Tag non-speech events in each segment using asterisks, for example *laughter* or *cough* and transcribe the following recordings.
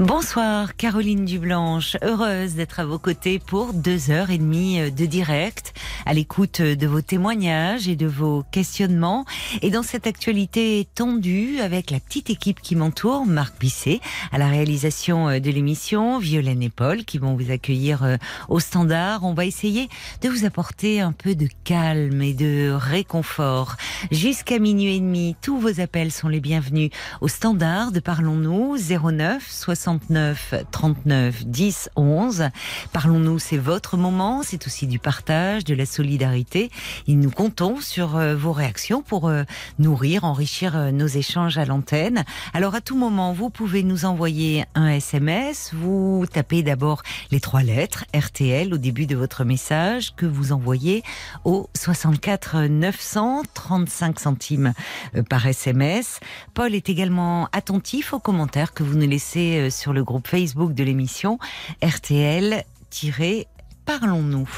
Bonsoir Caroline Dublanche, heureuse d'être à vos côtés pour deux heures et demie de direct, à l'écoute de vos témoignages et de vos questionnements. Et dans cette actualité tendue avec la petite équipe qui m'entoure, Marc Bisset à la réalisation de l'émission, Violaine et Paul qui vont vous accueillir au standard. On va essayer de vous apporter un peu de calme et de réconfort. Jusqu'à minuit et demi, tous vos appels sont les bienvenus au standard de Parlons-nous 09 60 69 39 10 11. Parlons-nous, c'est votre moment, c'est aussi du partage, de la solidarité. Et nous comptons sur euh, vos réactions pour euh, nourrir, enrichir euh, nos échanges à l'antenne. Alors à tout moment, vous pouvez nous envoyer un SMS. Vous tapez d'abord les trois lettres RTL au début de votre message que vous envoyez au 64 900 35 centimes par SMS. Paul est également attentif aux commentaires que vous nous laissez sur le groupe Facebook de l'émission RTL-Parlons-nous.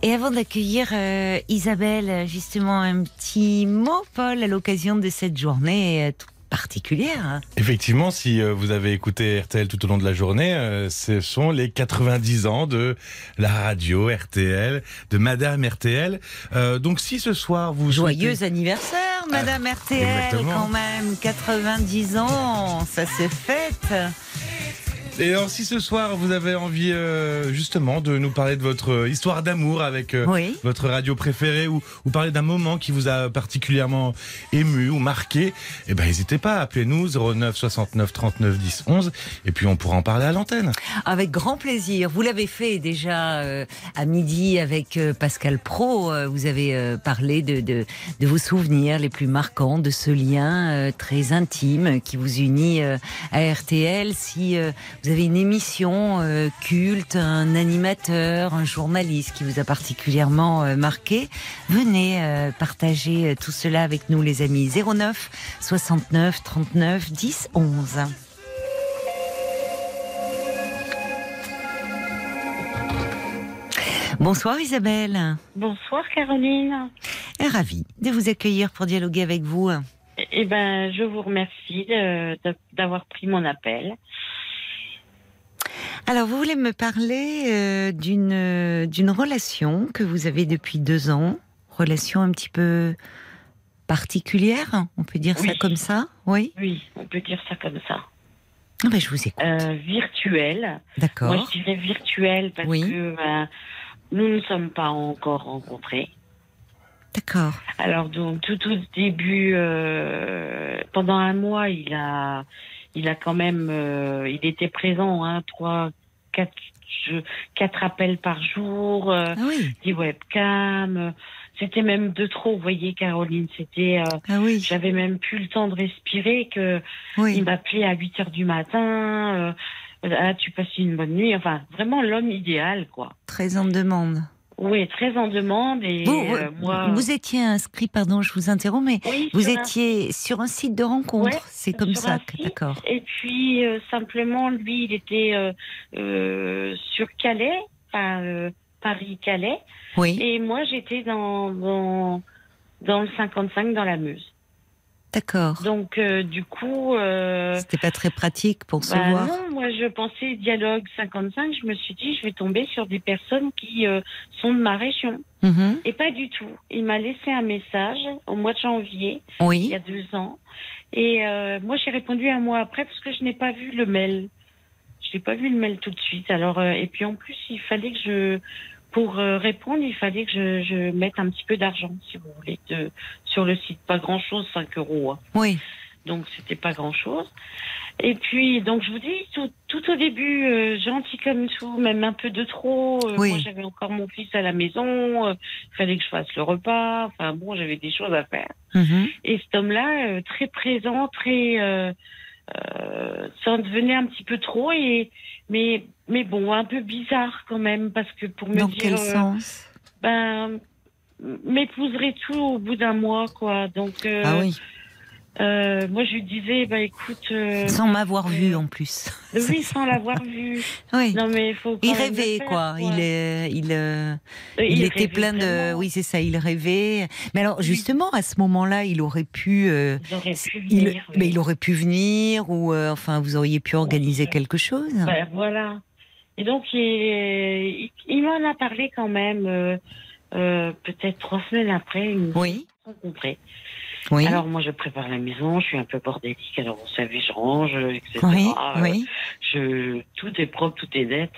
Et avant d'accueillir euh, Isabelle, justement un petit mot, Paul, à l'occasion de cette journée euh, particulière. Hein. Effectivement, si euh, vous avez écouté RTL tout au long de la journée, euh, ce sont les 90 ans de la radio RTL, de Madame RTL. Euh, donc si ce soir vous... Joyeux anniversaire, Madame ah, RTL, quand même. 90 ans, ça se fête. Et alors, si ce soir vous avez envie euh, justement de nous parler de votre euh, histoire d'amour avec euh, votre radio préférée ou, ou parler d'un moment qui vous a particulièrement ému ou marqué, eh ben n'hésitez pas, appelez-nous 09 69 39 10 11 et puis on pourra en parler à l'antenne. Avec grand plaisir. Vous l'avez fait déjà à midi avec Pascal Pro. Vous avez parlé de, de, de, vos souvenirs les plus marquants de ce lien très intime qui vous unit à RTL. Si vous avez une émission euh, culte, un animateur, un journaliste qui vous a particulièrement euh, marqué, venez euh, partager tout cela avec nous les amis. 09 69 39 10 11. Bonsoir Isabelle. Bonsoir Caroline. Ravie de vous accueillir pour dialoguer avec vous. Eh ben, je vous remercie d'avoir pris mon appel. Alors, vous voulez me parler euh, d'une euh, d'une relation que vous avez depuis deux ans, relation un petit peu particulière, on peut dire ça comme ça, oui Oui, on peut dire ça comme ça. Ah ben, je vous écoute. Euh, virtuel. D'accord. Moi, je dirais virtuel parce que nous ne sommes pas encore rencontrés. D'accord. Alors, donc, tout au début, pendant un mois, il a il a quand même, euh, il était présent, hein, trois, quatre, quatre appels par jour, euh, ah des webcams. C'était même de trop, vous voyez, Caroline. C'était, euh, ah oui. j'avais même plus le temps de respirer que il m'appelait à 8 heures du matin. ah, tu passes une bonne nuit. Enfin, vraiment l'homme idéal, quoi. Très en demande. Oui, très en demande. Et vous, euh, moi... vous étiez inscrit, pardon, je vous interromps, mais vous étiez sur un site de rencontre. c'est comme ça, d'accord. Et puis euh, simplement, lui, il était euh, sur Calais, enfin Paris-Calais. Oui. Et moi, j'étais dans, dans dans le 55 dans la Meuse. D'accord. Donc, euh, du coup. Euh, C'était pas très pratique pour se bah voir Non, moi je pensais dialogue 55, je me suis dit, je vais tomber sur des personnes qui euh, sont de ma région. Mhm. Et pas du tout. Il m'a laissé un message au mois de janvier, oui. il y a deux ans. Et moi j'ai répondu un mois après parce que je n'ai pas vu le mail. Je n'ai pas vu le mail tout de suite. Alors, et puis en plus, il fallait que je pour euh, répondre, il fallait que je, je mette un petit peu d'argent, si vous voulez, de, sur le site. Pas grand-chose, 5 euros. Hein. Oui. Donc, c'était pas grand-chose. Et puis, donc, je vous dis, tout, tout au début, euh, gentil comme tout, même un peu de trop. Euh, oui. Moi, j'avais encore mon fils à la maison. Il fallait que je fasse le repas. Enfin, bon, j'avais des choses à faire. Mhm. Et cet homme-là, très présent, très... ça devenait un petit peu trop. Et, mais mais bon, un peu bizarre quand même, parce que pour me Dans dire. quel euh, sens? Ben, m'épouserait tout au bout d'un mois, quoi. Donc. Euh, ah oui. Euh, moi, je lui disais, bah écoute. Euh, sans m'avoir vu en plus. Oui, sans l'avoir vu. *laughs* oui. Non, mais il faut. Il rêvait, quoi. Il, est, il, euh, il, était plein de. Oui, c'est ça. Il rêvait. Mais alors, justement, à ce moment-là, il aurait pu. il aurait pu venir. Mais il aurait pu venir, ou enfin, vous auriez pu organiser quelque chose. Ben, voilà. Et donc, il, il, m'en a parlé quand même. peut-être trois semaines après, une oui. rencontré. Alors moi je prépare la maison, je suis un peu bordélique, alors vous savez, je range, etc. Oui, oui. Je, tout est propre, tout est net.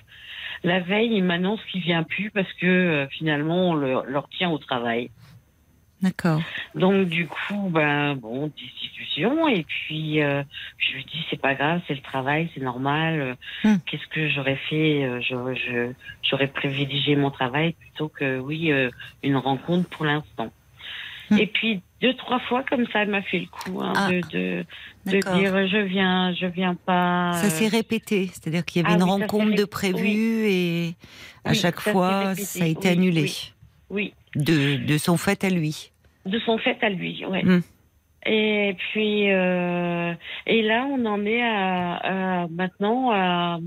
La veille, il m'annonce qu'il vient plus parce que euh, finalement on le, leur tient au travail. D'accord. Donc du coup, ben bon, destitution et puis euh, je lui dis c'est pas grave, c'est le travail, c'est normal. Hmm. Qu'est-ce que j'aurais fait euh, je, J'aurais privilégié mon travail plutôt que oui une rencontre pour l'instant. Hmm. Et puis deux trois fois comme ça, elle m'a fait le coup hein, ah. de, de, dire je viens, je viens pas. Ça s'est répété, c'est-à-dire qu'il y avait ah une rencontre de prévue et à chaque fois ça a été annulé. Oui. De, de son fait à lui. De son fait à lui, oui. Hmm. Et puis euh, et là on en est à, maintenant à,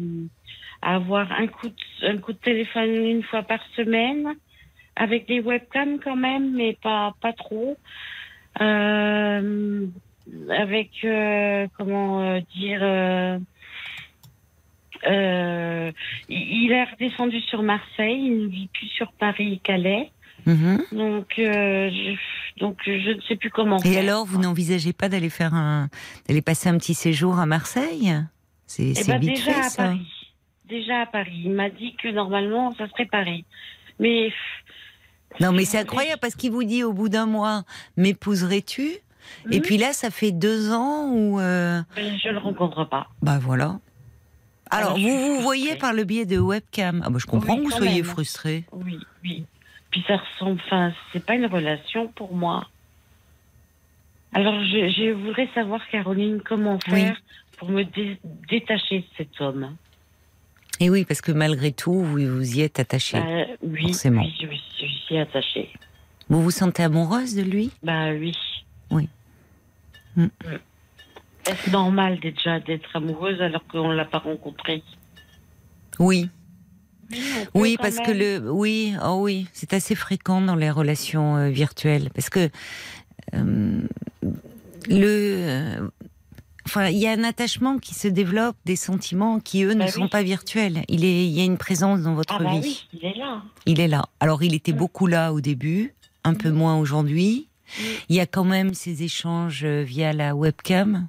à, avoir un coup de, un coup de téléphone une fois par semaine avec des webcams quand même, mais pas pas trop. Euh, avec euh, comment euh, dire il est redescendu sur Marseille, il ne vit plus sur Paris, Calais. Mhm. Donc, je, donc je ne sais plus comment. Et alors, vous n'envisagez pas d'aller faire un, d'aller passer un petit séjour à Marseille? C'est eh ben, déjà à Paris. Déjà à Paris. Il m'a dit que normalement, ça serait Paris. Mais non, mais c'est incroyable parce qu'il vous dit au bout d'un mois, m'épouserais-tu? Et puis là, ça fait deux ans où. Euh... Je le rencontre pas. Bah voilà. Alors, vous vous voyez par le biais de webcam? Ah bah, je comprends que vous soyez frustré. Oui, oui. Puis ça ressemble. Enfin, c'est pas une relation pour moi. Alors, je, voudrais savoir, Caroline, comment faire pour me détacher de cet homme. Et oui, parce que malgré tout, vous, vous y êtes attachée. Euh, oui, forcément. oui, je, suis attachée. Vous vous sentez amoureuse de lui? Bah oui. Oui. Mm. Mm. Est-ce normal déjà d'être amoureuse alors qu'on ne l'a pas rencontré Oui. Oui, parce que le, oui, oh oui, c'est assez fréquent dans les relations euh, virtuelles, parce que euh, le, Enfin, il y a un attachement qui se développe, des sentiments qui eux ne bah sont pas virtuels. Il est, il y a une présence dans votre ah bah vie. Oui, il est là. Il est là. Alors, il était beaucoup là au début, un peu moins aujourd'hui. Il y a quand même ces échanges euh, via la webcam.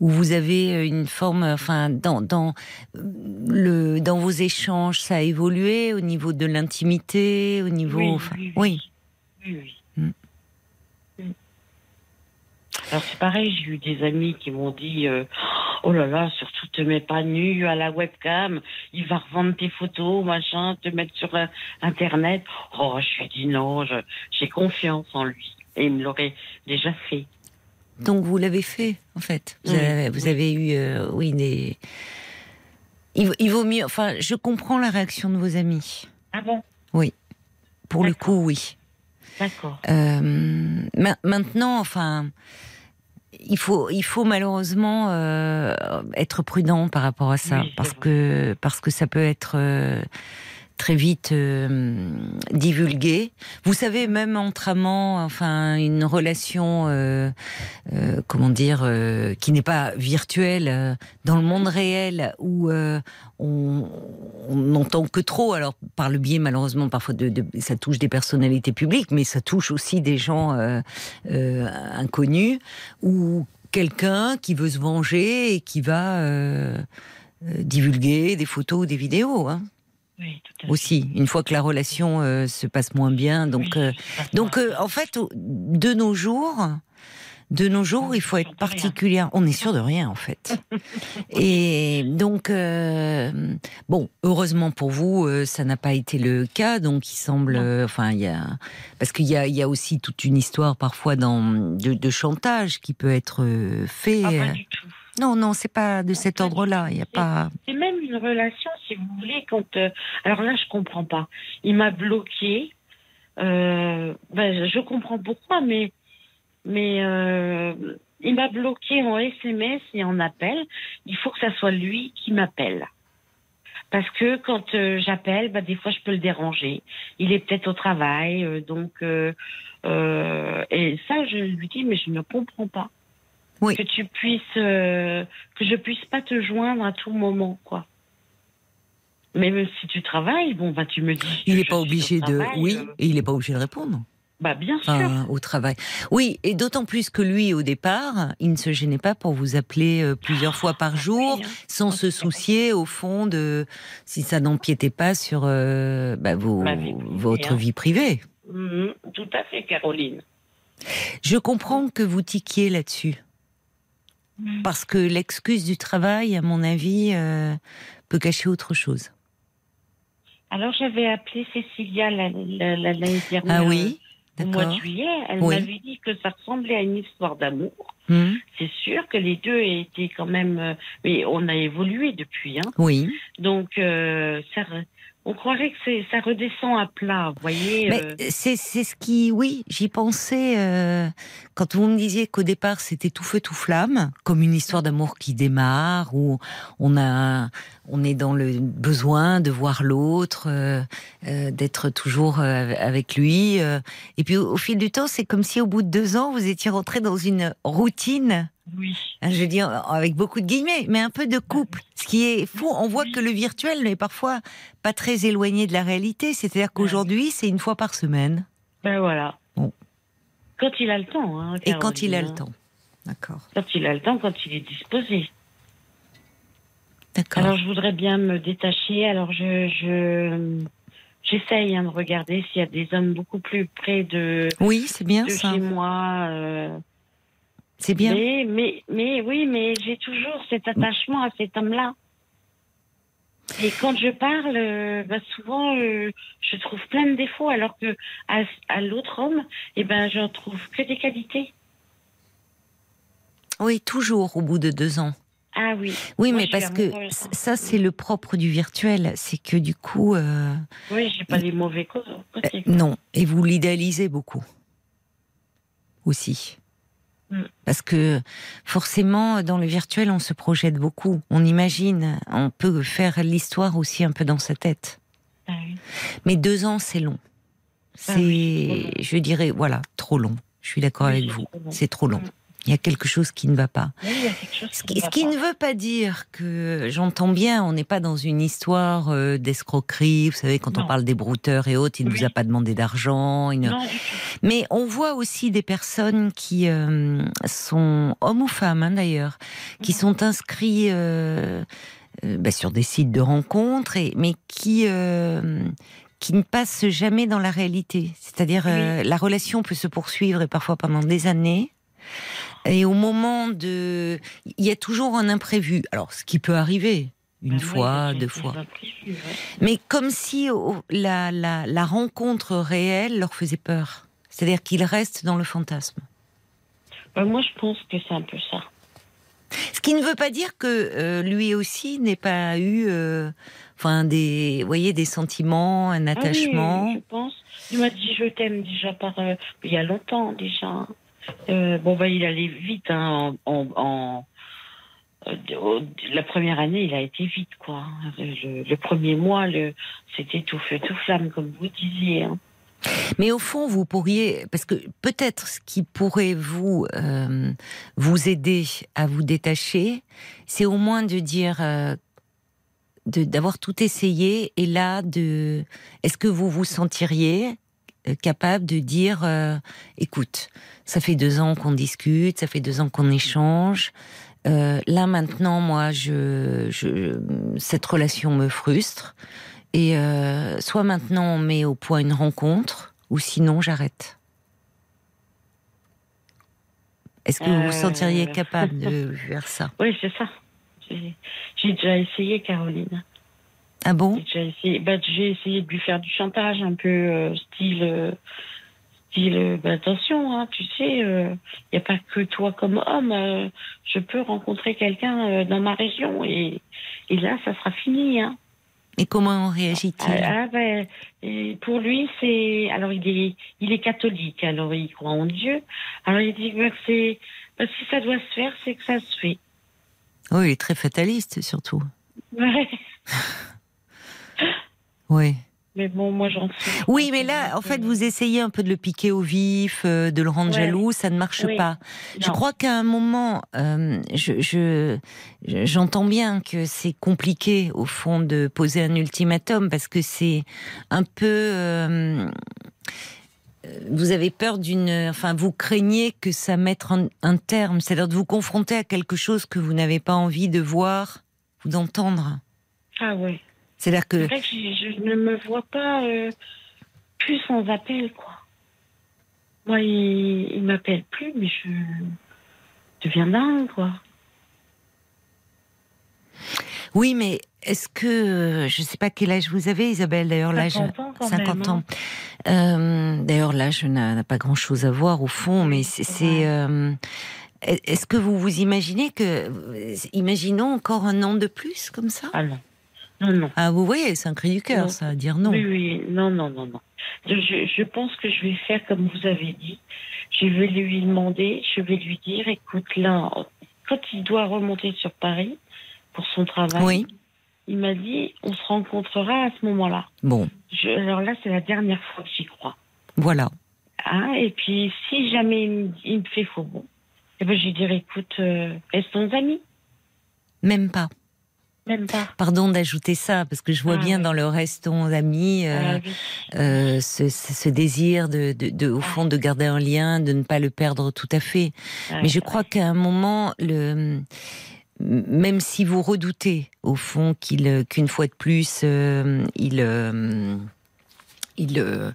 Où vous avez euh, une forme, enfin, dans, dans, le, dans vos échanges, ça a évolué au niveau de l'intimité, au niveau. Oui. oui. oui. Alors c'est pareil, j'ai eu des amis qui m'ont dit euh, oh là là, surtout te mets pas nu à la webcam, il va revendre tes photos, machin, te mettre sur euh, internet. Oh, je lui dit non, j'ai confiance en lui et il me l'aurait déjà fait. Donc vous l'avez fait en fait. Vous, avez, eu euh, oui des. Il, vaut mieux. Enfin, je comprends la réaction de vos amis. Ah bon? Oui. Pour le coup, oui. D'accord. maintenant, enfin, il faut, il faut malheureusement euh, être prudent par rapport à ça, parce que parce que ça peut être euh, très vite euh, divulgué. Vous savez, même entre amants, enfin, une relation, euh, euh, comment dire, qui n'est pas virtuelle, dans le monde réel, où on n'entend que trop, alors par le biais malheureusement parfois de, de, ça touche des personnalités publiques, mais ça touche aussi des gens inconnus, ou quelqu'un qui veut se venger et qui va divulguer des photos ou des vidéos. Hein aussi, une fois que la relation euh, se passe moins bien. Donc, euh, donc euh, en fait, de nos jours, de nos jours, il faut être particulier. On est sûr de rien, en fait. *laughs* Et donc, bon, heureusement pour vous, ça n'a pas été le cas. Donc, il semble, enfin, il y a, parce qu'il y a, il y a aussi toute une histoire parfois dans de, chantage qui peut être fait. Ah, pas du tout. Non, non, c'est pas de cet ordre-là. Il y a pas. C'est même une relation, si vous voulez, quand. Euh, alors là, je comprends pas. Il m'a bloqué. Euh, ben, je comprends pourquoi, mais mais euh, il m'a bloqué en SMS et en appel. Il faut que ça soit lui qui m'appelle. Parce que quand j'appelle, bah, des fois je peux le déranger. Il est peut-être au travail, donc et ça je lui dis mais je ne comprends pas que tu puisses que je puisse pas te joindre à tout moment quoi. Mais si tu travailles, bon bah tu me dis. Il n'est pas obligé de oui, et il n'est pas obligé de répondre. Bah, bien sûr. au travail. Oui, et d'autant plus que lui, au départ, il ne se gênait pas pour vous appeler euh, plusieurs fois par ah, jour, hein. sans se soucier, au fond, de si ça n'empiétait pas sur euh, bah, votre vie privée. Mhm, tout à fait, Caroline. Je comprends que vous tiquiez là-dessus. Mhm. Parce que l'excuse du travail, à mon avis, euh, peut cacher autre chose. Alors j'avais appelé Cécilia l'année dernière. Ah oui au mois de juillet, elle m'avait dit que ça ressemblait à une histoire d'amour. Hmm. C'est sûr que les deux étaient quand même, euh, mais on a évolué depuis. Hein. Oui. Donc euh, ça, on croirait que ça redescend à plat, vous voyez. Euh. C'est ce qui, oui, j'y pensais euh, quand vous me disiez qu'au départ c'était tout feu tout flamme, comme une histoire d'amour qui démarre où on a, on est dans le besoin de voir l'autre, euh, d'être toujours avec lui. et puis au, fil du temps, c'est comme si au bout de deux ans vous étiez rentré dans une routine oui. Hein, je veux dire, avec beaucoup de guillemets, mais un peu de couple. Ce qui est fou, on voit que le virtuel n'est parfois pas très éloigné de la réalité. C'est-à-dire qu'aujourd'hui, c'est une fois par semaine. Ben voilà. Quand il a le temps. Hein, Et quand il a le temps. D'accord. Quand il a le temps, quand il est disposé. D'accord. Alors je voudrais bien me détacher. Alors je, j'essaye hein, de regarder s'il y a des hommes beaucoup plus près de. Oui, c'est bien ça. Chez moi. Euh, c'est bien. Mais, mais, mais oui, mais j'ai toujours cet attachement à cet homme-là. Et quand je parle, euh, bah souvent, euh, je trouve plein de défauts, alors que à, l'autre homme, eh ben, j'en trouve que des qualités. Oui, toujours au bout de deux ans. Ah oui. Oui, mais parce que ça, c'est le propre du virtuel, c'est que du coup. Euh, oui, j'ai pas les mauvais côtés. non, et vous l'idéalisez beaucoup aussi. Mm. Parce que forcément, dans le virtuel, on se projette beaucoup, on imagine, on peut faire l'histoire aussi un peu dans sa tête. Ah Mais deux ans, c'est long. Ah c'est, je dirais, voilà, trop long. Je suis d'accord avec vous. C'est trop long. Il y a quelque chose qui ne va pas. ce qui, ne, veut pas dire que j'entends bien, on n'est pas dans une histoire euh, d'escroquerie. Vous savez, quand on parle des brouteurs et autres, il ne vous a pas demandé d'argent. Mais on voit aussi des personnes qui euh, sont hommes ou femmes hein, d'ailleurs, qui sont inscrits euh, bah, sur des sites de rencontres, et, mais qui qui ne passent jamais dans la réalité. C'est-à-dire, la relation peut se poursuivre et parfois pendant des années. Et au moment de, il y a toujours un imprévu. Alors, ce qui peut arriver, une ah fois, deux fois. Mais comme si la, la, la, rencontre réelle leur faisait peur. C'est-à-dire qu'ils restent dans le fantasme. Bah, moi, je pense que c'est un peu ça. Ce qui ne veut pas dire que euh, lui aussi n'ait pas eu, euh, enfin des, voyez, des sentiments, un attachement. Ah oui, je pense. Il m'a dit je t'aime déjà par, euh, il y a longtemps déjà. Euh, bon, bah, il allait vite. Hein, en, euh, la première année, il a été vite, quoi. Le, premier mois, c'était tout feu, tout flamme, comme vous disiez. Hein. Mais au fond, vous pourriez, parce que peut-être ce qui pourrait vous euh, vous aider à vous détacher, c'est au moins de dire, d'avoir tout essayé, et là, de, est-ce que vous vous sentiriez capable de dire, écoute, ça fait deux ans qu'on discute, ça fait deux ans qu'on échange. Euh, là maintenant, moi, je, je, cette relation me frustre. Et euh, soit maintenant on met au point une rencontre, ou sinon j'arrête. Est-ce que vous vous sentiriez euh. capable de *laughs* faire ça? Oui, c'est ça. J'ai déjà essayé, Caroline. Ah bon? J'ai essayé, bah, essayé de lui faire du chantage, un peu style euh, bah, attention, hein, tu sais, il euh, n'y a pas que toi comme homme. Euh, je peux rencontrer quelqu'un dans ma région et, et, là, ça sera fini. Hein. Et comment réagit-il? Ah, ah ben, Pour lui, c'est alors il est il est catholique, alors il croit en Dieu. Alors il dit que c'est si ça doit se faire, c'est que ça se fait. Oui, il est très fataliste surtout. Ouais. *laughs* oui. Mais bon, moi j'en sais. Oui, mais là, en fait, vous essayez un peu de le piquer au vif, euh, de le rendre jaloux, ça ne marche pas. Je crois qu'à un moment, euh, je, j'entends bien que c'est compliqué au fond de poser un ultimatum parce que c'est un peu. Euh, vous avez peur d'une, enfin, vous craignez que ça mette un, terme, c'est-à-dire de vous confronter à quelque chose que vous n'avez pas envie de voir ou d'entendre. Ah oui. C'est-à-dire que. que je, ne me vois pas euh, plus sans appel, quoi. Moi, il, il m'appelle plus, mais je deviens dingue, quoi. Oui, mais est-ce que je ne sais pas quel âge vous avez, Isabelle D'ailleurs, l'âge 50 ans. Hein. Euh, d'ailleurs, l'âge n'a pas grand-chose à voir au fond, mais c'est. Euh, est-ce que vous vous imaginez que, imaginons encore un an de plus comme ça? Ah non. Non, non. Ah, vous voyez, c'est un cri du cœur, ça, dire non. Oui, oui, non, non, non, non. Je, je, pense que je vais faire comme vous avez dit. Je vais lui demander, je vais lui dire, écoute, là, quand il doit remonter sur Paris pour son travail, oui. il m'a dit, on se rencontrera à ce moment-là. Bon. alors là, c'est la dernière fois que j'y crois. Voilà. Hein, et puis, si jamais il me, fait faux bon, eh ben, je lui dirai, écoute, euh, restons amis. Même pas. Même pas. Pardon d'ajouter ça, parce que je vois ah bien dans le restons amis euh, ah euh, ce, désir de, de, au fond, de garder un lien, de ne pas le perdre tout à fait. Mais je crois qu'à un moment, le, même si vous redoutez, au fond, qu'il qu'une fois de plus, euh, il, il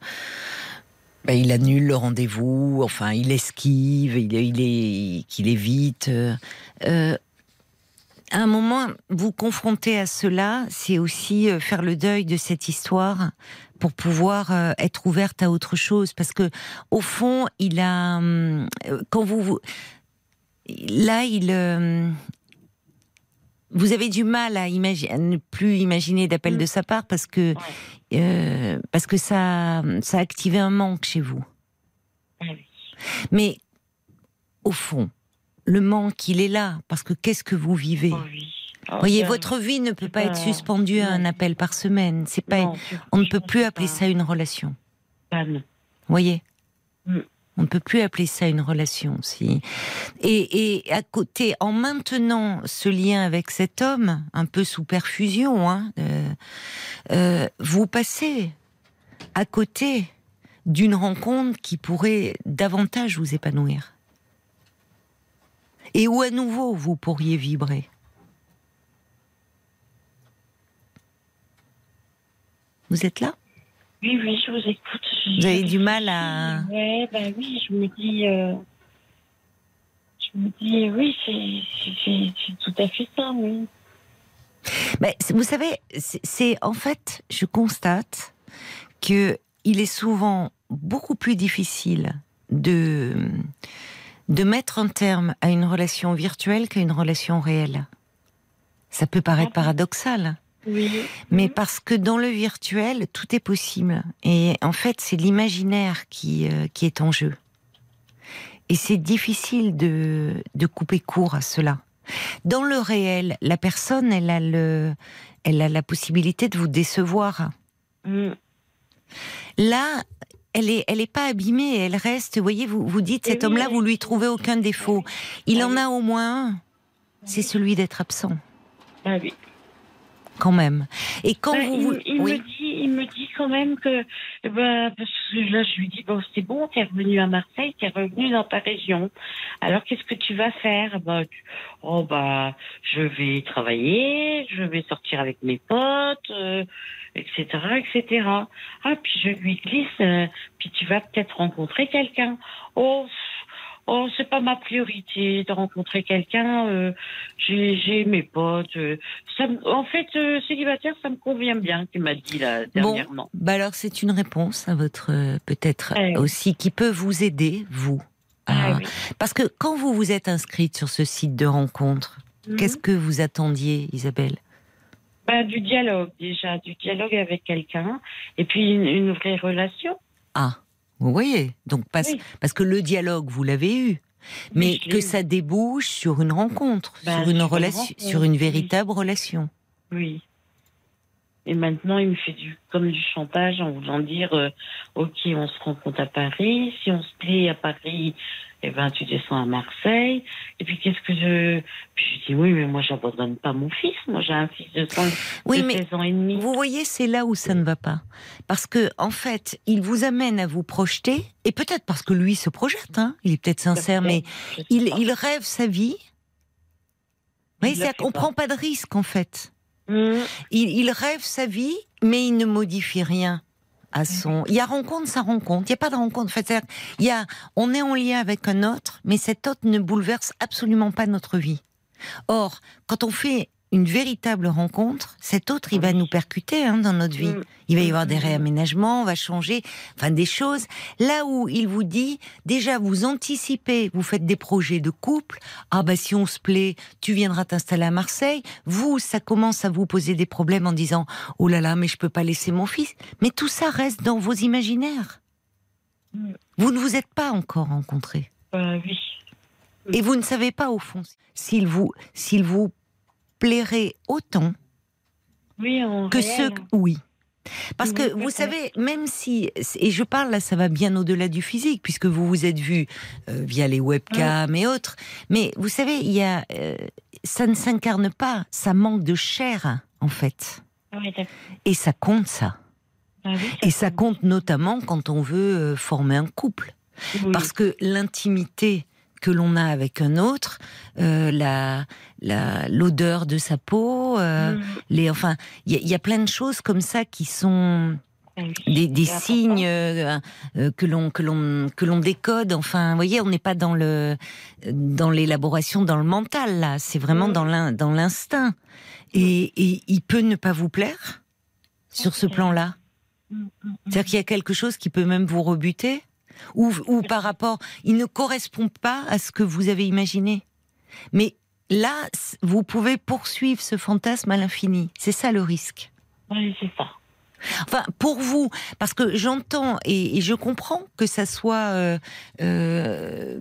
ben, il annule le rendez-vous, enfin, il esquive, il, il est, qu'il évite. Euh, à un moment, vous confronter à cela, c'est aussi euh, faire le deuil de cette histoire pour pouvoir euh, être ouverte à autre chose. Parce que, au fond, il a, hum, quand vous, là, il, vous avez du mal à, imaginer, ne plus imaginer d'appel de sa part parce que, euh, parce que ça, ça a activé un manque chez vous. Mais, au fond, le manque, il est là, parce que qu'est-ce que vous vivez oh oh, voyez, votre vie ne peut pas, être suspendue à un appel par semaine. C'est pas, on ne peut plus appeler ça une relation. voyez, mm. on ne peut plus appeler ça une relation. Si. Et, à côté, en maintenant ce lien avec cet homme, un peu sous perfusion, hein, euh, euh, vous passez à côté d'une rencontre qui pourrait davantage vous épanouir et où à nouveau vous pourriez vibrer? Vous êtes là? Oui, oui, je vous écoute. Vous avez du mal à. Ouais, ben oui, je me dis. Euh, je me dis, oui, c'est tout à fait ça, oui. Mais vous savez, c'est en fait, je constate que il est souvent beaucoup plus difficile de de mettre un terme à une relation virtuelle qu'à une relation réelle. Ça peut paraître paradoxal. Oui. Mais parce que dans le virtuel, tout est possible. Et en fait, c'est l'imaginaire qui, euh, qui est en jeu. Et c'est difficile de, de couper court à cela. Dans le réel, la personne, elle a, le, elle a la possibilité de vous décevoir. Mm. Là, elle est, elle est pas abîmée, elle reste. Vous voyez, vous vous dites cet homme-là, vous lui trouvez aucun défaut. Il en a au moins un. C'est celui d'être absent. Ah oui. Quand même. Et quand bah, vous, il, me dit, il me dit quand même que, bah, parce que là, je lui dis bon, c'est bon, tu es revenu à Marseille, tu es revenu dans ta région. Alors, qu'est-ce que tu vas faire? Bah, oh bah, je vais travailler, je vais sortir avec mes potes. Euh, etc., etc. Ah, puis je lui glisse, euh, puis tu vas peut-être rencontrer quelqu'un. Oh, oh, c'est pas ma priorité de rencontrer quelqu'un. Euh, j'ai mes potes. Euh, ça, en fait, célibataire, ça me convient bien, tu m'as dit là dernièrement. Bon, bah alors c'est une réponse à votre peut-être eh aussi qui peut vous aider, vous. Ah parce que quand vous vous êtes inscrite sur ce site de rencontre, mhm. qu'est-ce que vous attendiez, Isabelle? Pas du dialogue déjà, du dialogue avec quelqu'un, et puis une, vraie relation. Ah, vous voyez, donc parce, parce que le dialogue, vous l'avez eu. Mais que ça débouche sur une rencontre, bah, sur une relation, sur une véritable relation. Oui. Et maintenant, il me fait du, comme du chantage en voulant dire, euh, ok, on se rencontre à Paris. Si on se plaît à Paris, eh ben, tu descends à Marseille. Et puis, qu'est-ce que je, puis je dis, oui, mais moi, j'abandonne pas mon fils. Moi, j'ai un fils de, 16 ans et demi. Vous voyez, c'est là où ça ne va pas. Parce que, en fait, il vous amène à vous projeter, et peut-être parce que lui se projette, hein. Il est peut-être sincère, mais il, il, rêve sa vie. Oui, c'est qu'on prend pas de risque, en fait. Mm. Il, rêve sa vie, mais il ne modifie rien Il y a rencontre, sa rencontre. Il n'y a pas de rencontre. En fait, il y a, on est en lien avec un autre, mais cet autre ne bouleverse absolument pas notre vie. Or, quand on fait une véritable rencontre, cet autre, il va nous percuter hein, dans notre vie. Mm. Il va y avoir des réaménagements, on va changer, enfin des choses. Là où il vous dit, déjà vous anticipez, vous faites des projets de couple. Ah bah si on se plaît, tu viendras t'installer à Marseille. Vous, ça commence à vous poser des problèmes en disant, oh là là, mais je peux pas laisser mon fils. Mais tout ça reste dans vos imaginaires. Vous ne vous êtes pas encore rencontrés. Euh, oui. Et vous ne savez pas au fond s'il vous, s'il vous plairait autant que ceux. Oui. Parce que vous savez, même si, et je parle là, ça va bien au-delà du physique, puisque vous vous êtes vu euh, via les webcams et autres, mais vous savez, il y a, euh, ça ne s'incarne pas, ça manque de chair, en fait. et ça compte, ça. Ah et ça compte notamment quand on veut euh, former un couple. Parce que l'intimité que l'on a avec un autre, euh, la l'odeur de sa peau, euh, mm. les enfin il y, a plein de choses comme ça qui sont ah des, signes euh, que l'on que l'on que l'on décode. Enfin, vous voyez, on n'est pas dans le dans l'élaboration dans le mental là. C'est vraiment mm. dans dans l'instinct. Et, et, il peut ne pas vous plaire sur ce plan-là. Mm, C'est-à-dire qu'il y a quelque chose qui peut même vous rebuter ou, par rapport, il ne correspond pas à ce que vous avez imaginé. Mais là, vous pouvez poursuivre ce fantasme à l'infini. C'est ça le risque. Oui, c'est ça. Enfin, pour vous, parce que j'entends et, je comprends que ça soit euh, euh,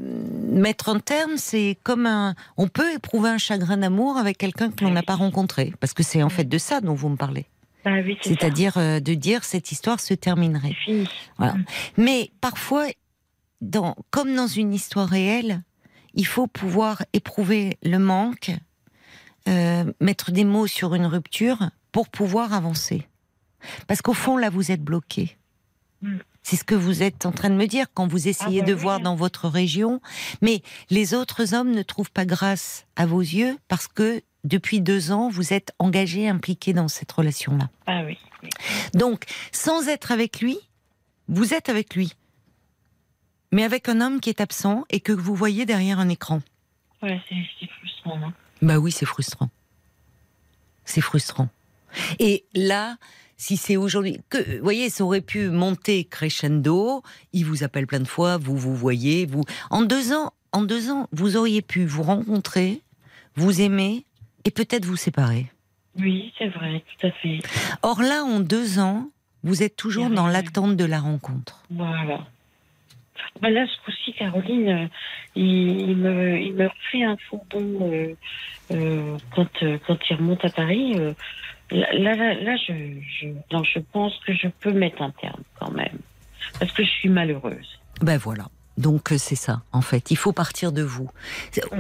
mettre un terme, c'est comme un. On peut éprouver un chagrin d'amour avec quelqu'un que l'on n'a pas rencontré, parce que c'est en fait de ça dont vous me parlez. Bah C'est-à-dire euh, de dire cette histoire se terminerait. Voilà. Mm. Mais parfois, dans, comme dans une histoire réelle, il faut pouvoir éprouver le manque, euh, mettre des mots sur une rupture pour pouvoir avancer. Parce qu'au fond, là, vous êtes bloqué. Mm. C'est ce que vous êtes en train de me dire quand vous essayez ah, bah de voir dans votre région. Mais les autres hommes ne trouvent pas grâce à vos yeux parce que depuis deux ans, vous êtes engagé, impliqué dans cette relation-là. Ah oui, Donc, sans être avec lui, vous êtes avec lui. Mais avec un homme qui est absent et que vous voyez derrière un écran. Ouais, c'est frustrant. Hein. Bah oui, c'est frustrant. C'est frustrant. Et là, si c'est aujourd'hui, que, vous voyez, ça aurait pu monter crescendo. Il vous appelle plein de fois, vous vous voyez, vous. En deux ans, en deux ans, vous auriez pu vous rencontrer, vous aimer, et peut-être vous séparer. Oui, c'est vrai, tout à fait. Or là, en deux ans, vous êtes toujours dans l'attente de la rencontre. Voilà. Bah là, ce coup-ci, Caroline, euh, il, me, il me refait un faux euh, euh, quand, quand il remonte à Paris. là, là, là, je, je, je pense que je peux mettre un terme quand même. Parce que je suis malheureuse. Ben voilà. Donc euh, c'est ça, en fait. Il faut partir de vous.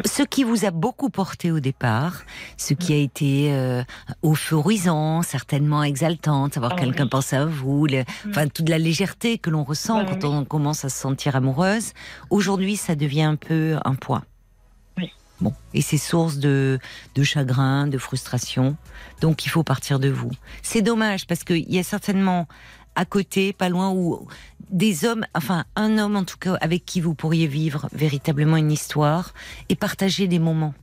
Ce qui vous a beaucoup porté au départ, ce qui a été euh, euphorisant, certainement exaltant, savoir ah quelqu'un pense à vous, mm. enfin toute la légèreté que l'on ressent quand on commence à se sentir amoureuse. Aujourd'hui, ça devient un peu un poids. Oui. Bon, et c'est source de, de chagrin, de frustration. Donc il faut partir de vous. C'est dommage parce qu'il y a certainement à côté, pas loin, où des hommes, enfin un homme en tout cas, avec qui vous pourriez vivre véritablement une histoire et partager des moments.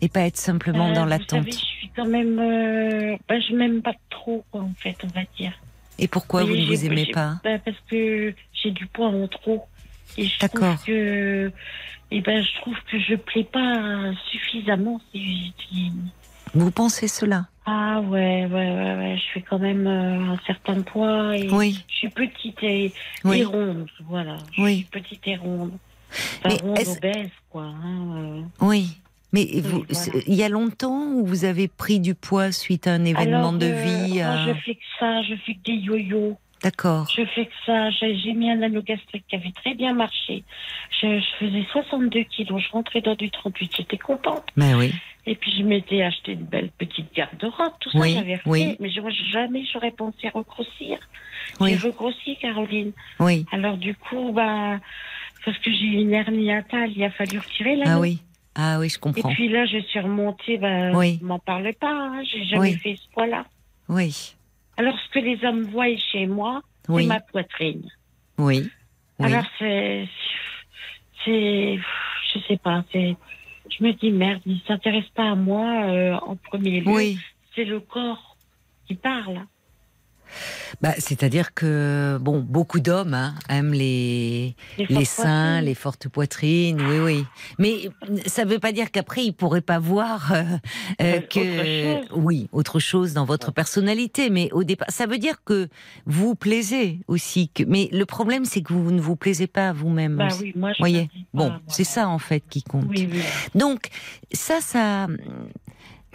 Et pas être simplement euh, dans l'attente. Je suis quand même. Euh, bah, je m'aime pas trop, en fait, on va dire. Et pourquoi vous ne vous aimez pas? bah, Parce que j'ai du poids en trop. D'accord. que. Et ben, je trouve que je plais pas suffisamment. Vous pensez cela? Ah ouais, ouais, ouais, ouais. Je fais quand même euh, un certain poids. Et Oui. Je suis petite et, Oui. et ronde, voilà. Je Oui. suis petite et ronde. Enfin, Mais ronde, obèse, quoi. hein, euh. Oui. Mais vous, voilà. il y a longtemps où vous avez pris du poids suite à un événement Alors, de euh, vie moi, à- je fais que ça, je fais que des yo-yo. D'accord. Je fais que ça. J'ai j'ai mis un anneau gastrique qui avait très bien marché. Je, je faisais 62 kilos. Je rentrais dans du 38. J'étais contente. Mais oui. Et puis, je m'étais acheté une belle petite garde-robe. Tout ça, Oui, j'avais fait. oui. Mais jamais j'aurais pensé regrossir. Oui. J'ai regrossi, Caroline. Oui. Alors, du coup, bah, parce que j'ai eu une hernie hiatale, il a fallu retirer l'anneau. Ah oui. Ah oui, je Et comprends. puis là, je suis remontée, bah, Oui. m'en parle pas, hein, j'ai jamais Oui. fait ce poids-là. Oui. Alors, ce que les hommes voient chez moi, Oui. c'est ma poitrine. Oui. Oui. Alors, c'est. C'est. Je sais pas, c'est. Je me dis, merde, ils ne s'intéressent pas à moi euh, en premier lieu. Oui. C'est le corps qui parle. Bah, c'est-à-dire que bon, beaucoup d'hommes hein, aiment les Les, seins, poitrines. les fortes poitrines, oui, oui. Mais ça ne veut pas dire qu'après ils pourraient pas voir euh, euh, Euh, que autre oui, autre chose dans votre personnalité. Mais au départ, ça veut dire que vous plaisez aussi. Que... Mais le problème, c'est que vous ne vous plaisez pas à vous-même. Bah oui, moi, je Voyez. Bon, c'est ça en fait qui compte. Oui, oui. Donc, ça, ça.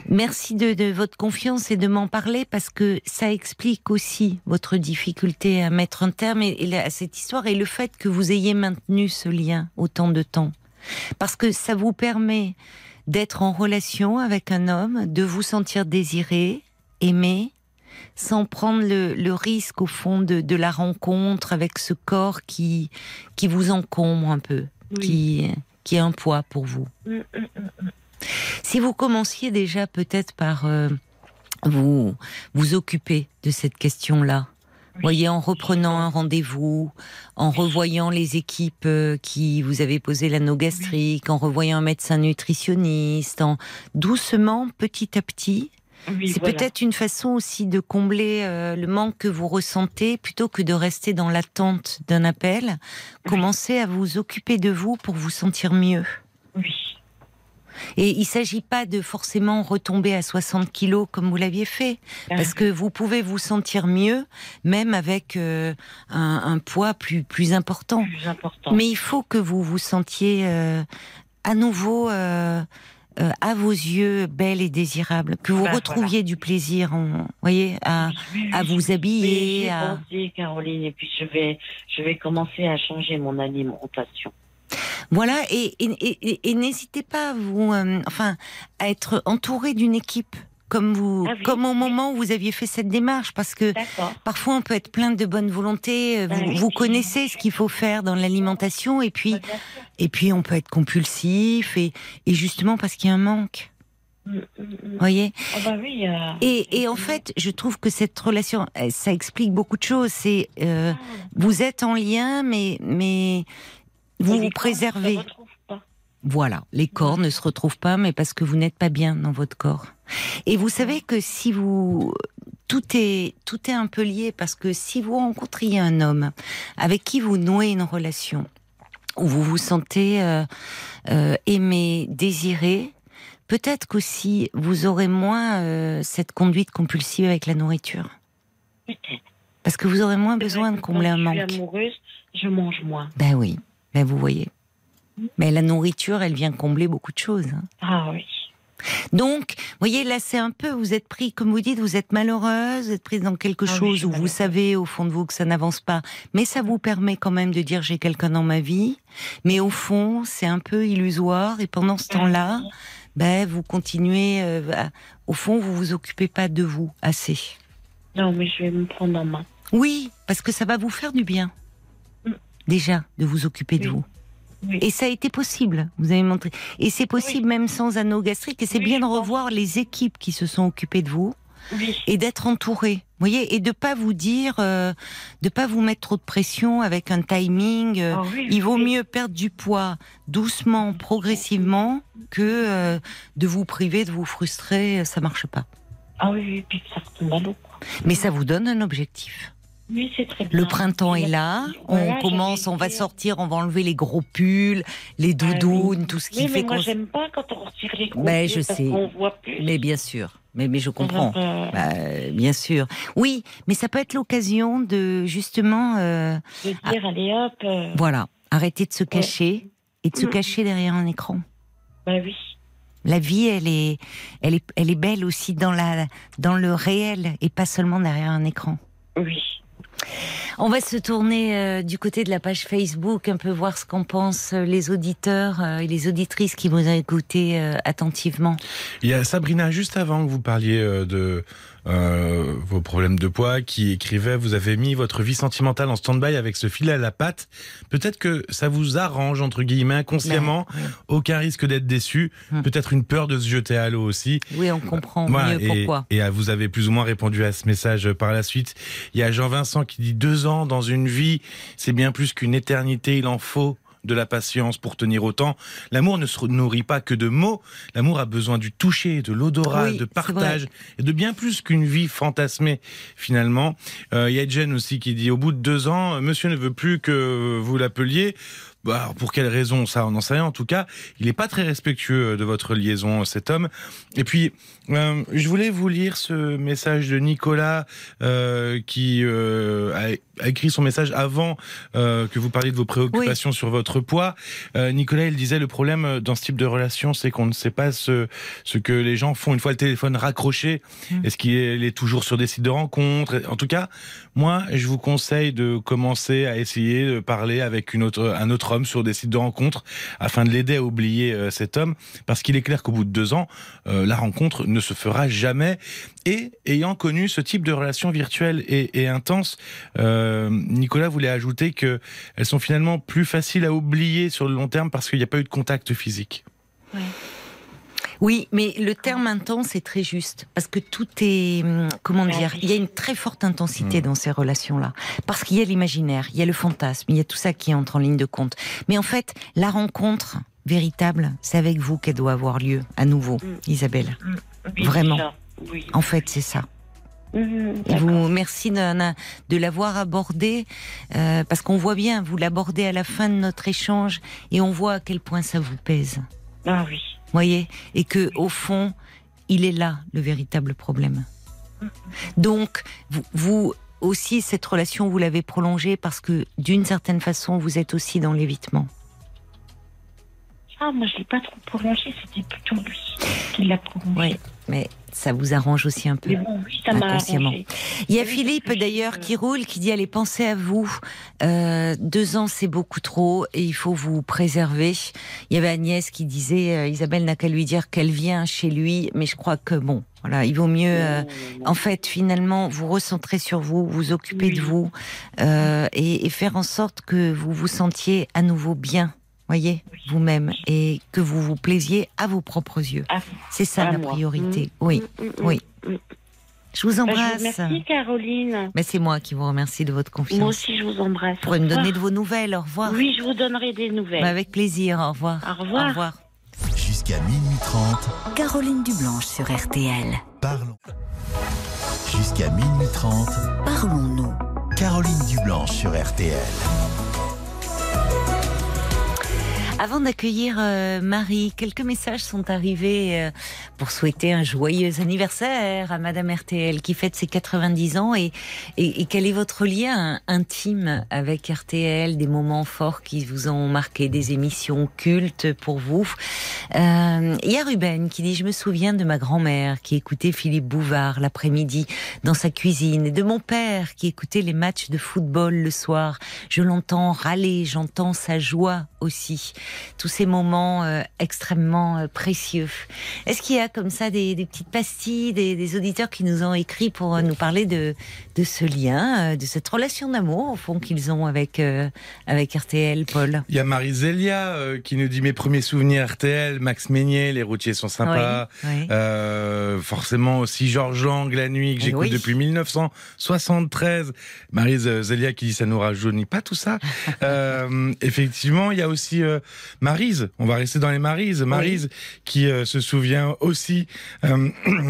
Merci de, de votre confiance et de m'en parler parce que ça explique aussi votre difficulté à mettre un terme et- et à cette histoire et le fait que vous ayez maintenu ce lien autant de temps. Parce que ça vous permet d'être en relation avec un homme, de vous sentir désiré, aimé, sans prendre le, le risque au fond de, de la rencontre avec ce corps qui, qui vous encombre un peu, Oui. qui, qui est un poids pour vous. Si vous commenciez déjà peut-être par euh, vous vous occuper de cette question-là, Oui. voyez, en reprenant un rendez-vous, en revoyant les équipes euh, qui vous avaient posé l'anneau gastrique, en revoyant un médecin nutritionniste, en doucement, petit à petit. Oui, C'est voilà. peut-être une façon aussi de combler euh, le manque que vous ressentez plutôt que de rester dans l'attente d'un appel. Commencez à vous occuper de vous pour vous sentir mieux. Oui. Et il s'agit pas de forcément retomber à 60 kilos comme vous l'aviez fait, parce que vous pouvez vous sentir mieux même avec euh, un, un poids plus plus important. Plus important. Mais il faut que vous vous sentiez euh, à nouveau euh, euh, à vos yeux belle et désirable, que vous Bah, retrouviez du plaisir, en, voyez, à, Oui, vous habiller. À... pensé, Caroline, et puis je vais, je vais commencer à changer mon alimentation. Voilà, et, et, et- et n'hésitez pas, vous, euh, enfin, à être entouré d'une équipe, comme vous, Ah oui, comme au moment où vous aviez fait cette démarche, parce que parfois on peut être plein de bonne volonté. euh, Vous, oui, vous connaissez ce qu'il faut faire dans l'alimentation, et puis, et puis on peut être compulsif, et, et justement parce qu'il y a un manque, Mm, mm, mm. voyez? Ah bah oui. euh, Et, et en fait, je trouve que cette relation, ça explique beaucoup de choses. C'est euh, vous êtes en lien, mais mais vous vous préservez. pas. Voilà, les corps ne se retrouvent pas, mais parce que vous n'êtes pas bien dans votre corps. Et vous savez que si vous tout est tout est un peu lié parce que si vous rencontriez un homme avec qui vous nouez une relation où vous vous sentez euh, euh, aimé, désiré, peut-être qu'aussi vous aurez moins euh, cette conduite compulsive avec la nourriture, Peut-être. parce que vous aurez moins besoin de combler un manque. Je suis amoureuse, je mange moins. Ben oui, ben vous voyez. Mais la nourriture, elle vient combler beaucoup de choses. hein. Ah oui. Donc, vous voyez, là, c'est un peu, vous êtes pris, comme vous dites, vous êtes malheureuse, vous êtes prise dans quelque Ah chose où vous savez au fond de vous que ça n'avance pas, mais ça vous permet quand même de dire j'ai quelqu'un dans ma vie, mais au fond, c'est un peu illusoire, et pendant ce temps-là, ben, vous continuez, euh, à- au fond, vous vous occupez pas de vous assez. Non, mais je vais me prendre en main. Oui, parce que ça va vous faire du bien. Déjà, de vous occuper de Oui. vous. Oui. Et ça a été possible, vous avez montré. Et c'est possible même sans anneau gastrique. Et c'est bien de revoir les équipes qui se sont occupées de vous Oui. et d'être entouré. Voyez, et de pas vous dire, euh, de pas vous mettre trop de pression avec un timing. euh, Ah il vaut mieux perdre du poids doucement, progressivement, que euh, de vous priver, de vous frustrer. Ça marche pas. Ah oui, oui, puis ça. Mais ça vous donne un objectif. Oui, c'est très bien. Le printemps est là, on commence, on va sortir, on va enlever les gros pulls, les ah doudounes, tout ce qui oui, fait mais moi j'aime pas quand on retire les gros mais pulls je sais. voit plus. Mais bien sûr. Mais, mais je comprends. Bah, bien sûr. Oui, mais ça peut être l'occasion de justement. Euh, de dire, allez hop. Euh. Voilà. Arrêter de se cacher et de se mm. cacher derrière un écran. Bah oui. La vie, elle est, elle est, elle est belle aussi dans la, dans le réel et pas seulement derrière un écran. Oui. On va se tourner euh, du côté de la page Facebook, un peu voir ce qu'en pensent euh, les auditeurs euh, et les auditrices qui vous ont écouté attentivement. Il y a Sabrina, juste avant que vous parliez de euh, vos problèmes de poids, qui écrivait vous avez mis votre vie sentimentale en stand-by avec ce fil à la patte. Peut-être que ça vous arrange entre guillemets inconsciemment, aucun risque d'être déçu. Hum. Peut-être une peur de se jeter à l'eau aussi. Oui, on comprend mieux et, pourquoi. Et vous avez plus ou moins répondu à ce message par la suite. Il y a Jean-Vincent qui dit deux ans dans une vie, c'est bien plus qu'une éternité. Il en faut de la patience pour tenir autant. L'amour ne se nourrit pas que de mots. L'amour a besoin du toucher, de l'odorat, de partage et de bien plus qu'une vie fantasmée finalement. Euh, il y a Jen aussi qui dit au bout de deux ans, Monsieur ne veut plus que vous l'appeliez. Bah, pour quelle raison ça, on n'en sait rien. En tout cas, il n'est pas très respectueux de votre liaison, cet homme. Et puis, euh, je voulais vous lire ce message de Nicolas euh, qui euh, a, écrit son message avant euh, que vous parliez de vos préoccupations sur votre poids. Euh, Nicolas, il disait le problème dans ce type de relation, c'est qu'on ne sait pas ce, ce que les gens font une fois le téléphone raccroché. Mmh. Est-ce qu'il est toujours sur des sites de rencontres? En tout cas, moi, je vous conseille de commencer à essayer de parler avec une autre, un autre homme sur des sites de rencontres afin de l'aider à oublier euh, cet homme, parce qu'il est clair qu'au bout de deux ans, euh, la rencontre ne se fera jamais. Et ayant connu ce type de relation virtuelle et, et intense, euh, Nicolas voulait ajouter que elles sont finalement plus faciles à oublier sur le long terme parce qu'il n'y a pas eu de contact physique. Oui, mais le terme intense est très juste parce que tout est hum, comment dire, il y a une très forte intensité hmm. dans ces relations-là parce qu'il y a l'imaginaire, il y a le fantasme, il y a tout ça qui entre en ligne de compte. Mais en fait, la rencontre véritable, c'est avec vous qu'elle doit avoir lieu à nouveau, hmm. Isabelle. Hmm. Vraiment. En fait, c'est ça. vous merci de, de l'avoir abordé euh, parce qu'on voit bien, vous l'abordez à la fin de notre échange et on voit à quel point ça vous pèse. Ah oui voyez, et que au fond, il est là le véritable problème. Donc, vous, aussi, cette relation, vous l'avez prolongée parce que d'une certaine façon, vous êtes aussi dans l'évitement. Ah, moi, je l'ai pas trop prolongé, c'était plutôt lui qui l'a prolongé. Oui, mais ça vous arrange aussi un peu. inconsciemment. Il y a Philippe d'ailleurs qui roule, qui dit allez pensez à vous. Euh, deux ans c'est beaucoup trop et il faut vous préserver. Il y avait Agnès qui disait euh, Isabelle n'a qu'à lui dire qu'elle vient chez lui, mais je crois que bon. Voilà, il vaut mieux, euh, en fait, finalement, vous recentrer sur vous, vous occuper de vous et, et faire en sorte que vous vous sentiez à nouveau bien voyez, vous-même, et que vous vous plaisiez à vos propres yeux. C'est ça la priorité. Mm, oui, mm, mm, oui. Je vous bah, embrasse. merci Caroline. Mais c'est moi qui vous remercie de votre confiance. Moi aussi je vous embrasse. Pour me donner de vos nouvelles. Au revoir. Oui, je vous donnerai des nouvelles. Bah, avec plaisir. Au revoir. Au revoir. Au revoir. Jusqu'à minuit 30. Caroline Dublanche sur RTL. Parlons. Jusqu'à minuit 30. Parlons-nous. Caroline Dublanche sur RTL. Avant d'accueillir euh, Marie, quelques messages sont arrivés euh, pour souhaiter un joyeux anniversaire à Madame RTL qui fête ses 90 ans et, et, quel est votre lien intime avec RTL, des moments forts qui vous ont marqué, des émissions cultes pour vous? Euh, il y a Ruben qui dit je me souviens de ma grand-mère qui écoutait Philippe Bouvard l'après-midi dans sa cuisine et de mon père qui écoutait les matchs de football le soir. Je l'entends râler, j'entends sa joie aussi tous ces moments euh, extrêmement euh, précieux. Est-ce qu'il y a comme ça des, petites pastilles, des, auditeurs qui nous ont écrit pour euh, nous parler de, de ce lien, de cette relation d'amour au fond qu'ils ont avec avec RTL, Paul? Il y a Marie Zélia qui nous dit mes premiers souvenirs RTL, Max Meignet, les routiers sont sympas. forcément aussi Georges Lang, la nuit que eh j'écoute depuis 1973. Marie Zélia qui dit ça nous rajeunit pas tout ça. *laughs* effectivement, il y a aussi Marise. On va rester dans les Marises. Marise qui se souvient aussi *clears throat*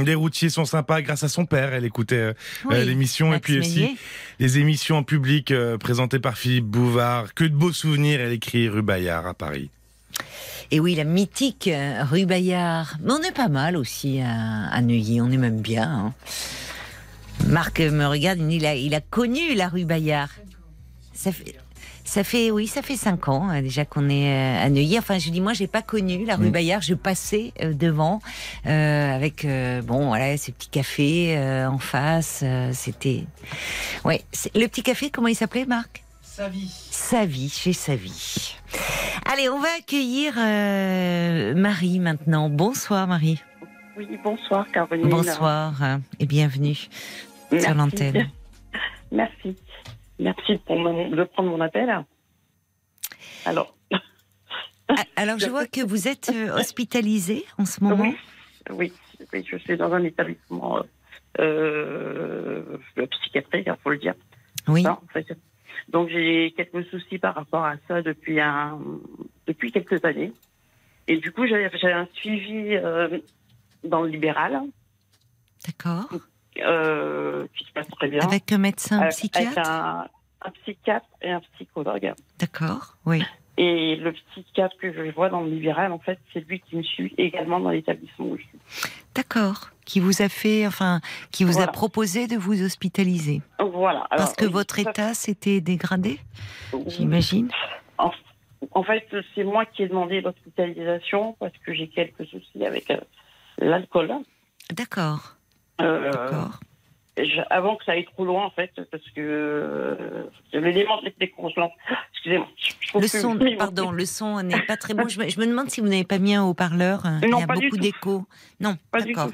des routiers sont sympas grâce à son père. Elle écoutait l'émission et puis aussi les émissions en public présentées par Philippe Bouvard. Que de beaux souvenirs. Elle écrit rue Bayard à Paris. Et oui, la mythique rue Bayard. Mais on est pas mal aussi à, Neuilly, on est même bien. Hein. Marc me regarde, il a, il a connu la rue Bayard. Ça fait, ça fait, oui, ça fait cinq ans hein, déjà qu'on est euh, à Neuilly. Enfin, je dis, moi, j'ai pas connu la rue. Bayard. Je passais euh, devant euh, avec, bon, voilà, ces petits cafés en face. C'était, ouais, le petit café. Comment il s'appelait, Marc? Savie. Savie, chez Savie. Allez, on va accueillir Marie maintenant. Bonsoir, Marie. Oui, bonsoir, Caroline. Bonsoir et bienvenue sur l'antenne. *laughs* Merci. Merci de prendre mon appel. Alors. Ah, alors, je vois que vous êtes euh, *laughs* hospitalisée en ce moment. Oui, oui, je suis dans un établissement euh, psychiatrique, il faut le dire. Oui. Donc, j'ai quelques soucis par rapport à ça depuis, un, depuis quelques années. Et du coup, j'ai un suivi euh, dans le libéral. D'accord. Euh, qui se passe très bien. Avec un médecin psychiatre Avec un, psychiatre et un psychologue. D'accord, oui. Et le psychiatre que je vois dans le libéral, en fait, c'est lui qui me suit également dans l'établissement où je suis. D'accord. Qui vous a fait, enfin, qui vous a proposé de vous hospitaliser. Voilà. Parce que votre état s'était dégradé, j'imagine. En, fait, c'est moi qui ai demandé l'hospitalisation parce que j'ai quelques soucis avec euh, l'alcool. D'accord. Euh, avant que ça aille trop loin, en fait, parce que euh, l'élément de Excusez-moi. Le son, *laughs* pardon, le son n'est pas très bon. Je me, demande si vous n'avez pas mis un haut-parleur. Il y a beaucoup d'écho. Non, pas du tout.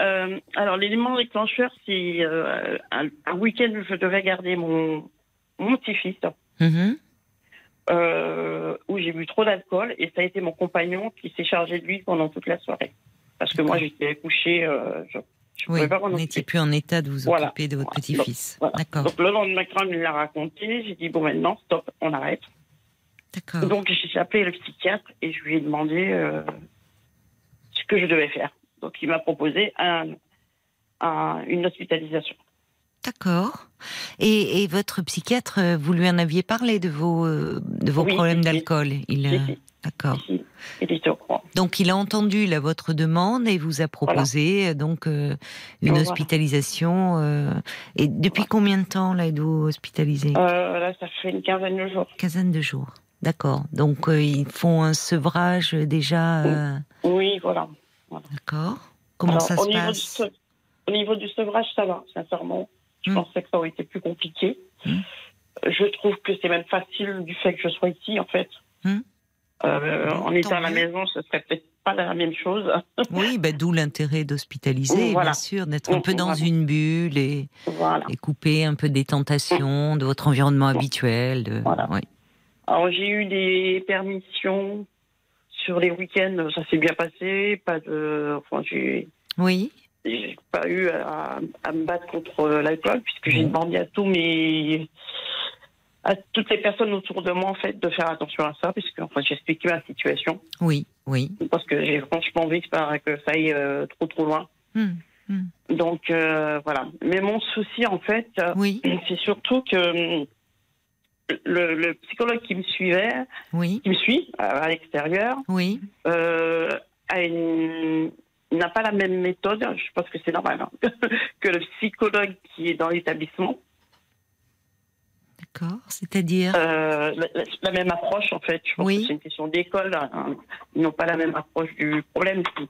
Euh, alors, l'élément déclencheur, c'est un, week-end où je devais garder mon, mon petit-fils. Mm-hmm. où j'ai bu trop d'alcool et ça a été mon compagnon qui s'est chargé de lui pendant toute la soirée. Parce que moi, j'étais oui, vous n'étiez plus en état de vous occuper de votre petit-fils. D'accord. Donc le lendemain, il me l'a raconté. J'ai dit bon maintenant, stop, on arrête. D'accord. Donc j'ai appelé le psychiatre et je lui ai demandé euh, ce que je devais faire. Donc il m'a proposé un, une hospitalisation. D'accord. Et, votre psychiatre, vous lui en aviez parlé de vos, euh, de vos problèmes d'alcool Il, euh, D'accord. Donc il a entendu la votre demande et vous a proposé euh, donc euh, une hospitalisation. Euh, et depuis combien de temps là êtes-vous hospitalisé? Là, ça fait une quinzaine de jours. Quinzaine de jours. D'accord. Donc ils font un sevrage déjà. Oui, voilà. D'accord. Comment ça se passe? Au niveau du sevrage, ça va. Sincèrement, je hmm. pensais que ça aurait été plus compliqué. Hmm. Je trouve que c'est même facile du fait que je sois ici, en fait. Hmm. Euh, en étant à la maison, ce serait peut-être pas la même chose. *laughs* oui, bah, d'où l'intérêt d'hospitaliser, bien sûr, d'être un peu dans une bulle et, et, couper un peu des tentations de votre environnement habituel. De... Alors j'ai eu des permissions sur les week-ends, ça s'est bien passé, pas de, enfin j'ai. Oui. J'ai pas eu à, me battre contre l'alcool puisque j'ai demandé à tous mes à toutes les personnes autour de moi en fait de faire attention à ça puisque enfin j'ai expliqué ma situation. Oui, oui. Parce que j'ai franchement envie que ça aille euh, trop trop loin. Hum, hum. Donc euh, voilà. Mais mon souci en fait, oui. *clears throat* c'est surtout que hum, le, psychologue qui me suivait, oui. qui me suit euh, à, l'extérieur, oui. n'a pas la même méthode, je pense que c'est normal, hein, *laughs* que le psychologue qui est dans l'établissement. D'accord, c'est-à-dire euh, la, même approche en fait. Je pense que c'est une question d'école. Hein. Ils n'ont pas la même approche du problème. Puis,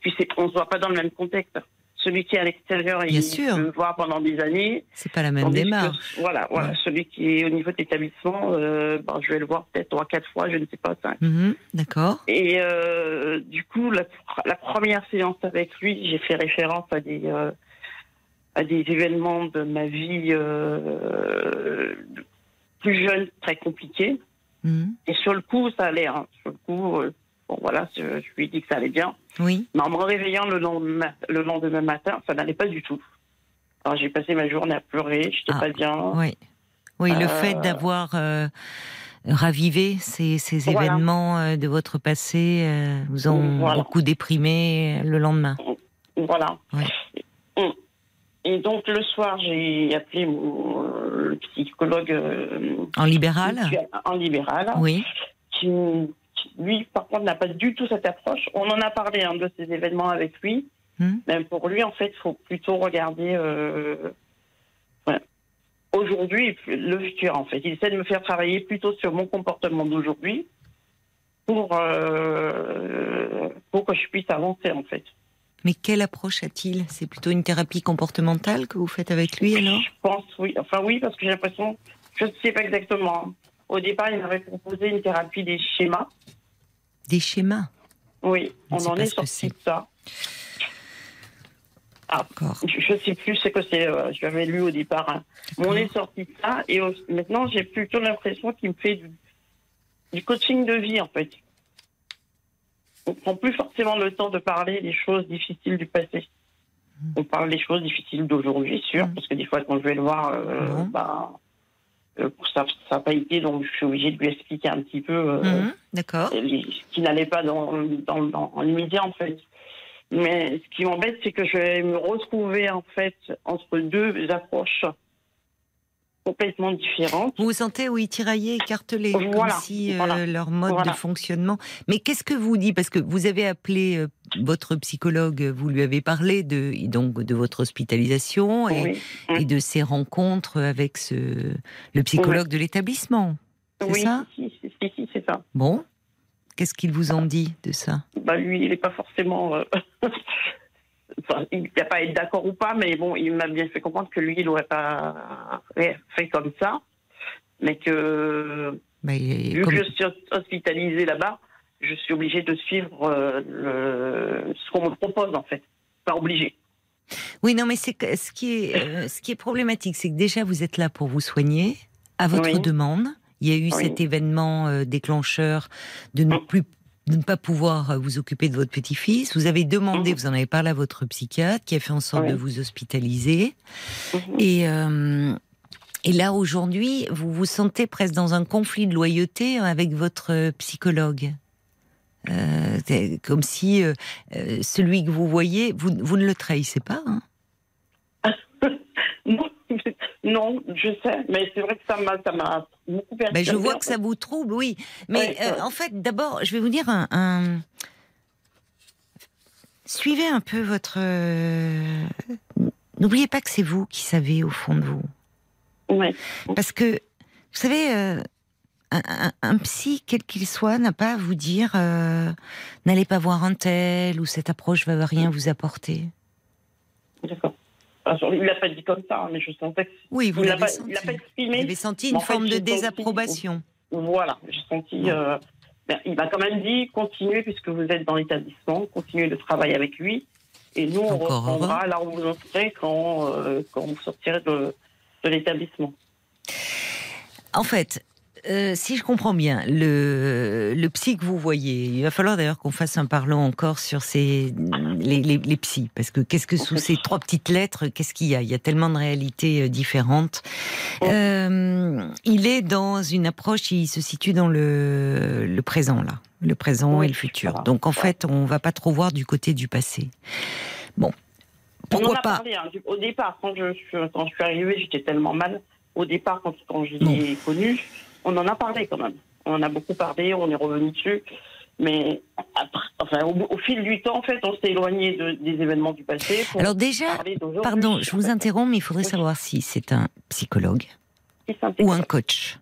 puis on ne se voit pas dans le même contexte. Celui qui est à l'extérieur, il peut me voir pendant des années. C'est pas la même démarche. voilà, voilà. Celui qui est au niveau de l'établissement, euh, ben, je vais le voir peut-être trois, quatre fois, je ne sais pas. Mhm, d'accord. Et euh, du coup, la, la, première séance avec lui, j'ai fait référence à des à des événements de ma vie euh, plus jeune très compliqués. Mhm. Et sur le coup, ça allait. Hein. Sur le coup, euh, bon voilà, je, lui ai dit que ça allait bien. Oui. Mais en me réveillant le lendemain, le lendemain matin, ça n'allait pas du tout. Alors j'ai passé ma journée à pleurer, j'étais n'étais ah, pas bien. Oui. Oui, le fait euh, d'avoir raviver ces, événements de votre passé, vous ont beaucoup déprimé le lendemain. Voilà. Et donc le soir, j'ai appelé mon, le psychologue. en libéral? En libéral. Oui. Qui, lui, par contre, n'a pas du tout cette approche. On en a parlé hein, de ces événements avec lui. Hmm. Mais pour lui, en fait, il faut plutôt regarder euh, aujourd'hui le futur, en fait. Il essaie de me faire travailler plutôt sur mon comportement d'aujourd'hui pour, euh, pour que je puisse avancer, en fait. Mais quelle approche a-t-il? C'est plutôt une thérapie comportementale que vous faites avec lui, alors? Je pense, oui. Enfin, oui, parce que j'ai l'impression, je ne sais pas exactement. Au départ, il m'avait proposé une thérapie des schémas. Des schémas? Oui, on en est sorti de ça. Ah, je ne sais plus ce que c'est. Euh, je l'avais lu au départ. Hein. On est sorti de ça et maintenant j'ai plutôt l'impression qu'il me fait du, coaching de vie en fait. On prend plus forcément le temps de parler des choses difficiles du passé. Hmm. On parle des choses difficiles d'aujourd'hui, sûr, hmm. parce que des fois quand je vais le voir, euh, bah, euh, ça n'a pas été, donc je suis obligée de lui expliquer un petit peu hmm. D'accord. ce qui n'allait pas dans, dans, dans, en l'immédiat en fait. Mais ce qui m'embête, c'est que je vais me retrouver en fait entre deux approches complètement différentes. Vous vous sentez, oui, tiraillé, écartelé, comme si euh, leur mode de fonctionnement. Mais qu'est-ce que vous dit Parce que vous avez appelé euh, votre psychologue, vous lui avez parlé de donc de votre hospitalisation et, de ses rencontres avec ce, le psychologue de l'établissement. C'est ça? si, si c'est ça. Bon, Qu'est-ce qu'ils vous ont dit de ça? Bah Lui, il n'est pas forcément. Euh, *laughs* il n'a pas être d'accord ou pas, mais bon, il m'a bien fait comprendre que lui, il n'aurait pas fait comme ça. Mais que. Vu que je suis hospitalisée là-bas, je suis obligée de suivre euh, ce qu'on me propose, en fait. Pas obligée. Oui, non, mais c'est ce qui est euh, ce qui est problématique, c'est que déjà vous êtes là pour vous soigner à votre demande. Il y a eu cet événement euh, déclencheur de ne plus de ne pas pouvoir euh, vous occuper de votre petit-fils. Vous avez demandé, mm. vous en avez parlé à votre psychiatre, qui a fait en sorte de vous hospitaliser. Mm-hmm. Et, euh, et là, aujourd'hui, vous vous sentez presque dans un conflit de loyauté avec votre psychologue. comme si celui que vous voyez, vous, vous ne le trahissez pas. Hein *laughs* non, je sais, mais c'est vrai que ça m'a, ça m'a beaucoup perturbé. Ben je vois que ça vous trouble, oui. Mais euh, en fait, d'abord, je vais vous dire un. Suivez un peu votre. Euh, n'oubliez pas que c'est vous qui savez au fond de vous. Oui. Parce que, vous savez, euh, un, psy, quel qu'il soit, n'a pas à vous dire n'allez pas voir un tel ou cette approche va rien vous apporter. D'accord il l'a pas dit comme ça, hein, mais je sentais que. Oui, vous l'avez senti. Il pas exprimé. Vous avez senti une forme de désapprobation. voilà, j'ai senti. Euh, ben, il m'a quand même dit continuez puisque vous êtes dans l'établissement, continuez de travailler avec lui. Et nous, on reprendra là où vous en serez quand, euh, quand vous sortirez de, de l'établissement. En fait, euh, si je comprends bien, le, le psy que vous voyez, il va falloir d'ailleurs qu'on fasse un parlant encore sur ces, les, les, les psys, parce que qu'est-ce que sous ces trois petites lettres, qu'est-ce qu'il y a? Il y a tellement de réalités euh, différentes. Euh, il est dans une approche, il se situe dans le, le présent là, le présent et le futur. Donc en fait, on va pas trop voir du côté du passé. Bon, pourquoi on en a pas parlé, hein, Au départ, quand je, quand je suis arrivée, j'étais tellement mal. Au départ, quand, quand je l'ai connu, on en a parlé quand même. On en a beaucoup parlé, on est revenu dessus. Mais enfin, au, fil du temps, en fait, on s'est éloigné des événements du passé. Alors déjà, pardon, je vous interromps, mais il faudrait savoir si c'est un psychologue ou un coach.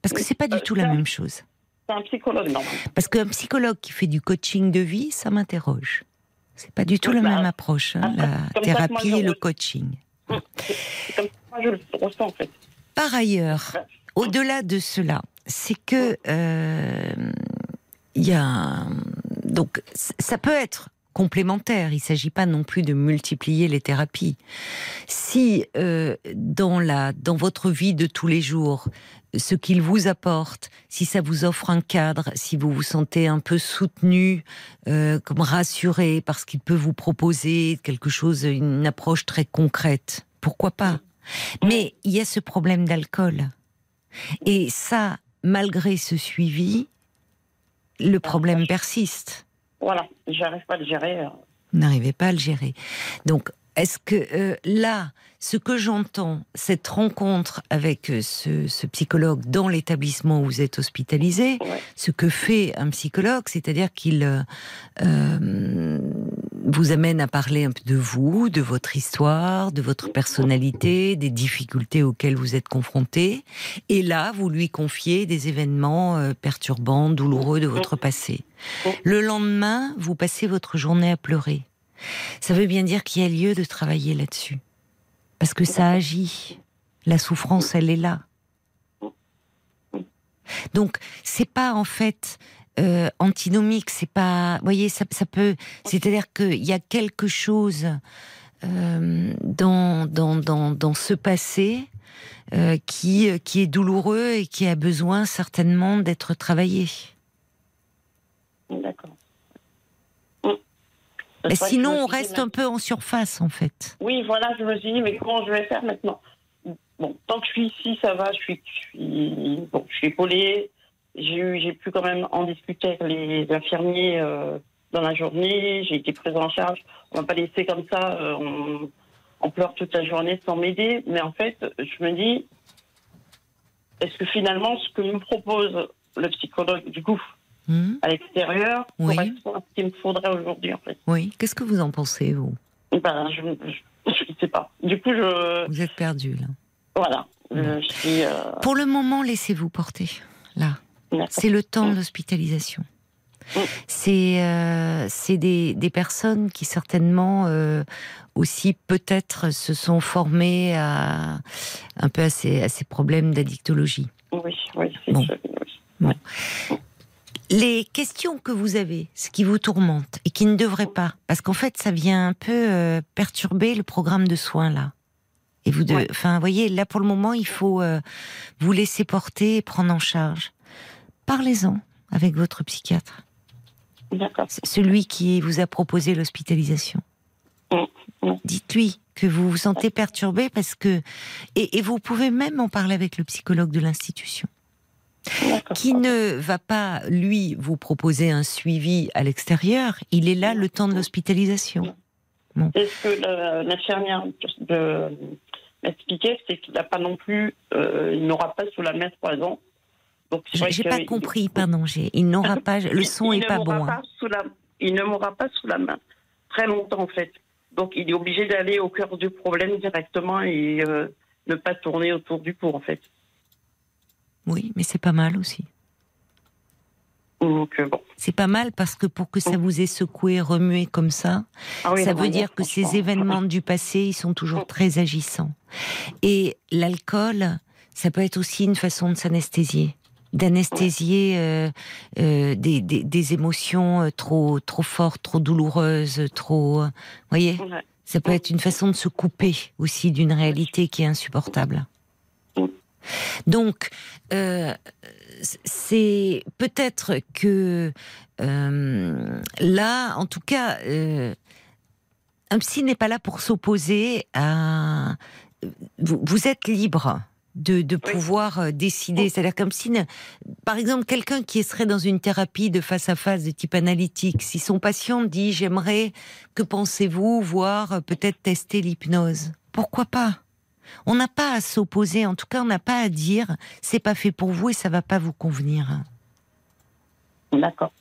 Parce que c'est pas du tout la même chose. C'est un psychologue, non Parce qu'un psychologue qui fait du coaching de vie, ça m'interroge. C'est pas du tout la bah, même approche, hein, la thérapie et le coaching. C'est comme ça que je le ressens, en fait. Par ailleurs, au-delà de cela, c'est que euh, il y a donc ça peut être complémentaire. Il ne s'agit pas non plus de multiplier les thérapies. Si euh, dans la dans votre vie de tous les jours, ce qu'il vous apporte, si ça vous offre un cadre, si vous vous sentez un peu soutenu, euh, comme rassuré parce qu'il peut vous proposer quelque chose, une approche très concrète, pourquoi pas? Mais il y a ce problème d'alcool. Et ça, malgré ce suivi, le problème persiste. Voilà, j'arrive pas à le gérer. Euh. Vous n'arrivez pas à le gérer. Donc, est-ce que euh, là, ce que j'entends, cette rencontre avec euh, ce, psychologue dans l'établissement où vous êtes hospitalisé, ce que fait un psychologue, c'est-à-dire qu'il euh, vous amène à parler un peu de vous, de votre histoire, de votre personnalité, des difficultés auxquelles vous êtes confronté, et là, vous lui confiez des événements perturbants, douloureux de votre passé. Le lendemain, vous passez votre journée à pleurer. Ça veut bien dire qu'il y a lieu de travailler là-dessus. Parce que ça agit. La souffrance, elle est là. Donc, c'est pas en fait euh, antinomique, c'est pas. Vous voyez, ça, peut. C'est-à-dire qu'il y a quelque chose euh, dans, dans, dans, ce passé euh, qui, qui est douloureux et qui a besoin certainement d'être travaillé. D'accord sinon, on reste un peu en surface, en fait. Oui, voilà, je me suis dit, mais comment je vais faire maintenant? Bon, tant que je suis ici, ça va, je suis, je suis, bon, je suis épaulée. J'ai pu quand même en discuter avec les infirmiers euh, dans la journée. J'ai été prise en charge. On m'a pas laissé comme ça. Euh, on, on, pleure toute la journée sans m'aider. Mais en fait, je me dis, est-ce que finalement, ce que me propose le psychologue, du coup, Hmm. à l'extérieur oui. correspond à ce qu'il me faudrait aujourd'hui, en fait? Oui. Qu'est-ce que vous en pensez, vous? Ben, Je ne sais pas. Du coup, je. Vous êtes perdu, là. Voilà. Je suis, euh, Pour le moment, laissez-vous porter, là. C'est le temps de l'hospitalisation. C'est euh, des, des, personnes qui certainement euh, aussi peut-être se sont formées à un peu à ces, à ces problèmes d'addictologie. Oui, oui, c'est bon. Bon les questions que vous avez, ce qui vous tourmente et qui ne devrait pas, parce qu'en fait, ça vient un peu euh, perturber le programme de soins là. Et vous, de, enfin, voyez, là pour le moment, il faut vous laisser porter et prendre en charge. Parlez-en avec votre psychiatre. D'accord. Celui qui vous a proposé l'hospitalisation. Mm, mm. Dites-lui que vous vous sentez perturbé parce que et vous pouvez même en parler avec le psychologue de l'institution qui ne va pas, lui, vous proposer un suivi à l'extérieur. Il est là le temps de l'hospitalisation. Est-ce que l'infirmière m'expliquait, c'est qu'il n'a pas non plus, euh, il n'aura pas sous la main trois ans. J'ai pas compris, pardon. Il n'aura pas, le son est pas bon. Hein. il ne m'aura pas sous la main très longtemps en fait. Donc il est obligé d'aller au cœur du problème directement et euh, ne pas tourner autour du pot en fait. Oui, mais c'est pas mal aussi. Euh, c'est pas mal parce que pour que ça vous ait secoué, remué comme ça, ah ça veut dire que ces événements du passé, ils sont toujours très agissants. Et l'alcool, ça peut être aussi une façon de s'anesthésier d'anesthésier euh, euh, des, émotions trop trop fortes, trop douloureuses, trop, voyez, ça peut être une façon de se couper aussi d'une réalité qui est insupportable. Donc, euh, c'est peut-être que euh, là, en tout cas, euh, un psy n'est pas là pour s'opposer à. Vous, êtes libre de, pouvoir décider. C'est-à-dire comme si, par exemple, quelqu'un qui serait dans une thérapie de face à face de type analytique, si son patient dit j'aimerais, que pensez-vous, voir peut-être tester l'hypnose, pourquoi pas? On n'a pas à s'opposer, en tout cas, on n'a pas à dire c'est pas fait pour vous et ça va pas vous convenir. D'accord.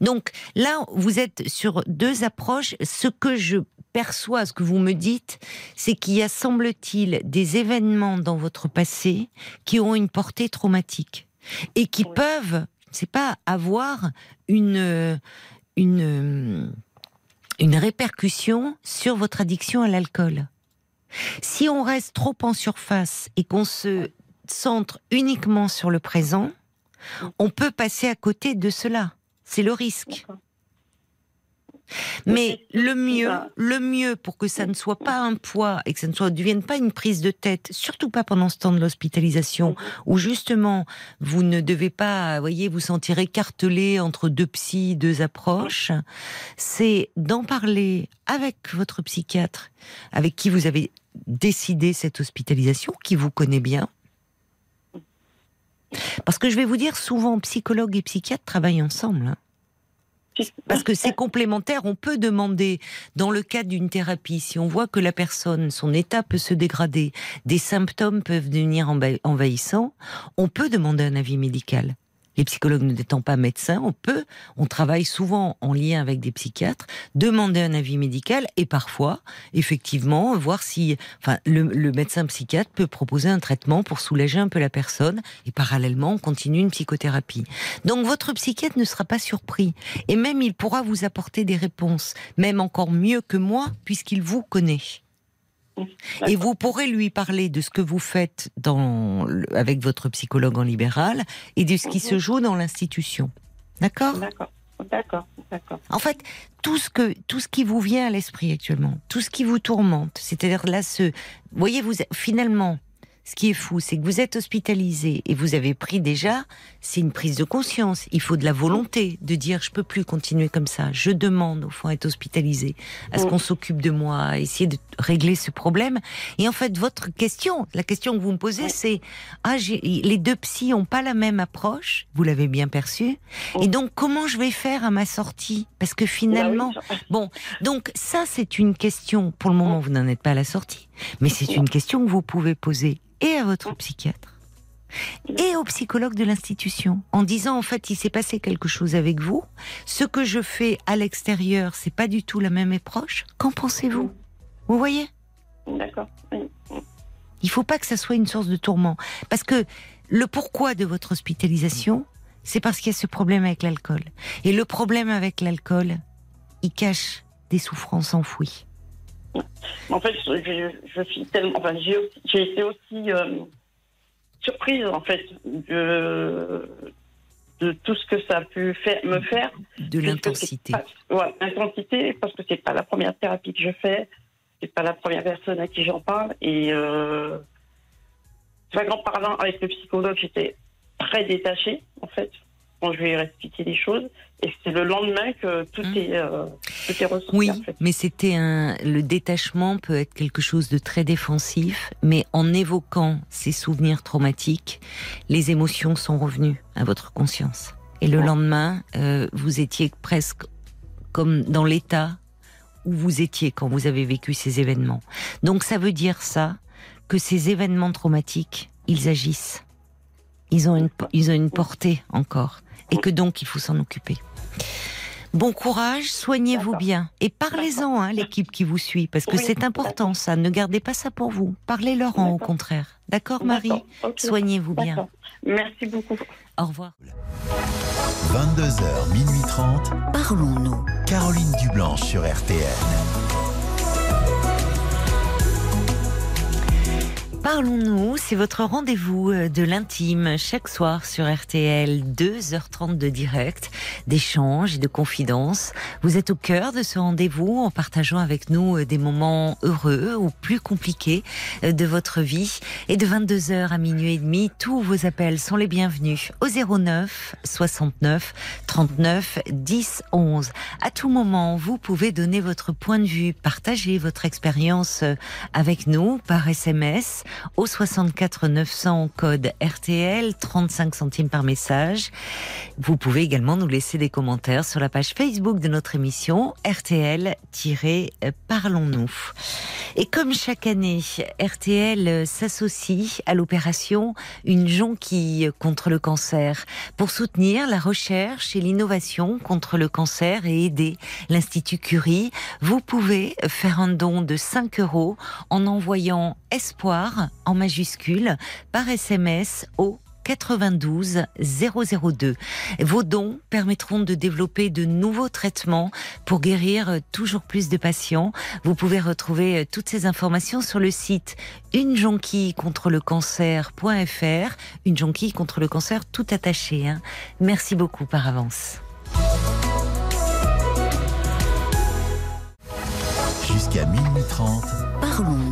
Donc là, vous êtes sur deux approches. Ce que je perçois, ce que vous me dites, c'est qu'il y a, semble-t-il, des événements dans votre passé qui ont une portée traumatique et qui peuvent, c'est pas avoir une une une répercussion sur votre addiction à l'alcool. Si on reste trop en surface et qu'on se centre uniquement sur le présent, on peut passer à côté de cela. C'est le risque. Mais le mieux, le mieux pour que ça ne soit pas un poids et que ça ne soit, devienne pas une prise de tête, surtout pas pendant ce temps de l'hospitalisation, où justement vous ne devez pas, voyez, vous sentir écartelé entre deux psys, deux approches, c'est d'en parler avec votre psychiatre, avec qui vous avez décider cette hospitalisation, qui vous connaît bien, Parce que je vais vous dire, souvent, psychologue et psychiatre travaillent ensemble. Hein. Parce que c'est complémentaire, on peut demander, dans le cadre d'une thérapie, si on voit que la personne, son état peut se dégrader, des symptômes peuvent devenir envahissants, on peut demander un avis médical les psychologues n'étant pas médecins, on peut, on travaille souvent en lien avec des psychiatres, demander un avis médical et parfois, effectivement, voir si, enfin, le, médecin psychiatre peut proposer un traitement pour soulager un peu la personne et parallèlement, on continue une psychothérapie. Donc, votre psychiatre ne sera pas surpris et même il pourra vous apporter des réponses, même encore mieux que moi, puisqu'il vous connaît. Et vous pourrez lui parler de ce que vous faites dans, avec votre psychologue en libéral et de ce qui se mhm. joue dans l'institution. D'accord? D'accord. D'accord. En fait, tout ce que tout ce qui vous vient à l'esprit actuellement, tout ce qui vous tourmente, c'est-à-dire là ce voyez vous finalement ce qui est fou, c'est que vous êtes hospitalisé et vous avez pris déjà, c'est une prise de conscience. Il faut de la volonté de dire je peux plus continuer comme ça. Je demande au fond à être hospitalisé, à ce qu'on s'occupe de moi, à essayer de régler ce problème. Et en fait, votre question, la question que vous me posez, c'est ah les deux psys ont pas la même approche. Vous l'avez bien perçu. Et donc comment je vais faire à ma sortie? Parce que finalement, bon, donc ça c'est une question. Pour le moment, vous n'en êtes pas à la sortie, mais c'est une question que vous pouvez poser et à votre psychiatre et au psychologue de l'institution en disant en fait il s'est passé quelque chose avec vous, ce que je fais à l'extérieur c'est pas du tout la même approche. Qu'en pensez-vous? Vous voyez? D'accord. Il faut pas que ça soit une source de tourment parce que le pourquoi de votre hospitalisation c'est parce qu'il y a ce problème avec l'alcool et le problème avec l'alcool il cache des souffrances enfouies. En fait, je, suis tellement. Enfin, j'ai été aussi euh, surprise, en fait, de, de tout ce que ça a pu faire, me faire. De l'intensité. Ouais, l'intensité, parce que c'est pas la première thérapie que je fais, c'est pas la première personne à qui j'en parle. Et euh, qu'en parlant avec le psychologue, j'étais très détachée, en fait quand je lui ai expliqué les choses. Et c'est le lendemain que tout mmh. est, euh, ressorti. Oui, mais c'était un. Le détachement peut être quelque chose de très défensif, mais en évoquant ces souvenirs traumatiques, les émotions sont revenues à votre conscience. Et le lendemain, euh, vous étiez presque comme dans l'état où vous étiez quand vous avez vécu ces événements. Donc ça veut dire ça, que ces événements traumatiques, ils agissent. Ils ont une, ils ont une portée encore et que donc il faut s'en occuper. Bon courage, soignez-vous bien et parlez-en hein, l'équipe qui vous suit parce que c'est important ça. Ne gardez pas ça pour vous. Parlez-leur au contraire. D'accord, Marie Soignez-vous bien. Merci beaucoup. Au revoir. 22h, minuit 30. Parlons-nous. Caroline Dublanche sur RTN. Parlons-nous, c'est votre rendez-vous euh, de l'intime chaque soir sur RTL, 2h30 de direct, d'échanges et de confidences. Vous êtes au cœur de ce rendez-vous en partageant avec nous euh, des moments heureux ou plus compliqués euh, de votre vie. Et de 22h à minuit et demi, tous vos appels sont les bienvenus au 09 69 39 10 11. À tout moment, vous pouvez donner votre point de vue, partager votre expérience avec nous par SMS au 64 900 code RTL, 35 centimes par message. Vous pouvez également nous laisser des commentaires sur la page Facebook de notre émission RTL-Parlons-nous. Et comme chaque année, RTL s'associe à l'opération Une jonquille contre le cancer pour soutenir la recherche et l'innovation contre le cancer et aider l'Institut Curie. Vous pouvez faire un don de 5 euros en envoyant espoir en majuscule par SMS au 92 002. Vos dons permettront de développer de nouveaux traitements pour guérir toujours plus de patients. Vous pouvez retrouver toutes ces informations sur le site une jonquille contre le cancer.fr. Une jonquille contre le cancer tout attaché. Hein. Merci beaucoup par avance. Jusqu'à minuit 30. Parlons-nous.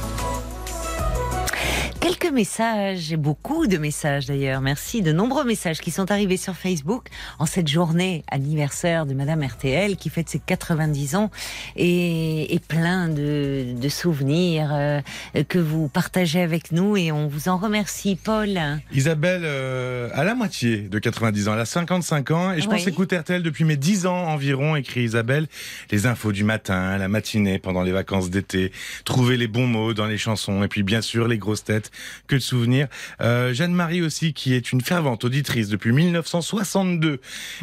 Quelques messages, beaucoup de messages d'ailleurs. Merci de nombreux messages qui sont arrivés sur Facebook en cette journée anniversaire de Madame RTL qui fête ses 90 ans et, et plein de, de souvenirs euh, que vous partagez avec nous et on vous en remercie, Paul. Isabelle euh, à la moitié de 90 ans, elle a 55 ans et je pense écouter RTL depuis mes 10 ans environ, écrit Isabelle. Les infos du matin, la matinée, pendant les vacances d'été, trouver les bons mots dans les chansons et puis bien sûr les grosses têtes que de souvenirs. Euh, Jeanne-Marie aussi, qui est une fervente auditrice depuis 1962.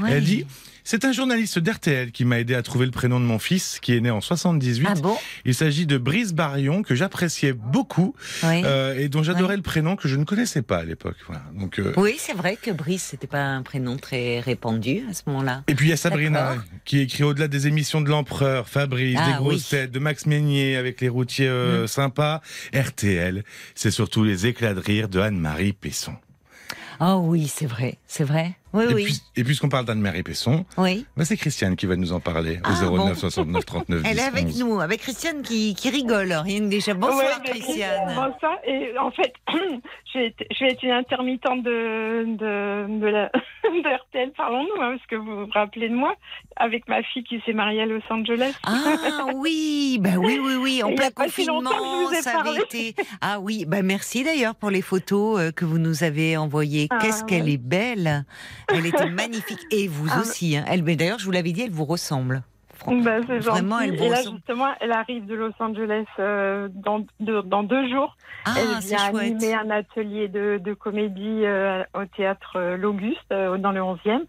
Elle dit c'est un journaliste d'RTL qui m'a aidé à trouver le prénom de mon fils, qui est né en 78. Ah bon? Il s'agit de Brice Barion, que j'appréciais beaucoup euh, et dont j'adorais le prénom que je ne connaissais pas à l'époque. Voilà. Donc, euh... Oui, c'est vrai que Brice, c'était pas un prénom très répandu à ce moment-là. Et puis il y a Sabrina, qui écrit au-delà des émissions de l'Empereur, Fabrice, ah, des grosses têtes, de Max Meignier avec les routiers euh, mm. sympas. RTL, c'est surtout les éclats de rire de Anne-Marie Pesson. Oh oui, c'est vrai, c'est vrai. Oui, et, oui. et puisqu'on parle d'Anne-Marie Pesson, oui. Bah c'est Christiane qui va nous en parler au 09 69 39 Elle est avec nous, avec Christiane qui, qui rigole, rien que déjà. Bonsoir Christiane. Bonsoir, et en fait, *clears throat* je vais être une intermittente de, de, de, la, *laughs* de RTL, parlons-nous, hein, parce que vous vous rappelez de moi, avec ma fille qui s'est mariée à Los Angeles. Ah oui, bah oui, oui, oui, en plein confinement, ça avait été. Ah oui, bah merci d'ailleurs pour les photos euh, que vous nous avez envoyées. Ah, Qu'est-ce qu'elle est belle elle était magnifique. Et vous ah, aussi. Hein. Elle, mais d'ailleurs, je vous l'avais dit, elle vous ressemble. Ben, Vraiment, elle Et là, justement, elle arrive de Los Angeles euh, dans, dans deux jours. Ah, elle vient animer un atelier de, de comédie euh, au théâtre euh, L'Auguste, dans le 11e,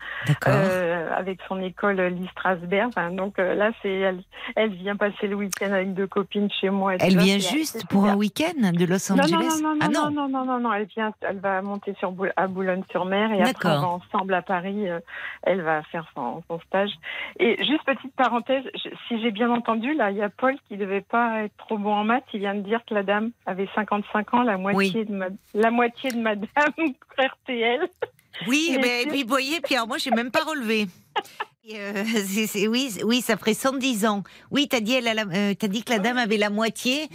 avec son école Lee Strasberg. donc là, c'est elle, elle, vient passer le week-end avec deux copines chez moi. elle vient juste pour un week-end de Los Angeles non, non, non, ah, non, non, non, non, non, elle vient, elle va monter sur, à Boulogne-sur-Mer et après, on va ensemble à Paris. elle va faire son, son stage. Et juste petite parenthèse, si j'ai bien entendu, là, il y a Paul qui devait pas être trop bon en maths. Il vient de dire que la dame avait 55 ans, la moitié, de, la moitié de Madame *laughs* RTL. Oui, mais, puis vous voyez, Pierre, moi, j'ai même pas relevé. Euh, *laughs* oui, oui, ça ferait 110 ans. Oui, t'as dit, elle euh, as dit que la dame avait la moitié.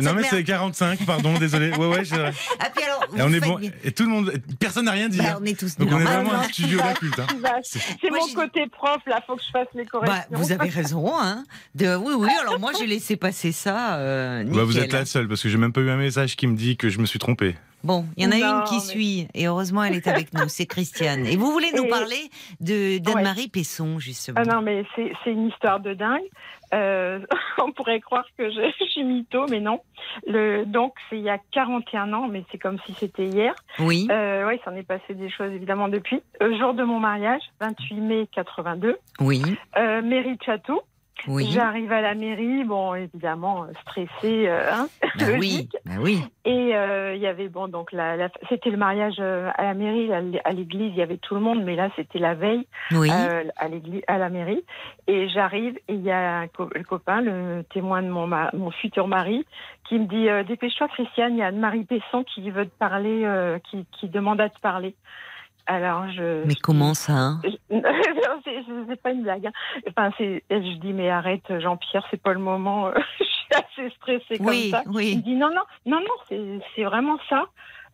non, mais c'est 45, pardon, désolé. Ouais, ouais, *laughs* ah, puis alors, et on est bon. Et tout le monde, personne n'a rien dit. Bah, on est tous Donc on est vraiment un studio d'occulte. Hein. Bah, c'est mon côté prof, là, faut que je fasse les bah, corrections. Bah, vous avez raison, hein. De, oui, oui, alors moi, j'ai laissé passer ça. Euh, vous êtes la seule, parce que j'ai même pas eu un message qui me dit que je me suis trompé. Bon, il y en a une qui suit, et heureusement elle est avec nous, c'est Christiane. Et vous voulez nous parler de d'Anne-Marie Pesson, justement Ah non, mais c'est une histoire de dingue. Euh, *laughs* on pourrait croire que *laughs* je, suis mytho, mais non. Le, donc, c'est il y a 41 ans, mais c'est comme si c'était hier. Oui. Euh, oui, s'en est passé des choses évidemment depuis. Le jour de mon mariage, 28 mai 82. Oui. Euh, mairie de Château. J'arrive à la mairie, bon, évidemment, stressée, euh, hein, *laughs* bah oui, bah oui. Et euh, il y avait, bon, donc, la, c'était le mariage euh, à la mairie, à l'église, il y avait tout le monde, mais là, c'était la veille à, l'église, à la mairie. Et j'arrive, et il y a un le copain, le témoin de mon, mon futur mari, qui me dit Dépêche-toi, Christiane, il y a Anne-Marie Pesson qui veut te parler, qui, qui demande à te parler. Alors je. Mais comment ça hein *laughs* C'est pas une blague. Hein. Enfin, je dis mais arrête, Jean-Pierre, c'est pas le moment. *laughs* je suis assez stressée comme ça. Oui. Il dit non, non, non, non, c'est vraiment ça.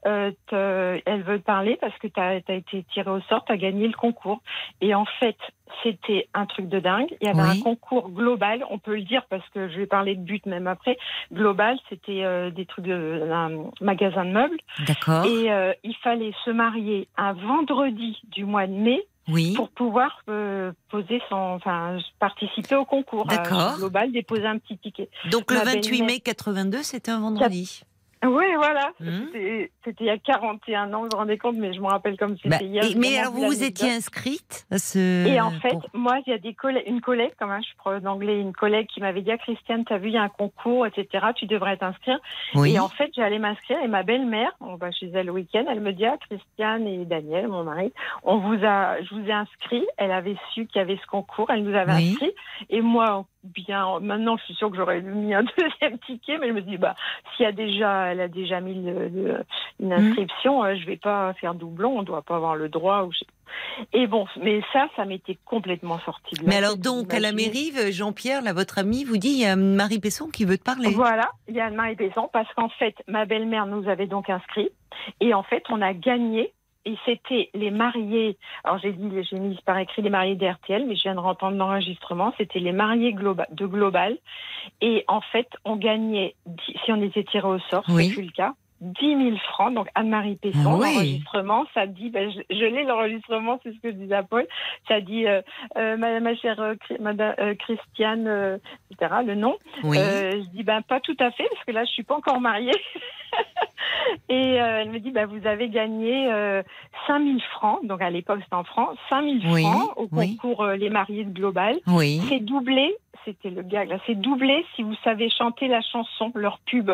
Euh, elle veut te parler parce que tu as, été tiré au sort, tu as gagné le concours. Et en fait, c'était un truc de dingue. Il y avait un concours global, on peut le dire parce que je vais parler de but même après. Global, c'était euh, des trucs de un magasin de meubles. D'accord. Et euh, il fallait se marier un vendredi du mois de mai oui. pour pouvoir poser son, enfin, participer au concours. D'accord. global, déposer un petit ticket. Donc le 28 mai 82, c'était un vendredi. *laughs* Oui, voilà. Mmh. C'était il y a 41 ans, vous vous rendez compte, mais je me rappelle comme bah, c'était hier. mais alors, vous vous étiez inscrite à ce. Et en fait, moi, il y a des une collègue, comme un, je prends d'anglais, une collègue qui m'avait dit ah, Christiane, tu as vu, il y a un concours, etc., tu devrais t'inscrire. Et en fait, j'allais m'inscrire et ma belle-mère, on va chez elle le week-end, elle me dit ah, Christiane et Daniel, mon mari, on vous a, je vous ai inscrit. Elle avait su qu'il y avait ce concours, elle nous avait inscrit. Et moi, bien. Maintenant, je suis sûre que j'aurais mis un *laughs* deuxième ticket, mais je me dis, bah, s'il y a déjà, elle a déjà mis une mmh. inscription, je je vais pas faire doublon. On doit pas avoir le droit. Ou et bon, mais ça, ça m'était complètement sorti de. Mais alors donc, à la mairie, Jean-Pierre, là, votre ami, vous dit, il y a Marie Pesson qui veut te parler. Voilà, il y a Marie Pesson, parce qu'en fait, ma belle-mère nous avait donc inscrit, et en fait, on a gagné et c'était les mariés. Alors j'ai dit, j'ai mis par écrit les mariés d'RTL, mais je viens de entendre l'enregistrement. C'était les mariés de Global. Et en fait, on gagnait, si on était tiré au sort, oui. c'est le cas, 10 000 francs. Donc Anne-Marie Pesson, l'enregistrement, ça dit, ben, je, l'ai l'enregistrement, c'est ce que à Paul, ça dit euh, euh, ma, chère euh, Madame, Christiane, etc., le nom. je dis, ben pas tout à fait, parce que là, je suis pas encore mariée. *laughs* Et elle me dit, ben, vous avez gagné 5 000 francs, donc à l'époque c'était en francs, 5 000 francs au concours Les Mariés de Global. C'est doublé, c'était le gag, là, c'est doublé si vous savez chanter la chanson, leur pub.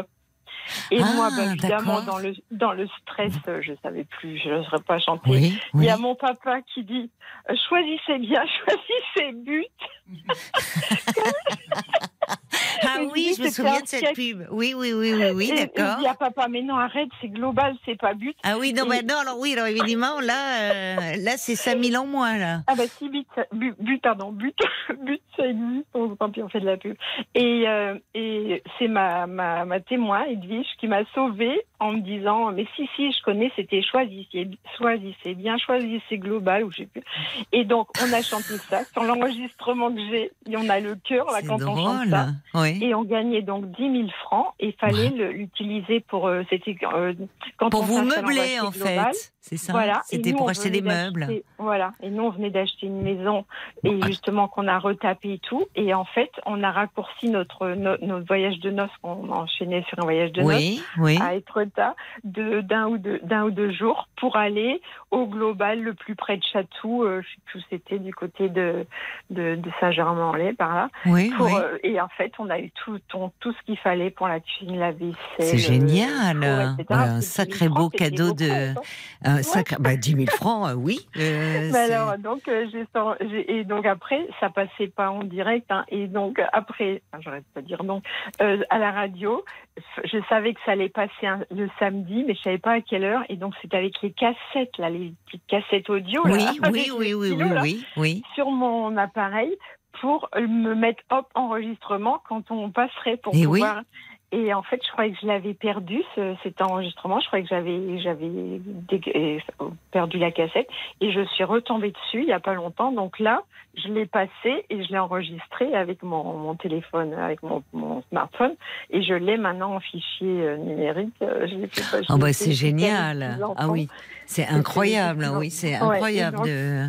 Et ah, moi, ben, évidemment, dans le, dans le stress, euh, je ne savais plus, je n'oserais pas chanter. Il y a mon papa qui dit euh, Choisissez bien, *laughs* choisissez but. Ah oui, je me souviens de cette pub. Oui, oui, oui, oui, oui d'accord. Il y a papa, mais non, arrête, c'est global, c'est pas but. Ah oui, non, mais non, alors oui, alors évidemment, là, euh, là c'est 5000 en moins, là. Ah bah si, but, but, pardon, but, *laughs* but, ça existe, tant pis, on fait de la pub. Et, euh, et c'est ma, ma, ma témoin, Edwige, qui m'a sauvée en me disant, mais si, si, je connais, c'était choisissez, choisissez bien, choisissez global, ou je sais plus. Et donc, on a chanté ça sur l'enregistrement que j'ai, et on a le cœur, là, quand on chante ça. Et on gagnait donc 10 000 francs et il fallait l'utiliser pour. Euh, c'était euh, quand pour vous meubler en fait. C'est ça. Voilà. C'était pour acheter des meubles. Voilà. Et nous on venait d'acheter une maison et justement qu'on a retapé et tout. Et en fait on a raccourci notre notre voyage de noces qu'on enchaînait sur un voyage de noces oui. à Etretat d'un ou deux jours pour aller au global le plus près de Chatou. Euh, je sais c'était du côté de de, de Saint-Germain-en-Laye par là. Oui. Pour, et en fait on a eu tout, tout ce qu'il fallait pour la cuisine, la vaisselle. C'est génial. un sacré beau cadeau de. Un sacré, bah, 10 000 francs, euh, oui. Euh, alors, donc, euh, et donc après, ça passait pas en direct. Hein, et donc après, j'arrête pas de dire non, à la radio, je savais que ça allait passer le samedi, mais je savais pas à quelle heure. Et donc c'était avec les cassettes, là, les petites cassettes audio. *laughs* Oui, oui, oui, oui, oui, oui, Sur mon appareil pour me mettre hop enregistrement quand on passerait pour et pouvoir. Et en fait, je croyais que je l'avais perdu cet enregistrement. Je croyais que j'avais j'avais perdu la cassette et je suis retombée dessus il y a pas longtemps. Donc là, je l'ai passé et je l'ai enregistré avec mon, mon téléphone, avec mon, mon, smartphone et je l'ai maintenant en fichier euh, numérique. Oh bah c'est génial. Ah oui, c'est incroyable. Oui, c'est incroyable de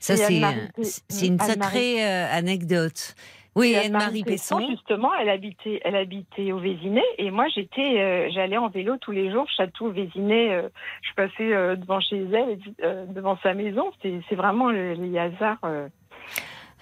ça, c'est une sacrée euh, anecdote. Oui, Anne-Marie Pesson. Justement, elle habitait, elle habitait au Vésinet et moi j'étais, euh, j'allais en vélo tous les jours, château Vésinet. Euh, je passais devant chez elle, devant sa maison. C'est vraiment les hasards.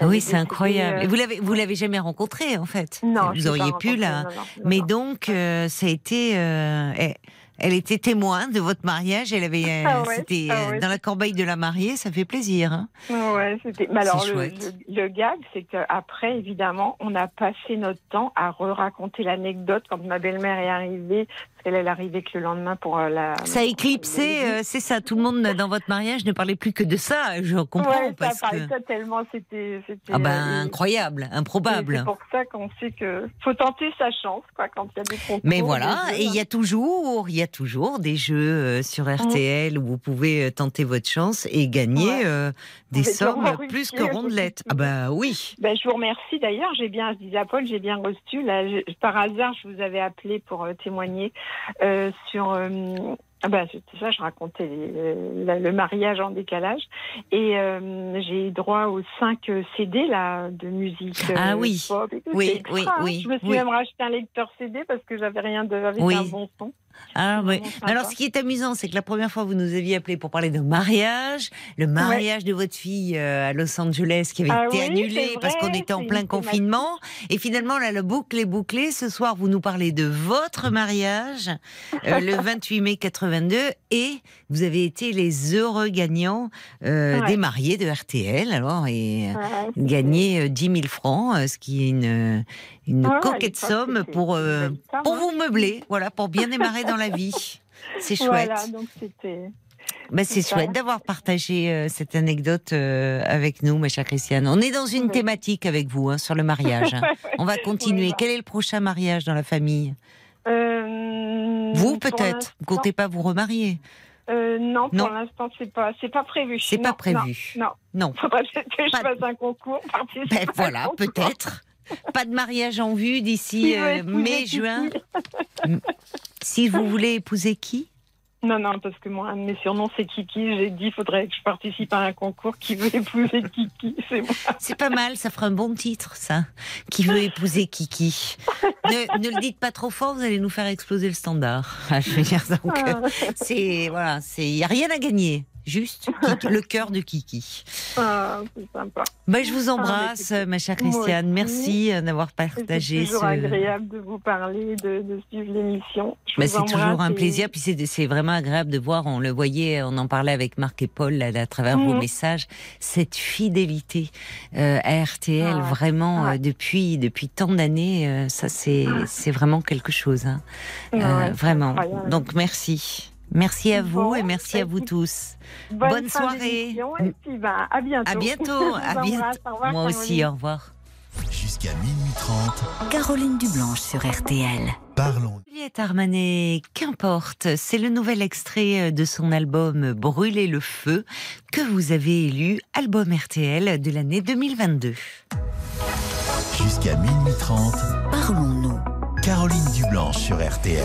oui, c'est incroyable. Et vous l'avez, vous l'avez jamais rencontré en fait? Non, vous auriez pu là. Mais donc, ça a été. Eh, elle était témoin de votre mariage. Elle avait, ah c'était ah euh, dans la corbeille de la mariée. Ça fait plaisir. Hein ouais, c'était. Mais alors le, le, gag, c'est qu'après, évidemment, on a passé notre temps à re-raconter l'anecdote quand ma belle-mère est arrivée elle, elle arrivait que le lendemain pour euh, la. Ça a éclipsé, euh, c'est ça. Tout le monde dans votre mariage ne parlait plus que de ça. Je comprends. Ouais, parce ça que... tellement, c'était. Ah ben, incroyable, improbable. C'est pour ça qu'on sait que faut tenter sa chance, quoi, quand il y a des concours. Mais voilà, et il y a toujours, il y a toujours des jeux euh, sur mmh. RTL où vous pouvez tenter votre chance et gagner des sommes plus que rondelettes. Ah ben oui. Ben, je vous remercie d'ailleurs. J'ai bien, je disais à Paul, j'ai bien reçu. Là, par hasard, je vous avais appelé pour témoigner euh, sur euh, ah bah, c'était ça, je racontais le mariage en décalage. Et euh, j'ai droit aux 5 CD là, de musique. Ah oui. oui, oui, oui, Je me suis même racheté un lecteur CD parce que j'avais rien de, avec un bon son. Ah, oui. Alors, ce qui est amusant, c'est que la première fois, vous nous aviez appelé pour parler de mariage, le mariage de votre fille euh, à Los Angeles qui avait ah été annulé parce qu'on était en plein confinement. Et finalement, là, le boucle est bouclé. Ce soir, vous nous parlez de votre mariage, euh, le *laughs* 28 mai 82, et vous avez été les heureux gagnants euh, des mariés de RTL, alors, et gagné 10 000 francs, ce qui est une, une ah, coquette somme pour, euh, pour vous meubler, voilà, pour bien démarrer dans la vie. *laughs* C'est chouette. Voilà, donc c'était. Bah, c'est chouette d'avoir partagé euh, cette anecdote euh, avec nous, ma chère Christiane. On est dans une thématique avec vous hein, sur le mariage. *laughs* Hein. On va continuer. Quel est le prochain mariage dans la famille? Vous peut-être. Vous comptez pas vous remarier? Non, pour l'instant, c'est pas, c'est pas prévu. C'est pas prévu. Non, non. Faudrait peut-être que je fasse un concours. Ben voilà, peut-être. Pas de mariage en vue d'ici euh, mai, juin. si vous voulez épouser qui? Non, non, parce que moi, un de mes surnoms, c'est Kiki. J'ai dit, il faudrait que je participe à un concours qui veut épouser Kiki. C'est moi. C'est pas mal, ça fera un bon titre, ça. Qui veut épouser Kiki? ne, ne, le dites pas trop fort, vous allez nous faire exploser le standard. Je veux dire, donc, ah. c'est, voilà, c'est, il n'y a rien à gagner juste *laughs* le cœur de Kiki. Ah, c'est sympa. Bah, je vous ah, embrasse, ma chère Christiane. Merci euh, d'avoir partagé. C'est toujours agréable de vous parler, de, suivre l'émission. Bah, c'est toujours un plaisir. Puis c'est vraiment agréable de voir, on le voyait, on en parlait avec Marc et Paul à travers vos mhm. messages, cette fidélité euh, à RTL, ah, vraiment euh, depuis, depuis tant d'années, ça c'est vraiment quelque chose. Hein. vraiment. Donc merci. Merci à vous et merci à vous tous. *laughs* Bonne, soirée. Et puis, ben, à bientôt. À bientôt. *laughs* à bientôt. Moi aussi, au revoir. Jusqu'à minuit 30. Caroline Dublanche sur RTL. Parlons. Juliette Armanet, qu'importe, c'est le nouvel extrait de son album Brûler le feu que vous avez élu album RTL de l'année 2022. Jusqu'à minuit 30. Parlons-nous. Caroline Dublanche sur RTL.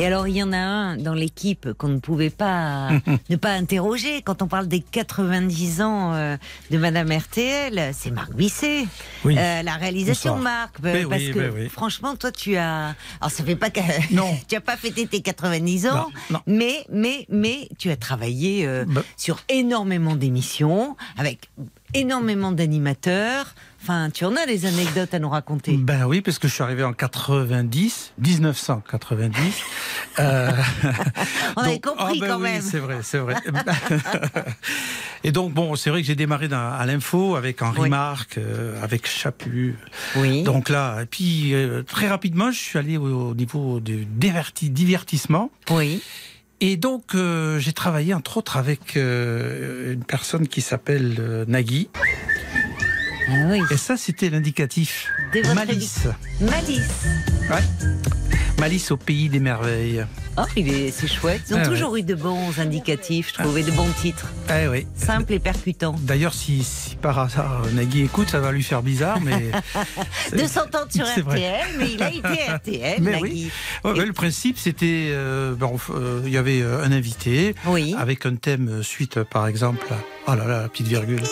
Et alors, il y en a un dans l'équipe qu'on ne pouvait pas *laughs* ne pas interroger quand on parle des 90 ans euh, de Madame RTL. C'est Marc Bisset. Euh, la réalisation Marc. Euh, parce que, franchement, toi, tu as. Alors, ça fait pas que. *laughs* Non. *laughs* tu as pas fêté tes 90 ans. Mais, mais, mais, tu as travaillé bah. sur énormément d'émissions avec énormément d'animateurs. Enfin, tu en as des anecdotes à nous raconter. Ben oui, parce que je suis arrivé en 90, 1990. Euh... *laughs* On avait compris ah ben quand oui, même. C'est vrai, c'est vrai. *laughs* et donc, bon, c'est vrai que j'ai démarré dans, à l'info avec Henri Marc, euh, avec Chaput. Oui. Donc là, et puis euh, très rapidement, je suis allé au, niveau du divertissement. Oui. Et donc, euh, j'ai travaillé entre autres avec euh, une personne qui s'appelle Nagui. Ah Et ça, c'était l'indicatif. Malice. Malice. Ouais. Malice au pays des merveilles. Oh, c'est chouette. Ils ont toujours eu de bons indicatifs, je trouvais, de bons titres. Ah, oui. Simples et percutants. D'ailleurs, si, par hasard Nagui écoute, ça va lui faire bizarre, mais. *laughs* de s'entendre sur *laughs* RTL, mais il a *laughs* été RTL, Nagui. le principe, c'était. Euh, euh, il y avait euh, un invité, avec un thème suite, par exemple. Oh là là, la petite virgule.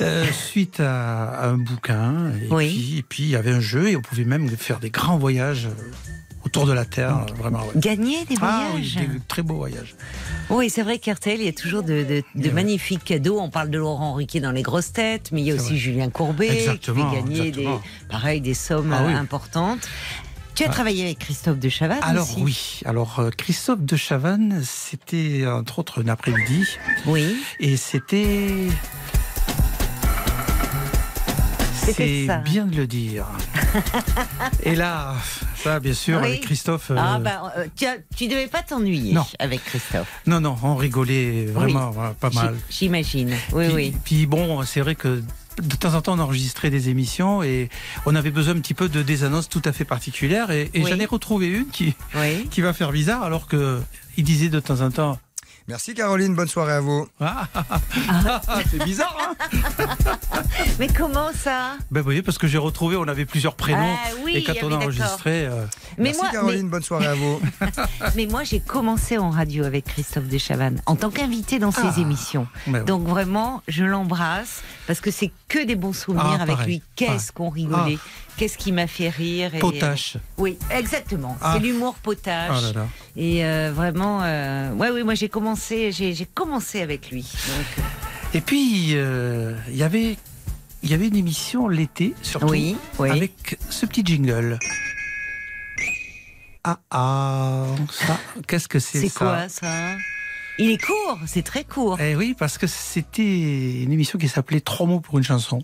Euh, suite à, un bouquin. Et, puis, puis il y avait un jeu et on pouvait même faire des grands voyages euh, autour de la Terre. Vraiment, Gagner des ah voyages oui, des très beaux voyages. Oui, c'est vrai qu'RTL, il y a toujours de, magnifiques cadeaux. On parle de Laurent Riquet dans les grosses têtes, mais il y a aussi Julien Courbet qui fait gagner des, pareil, des sommes ah importantes. Tu as travaillé avec Christophe de Chavannes Alors oui, alors euh, Christophe de Chavannes, c'était entre autres un après-midi. Oui. Et c'était c'est bien de le dire. Et là, ça, bien sûr, avec Christophe. Ah, euh, bah, euh, tu, ne devais pas t'ennuyer avec Christophe. Non, non, on rigolait vraiment pas mal. J'imagine. Oui, puis, oui. Puis bon, c'est vrai que de temps en temps, on enregistrait des émissions et on avait besoin un petit peu de des annonces tout à fait particulières. Et, j'en ai retrouvé une qui, qui va faire bizarre, alors que il disait de temps en temps Merci Caroline, bonne soirée à vous. Ah, c'est bizarre, hein *laughs* Mais comment ça? Ben vous voyez, parce que j'ai retrouvé, on avait plusieurs prénoms. Ah, oui, et quand on a enregistré, euh, Mais Merci Caroline, bonne soirée à vous. *laughs* mais moi, j'ai commencé en radio avec Christophe Dechavanne en tant qu'invité dans ses ah. émissions. Donc vraiment, je l'embrasse parce que c'est que des bons souvenirs ah, avec lui. Qu'est-ce qu'on rigolait. Qu'est-ce qui m'a fait rire et... Potache. Oui, exactement. C'est l'humour potache. Et euh, vraiment, euh, ouais, oui, moi j'ai commencé, j'ai commencé avec lui. Donc... Et puis, euh, il y avait il y avait une émission l'été, surtout, avec ce petit jingle. Ah ah, ça, qu'est-ce que c'est ça C'est quoi ça? Il est court, c'est très court. Eh oui, parce que c'était une émission qui s'appelait Trois mots pour une chanson.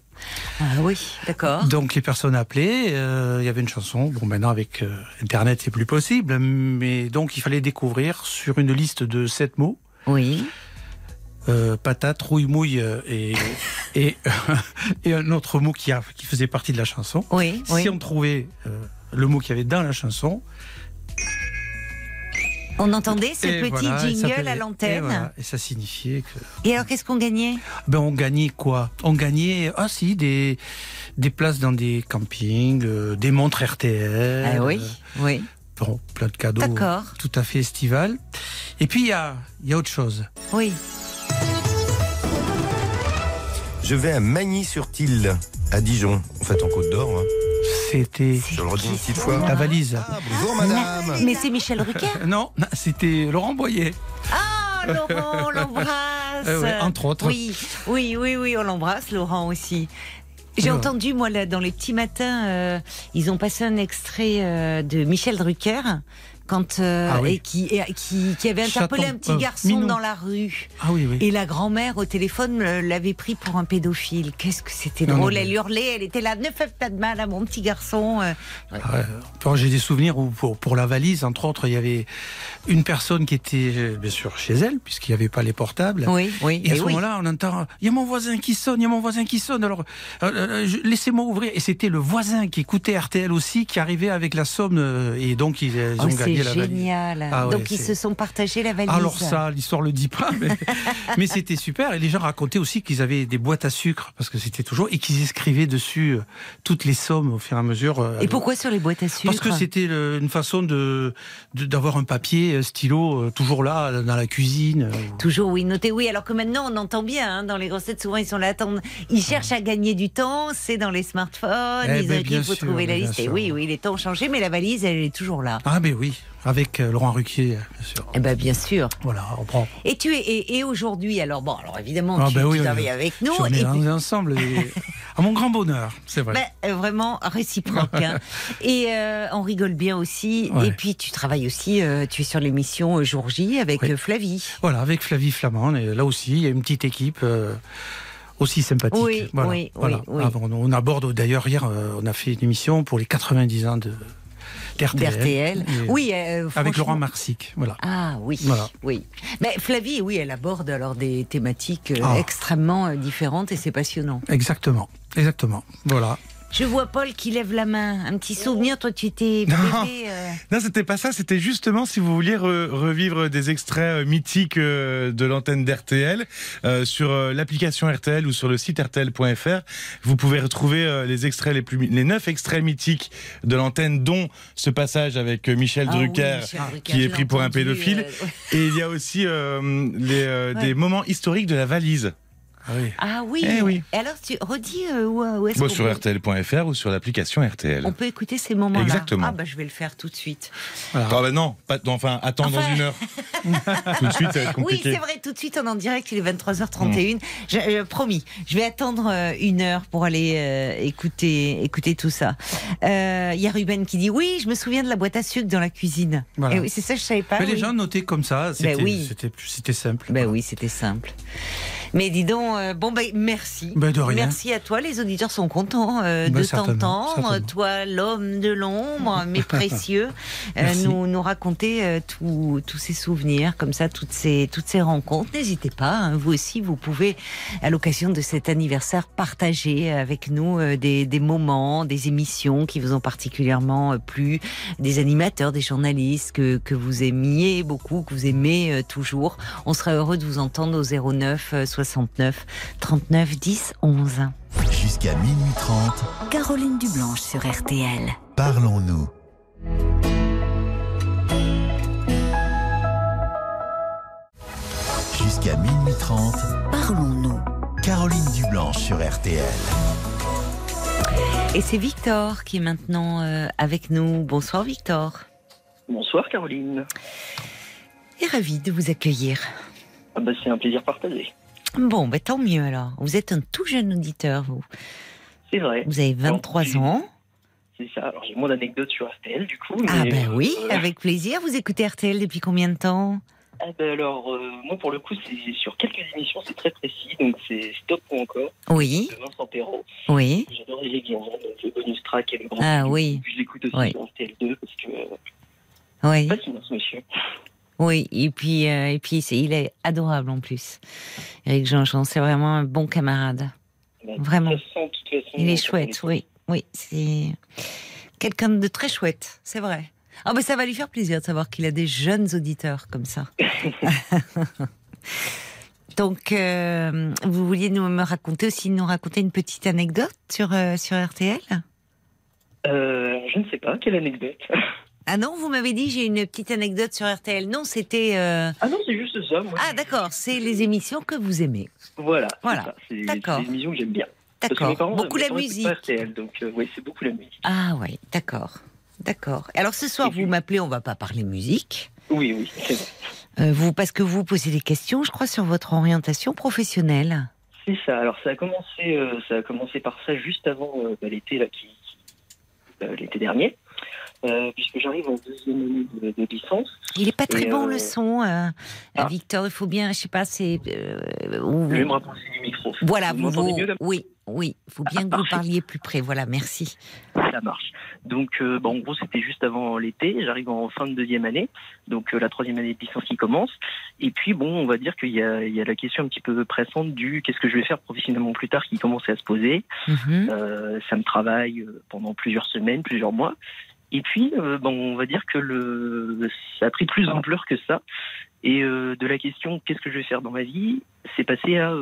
Ah oui, d'accord. Donc les personnes appelaient, euh, il y avait une chanson. Bon, maintenant avec euh, Internet, c'est plus possible, mais donc il fallait découvrir sur une liste de sept mots. Oui. Euh, patate, rouille, mouille et, *laughs* et, et, un autre mot qui, a, qui faisait partie de la chanson. Oui. Si on trouvait le mot qu'il y avait dans la chanson, on entendait ce petit jingle à l'antenne. Et, ça signifiait que. Et alors, qu'est-ce qu'on gagnait? Ben, on gagnait quoi? On gagnait ah si des des places dans des campings, euh, des montres RTL. Ah oui, oui. Bon, plein de cadeaux. D'accord. Tout à fait estival. Et puis il y a il y a autre chose. Oui. Je vais à Magny-sur-Tille, à Dijon, en fait en Côte d'Or. Hein. C'était. Je le redis une petite fois. La valise. Ah, bonjour madame. Mais c'est Michel Rucker Non, c'était Laurent Boyer. Ah, Laurent, on l'embrasse. *laughs* Euh, entre autres. Oui, oui, oui, oui, on l'embrasse, Laurent aussi. J'ai entendu, moi, là, dans les petits matins, euh, ils ont passé un extrait euh, de Michel Drucker quand euh, ah et qui, qui, qui avait interpellé un petit euh, garçon dans la rue. Ah oui, oui. Et la grand-mère au téléphone l'avait pris pour un pédophile. Qu'est-ce que c'était drôle Elle hurlait, elle était là, ne faites pas de mal à mon petit garçon. Euh. Ah j'ai des souvenirs où pour, pour la valise, entre autres, il y avait une personne qui était bien sûr chez elle puisqu'il n'y avait pas les portables. Oui, oui. Et à ce moment-là, on entend il y a mon voisin qui sonne, il y a mon voisin qui sonne. Alors laissez-moi ouvrir. Et c'était le voisin qui écoutait RTL aussi qui arrivait avec la somme et donc ils, ils oh, ont gagné génial. Ah Donc ils se sont partagés la valise. Alors ça, l'histoire le dit pas, *laughs* mais, c'était super. Et les gens racontaient aussi qu'ils avaient des boîtes à sucre parce que c'était toujours et qu'ils écrivaient dessus euh, toutes les sommes au fur et à mesure. Euh, et pourquoi sur les boîtes à sucre Parce que c'était une façon de d'avoir un papier stylo euh, toujours là dans la cuisine. Toujours oui, noté oui. Alors que maintenant on entend bien hein, dans les grossettes souvent ils sont là ils cherchent à gagner du temps. C'est dans les smartphones. Eh ben, il faut trouver la liste. Et oui, oui, les temps ont changé, mais la valise elle est toujours là. Ah ben oui. Avec euh, Laurent Ruquier, bien sûr. Eh ben, bien sûr. Voilà, on prend. Et tu es et, aujourd'hui, alors bon, alors évidemment, ah, tu, ben travailles avec nous. On est ensemble, *laughs* à mon grand bonheur, c'est vrai. Ben, euh, vraiment réciproque. Hein. *laughs* et euh, on rigole bien aussi. Et puis tu travailles aussi, tu es sur l'émission Jour J avec Flavie. Voilà, avec Flavie Flamand. Et là aussi, il y a une petite équipe aussi sympathique. Oui, oui, oui, on aborde d'ailleurs hier, on a fait une émission pour les 90 ans de d'RTL. Oui, euh, avec Laurent Marsic, voilà. Ah oui, oui. Mais Flavie, oui, elle aborde alors des thématiques euh, ah. extrêmement euh, différentes et c'est passionnant. Exactement, exactement. Voilà. Je vois Paul qui lève la main. Un petit souvenir, toi tu étais bébé. Euh. Non, c'était pas ça. C'était justement si vous vouliez revivre des extraits euh, mythiques euh, de l'antenne d'RTL sur l'application RTL ou sur le site RTL.fr. Vous pouvez retrouver les extraits les plus, les neuf extraits mythiques de l'antenne, dont ce passage avec Michel, ah Drucker, qui est pris pour un pédophile. Et il y a aussi les, des moments historiques de la valise. Ah oui. Ah oui. Eh oui. Et alors, tu redis euh, où, est-ce Sur RTL.fr ou sur l'application RTL. On peut écouter ces moments-là. Exactement. Ah bah je vais le faire tout de suite. Ah bah non, pas, enfin attends dans une heure. *laughs* tout de suite, ça va être compliqué. Oui, c'est vrai, tout de suite, on est en direct, il est 23h31. Je, promis, je vais attendre euh, une heure pour aller euh, écouter, écouter tout ça. Il y a Ruben qui dit oui, je me souviens de la boîte à sucre dans la cuisine. Et oui, c'est ça, je savais pas. Mais les gens notaient comme ça. Ben c'était oui. simple. Ben oui, c'était simple. Mais dis donc, euh, bon ben merci. Ben de rien. Merci à toi. Les auditeurs sont contents euh, ben, de t'entendre. Toi, l'homme de l'ombre, *laughs* mais précieux, euh, nous nous raconter tous ces souvenirs, comme ça, toutes ces toutes ces rencontres. N'hésitez pas. Hein, vous aussi, vous pouvez, à l'occasion de cet anniversaire, partager avec nous des, des moments, des émissions qui vous ont particulièrement plu, des animateurs, des journalistes que que vous aimiez beaucoup, que vous aimez toujours. On serait heureux de vous entendre au 09 69 39 10 11. Jusqu'à minuit 30. Caroline Dublanche sur RTL. Parlons-nous. Jusqu'à minuit 30. Parlons-nous. Caroline Dublanche sur RTL. Et c'est Victor qui est maintenant euh, avec nous. Bonsoir Victor. Bonsoir Caroline. Et ravi de vous accueillir. Ah bah, c'est un plaisir partagé. Bon, bah, tant mieux alors. Vous êtes un tout jeune auditeur, vous. C'est vrai. Vous avez 23 ans. C'est ça. Alors j'ai moins d'anecdotes sur RTL du coup. ah ben oui, euh, avec plaisir. Vous écoutez RTL depuis combien de temps? Ah ben alors, euh, moi pour le coup, c'est sur quelques émissions, c'est très précis. Donc c'est Stop ou encore. Oui. De Vincent Perrault. Oui. J'adorais les Guillaume, donc le bonus track et le grand. Ah oui. je l'écoute aussi sur RTL2 parce que. oui. Pas ce monsieur. Oui, et puis, euh, et puis il est adorable en plus. Eric Jean-Jean, c'est vraiment un bon camarade. Ben, vraiment. il est chouette, oui. Oui, c'est quelqu'un de très chouette, c'est vrai. Ah ben ça va lui faire plaisir de savoir qu'il a des jeunes auditeurs comme ça. *laughs* Donc, euh, vous vouliez nous me raconter aussi, nous raconter une petite anecdote sur, euh, sur RTL euh, Je ne sais pas, quelle anecdote? Ah non, vous m'avez dit j'ai une petite anecdote sur RTL. Non, c'était. Ah non, c'est juste ça. ah d'accord, c'est les émissions que vous aimez. Voilà. Voilà. C'est les émissions que j'aime bien. D'accord. Beaucoup la musique. RTL, donc oui, c'est beaucoup la musique. Ah oui, d'accord. D'accord. Alors ce soir, vous m'appelez, on va pas parler musique. Oui, oui, c'est vrai. Euh, vous, parce que vous posez des questions, je crois, sur votre orientation professionnelle. C'est ça. Alors ça a commencé, euh, ça a commencé par ça juste avant euh, bah, l'été là, qui, l'été dernier. Puisque j'arrive en deuxième année de, licence. Il est pas très bon le son, ah. Victor. Il faut bien, je sais pas, c'est. je vais me rapprocher du micro. Voilà, vous, vous oui, oui, il faut bien que vous parliez plus près. Voilà, merci. Ça marche. Donc, euh, en gros, c'était juste avant l'été. J'arrive en fin de deuxième année, donc euh, la troisième année de licence qui commence. Et puis, bon, on va dire qu'il y, a, la question un petit peu pressante du qu'est-ce que je vais faire professionnellement plus tard qui commence à se poser. Mhm. Euh, ça me travaille pendant plusieurs semaines, plusieurs mois. Et puis, bon, on va dire que le, ça a pris plus d'ampleur que ça. Et de la question qu'est-ce que je vais faire dans ma vie, c'est passé à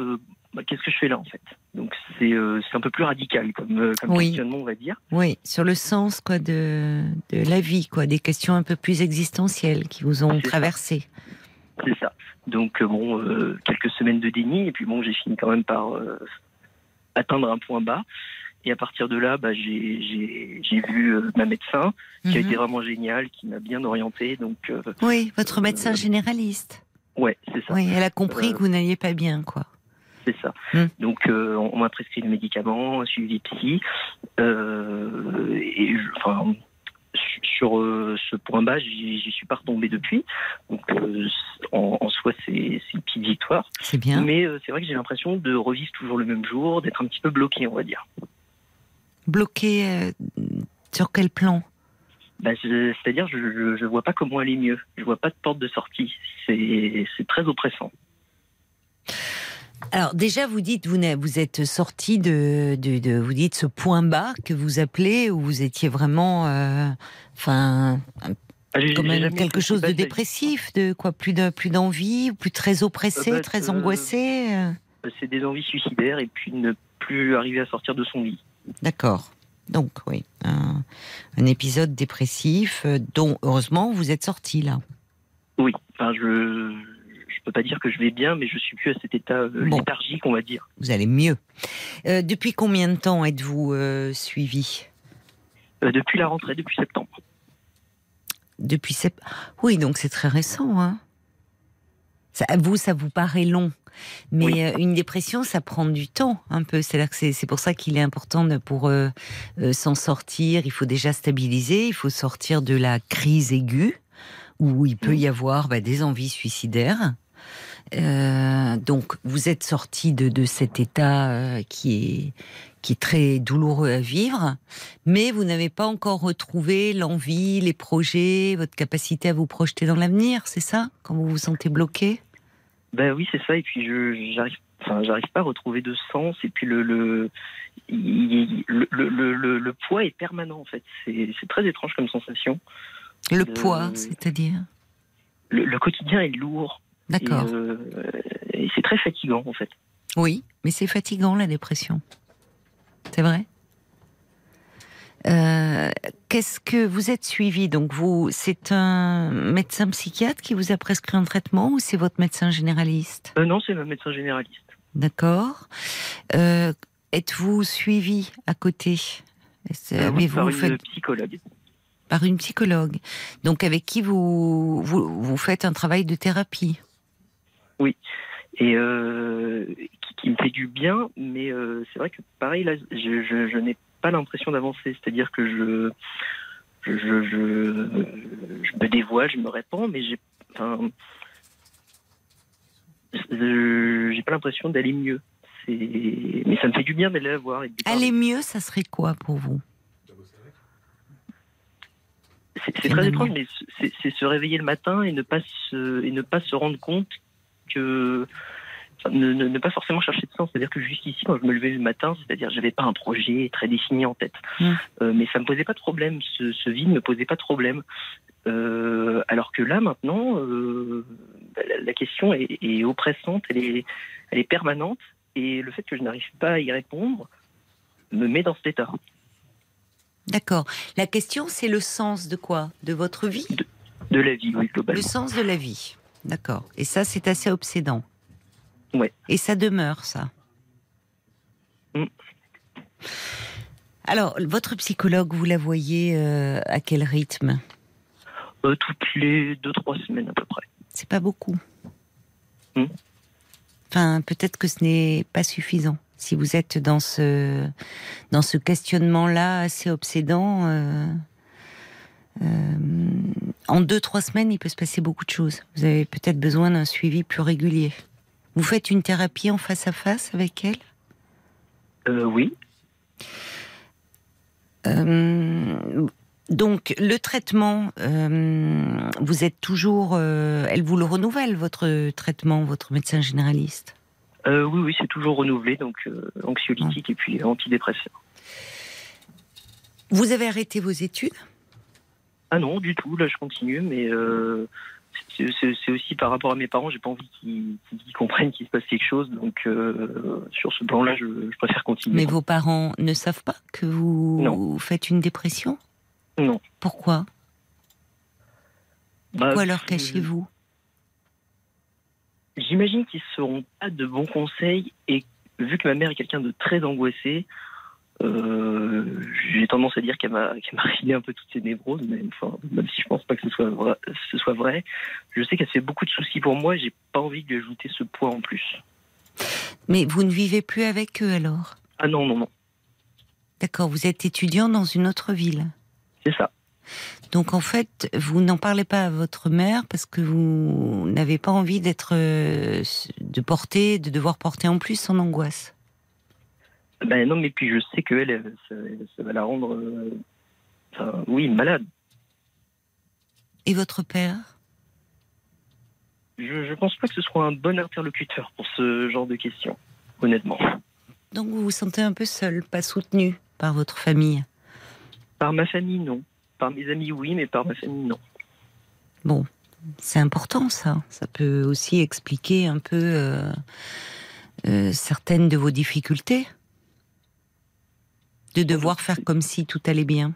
bah, qu'est-ce que je fais là en fait Donc euh, c'est un peu plus radical comme, euh, comme questionnement, on va dire. Oui, sur le sens quoi de, de la vie, quoi, des questions un peu plus existentielles qui vous ont traversé. C'est ça. Donc euh, bon, quelques semaines de déni et puis bon, j'ai fini quand même par atteindre un point bas. Et à partir de là, bah, j'ai vu ma médecin, qui a été mhm. vraiment géniale, qui m'a bien orienté. Donc, oui, votre médecin généraliste. Ouais, c'est ça. Oui, elle a compris que vous n'alliez pas bien, quoi c'est ça. Hmm. Donc euh, on, m'a prescrit le médicament, un suivi psy, euh, et enfin sur euh, ce point bas, j'y suis pas retombé depuis. Donc en, soi, c'est une petite victoire. C'est bien. Mais c'est vrai que j'ai l'impression de revivre toujours le même jour, d'être un petit peu bloqué, on va dire. Bloqué sur quel plan? Bah, C'est-à-dire, je, ne vois pas comment aller mieux. Je vois pas de porte de sortie. C'est très oppressant. Alors déjà, vous dites, vous, vous êtes sorti de, de, vous dites ce point bas que vous appelez où vous étiez vraiment, euh, enfin, ah, quelque chose de dépressif, de quoi, plus de plus d'envie, plus très oppressé, euh, bah, très angoissé. Euh? c'est des envies suicidaires et puis ne plus arriver à sortir de son lit. D'accord. Donc oui, un, un, épisode dépressif dont heureusement vous êtes sorti là. Oui, enfin je je peux pas dire que je vais bien, mais je suis plus à cet état euh, léthargique, on va dire. Vous allez mieux. Euh, depuis combien de temps êtes-vous euh, suivi? Depuis la rentrée, depuis septembre. Depuis septembre. Oui, donc c'est très récent. Hein ça, vous, ça vous paraît long? Mais une dépression, ça prend du temps, un peu. C'est pour ça qu'il est important de, pour s'en sortir. Il faut déjà stabiliser, il faut sortir de la crise aiguë où il peut y avoir bah, des envies suicidaires. Euh, donc, vous êtes sorti de, de cet état euh, qui est qui est très douloureux à vivre, mais vous n'avez pas encore retrouvé l'envie, les projets, votre capacité à vous projeter dans l'avenir, c'est ça Quand vous vous sentez bloqué? Ben oui, c'est ça. Et puis je j'arrive, enfin, j'arrive pas à retrouver de sens. Et puis le le le, le, le, poids est permanent en fait. C'est très étrange comme sensation. Le poids, c'est-à-dire? le, quotidien est lourd. D'accord. Euh, et, c'est très fatigant, en fait. Oui, mais c'est fatigant, la dépression. C'est vrai? Euh, qu'est-ce que vous êtes suivi? Donc vous, c'est un médecin psychiatre qui vous a prescrit un traitement ou c'est votre médecin généraliste? Euh, Non, c'est un médecin généraliste. D'accord. Euh, êtes-vous suivi à côté? Par une psychologue. Par une psychologue. Donc avec qui vous, vous, vous faites un travail de thérapie? Oui. Et qui, me fait du bien, mais c'est vrai que pareil, là, je, je, je n'ai pas l'impression d'avancer. C'est-à-dire que je, je, je, je, me dévoile, je me répands, mais j'ai, enfin, j'ai pas l'impression d'aller mieux. Mais ça me fait du bien d'aller la voir. Aller mieux, ça serait quoi pour vous? C'est très étrange, mais c'est se réveiller le matin et ne pas se, et ne pas se rendre compte que ne, pas forcément chercher de sens. C'est-à-dire que jusqu'ici, quand je me levais le matin, c'est-à-dire j'avais pas un projet très défini en tête. Mmh. Euh, mais ça me posait pas de problème. Ce, vide ne me posait pas de problème. Euh, alors que là, maintenant, euh, bah, la, question est, oppressante, elle est, elle est permanente. Et le fait que je n'arrive pas à y répondre me met dans cet état. D'accord. La question, c'est le sens de quoi? De votre vie? De, la vie, oui, globalement. Le sens de la vie. D'accord. Et ça, c'est assez obsédant. Ouais. Et ça demeure, ça. Mm. Alors, votre psychologue, vous la voyez euh, à quel rythme? Euh, Toutes les deux, trois semaines à peu près. C'est pas beaucoup. Mm. Enfin, peut-être que ce n'est pas suffisant. Si vous êtes dans ce, dans ce questionnement-là assez obsédant, euh, en deux, trois semaines, il peut se passer beaucoup de choses. Vous avez peut-être besoin d'un suivi plus régulier. Vous faites une thérapie en face à face avec elle? Euh, Oui. Euh, donc le traitement, euh, vous êtes toujours, elle vous le renouvelle votre traitement, votre médecin généraliste? Oui, oui, c'est toujours renouvelé, donc anxiolytique et puis antidépresseur. Vous avez arrêté vos études? Ah non, du tout. Là, je continue, mais c'est aussi par rapport à mes parents, j'ai pas envie qu'ils comprennent qu'il se passe quelque chose. Donc euh, sur ce plan-là, je, préfère continuer. Mais vos parents ne savent pas que vous faites une dépression? Non. Pourquoi? Bah, Pourquoi leur cachez-vous? J'imagine qu'ils ne seront pas de bons conseils et vu que ma mère est quelqu'un de très angoissé, euh, j'ai tendance à dire qu'elle m'a qu un peu toutes ses névroses, même, même si je pense pas que ce soit vrai, ce soit vrai je sais qu'elle fait beaucoup de soucis pour moi. J'ai pas envie de lui ajouter ce poids en plus. Mais vous ne vivez plus avec eux alors? Ah non non non. D'accord, vous êtes étudiant dans une autre ville. C'est ça. Donc en fait, vous n'en parlez pas à votre mère parce que vous n'avez pas envie d'être, euh, de porter, de devoir porter en plus son angoisse. Ben non, mais puis je sais que elle, ça, va la rendre, euh, oui, malade. Et votre père? Je, ne pense pas que ce soit un bon interlocuteur pour ce genre de questions, honnêtement. Donc vous vous sentez un peu seul, pas soutenu par votre famille? Par ma famille, non. Par mes amis, oui, mais par ma famille, non. Bon, c'est important ça. Ça peut aussi expliquer un peu euh, euh, certaines de vos difficultés de devoir faire comme si tout allait bien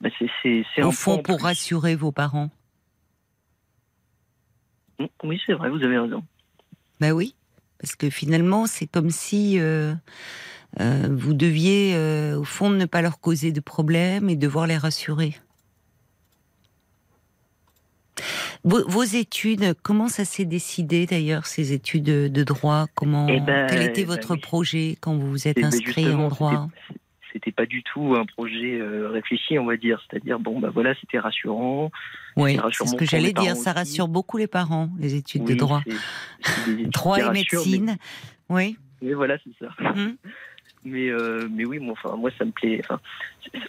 bah, c'est, Au fond, pour rassurer vos parents. Mm, oui, c'est vrai, vous avez raison. Ben oui, parce que finalement, c'est comme si euh, euh, vous deviez, euh, au fond, ne pas leur causer de problèmes et devoir les rassurer. Vos, études, comment ça s'est décidé d'ailleurs, ces études de droit? Comment, eh ben, Quel était ben votre projet quand vous vous êtes eh ben inscrit en droit? C'était pas du tout un projet euh, réfléchi, on va dire. C'est-à-dire, bon, bah voilà, c'était rassurant. Oui, c'est ce que j'allais dire. Ça rassure beaucoup les parents, les études de droit. *laughs* droit et médecine. Oui. Mais voilà, c'est ça. Hum. Mais, euh, mais oui, moi, enfin, moi, ça me plaît. Enfin,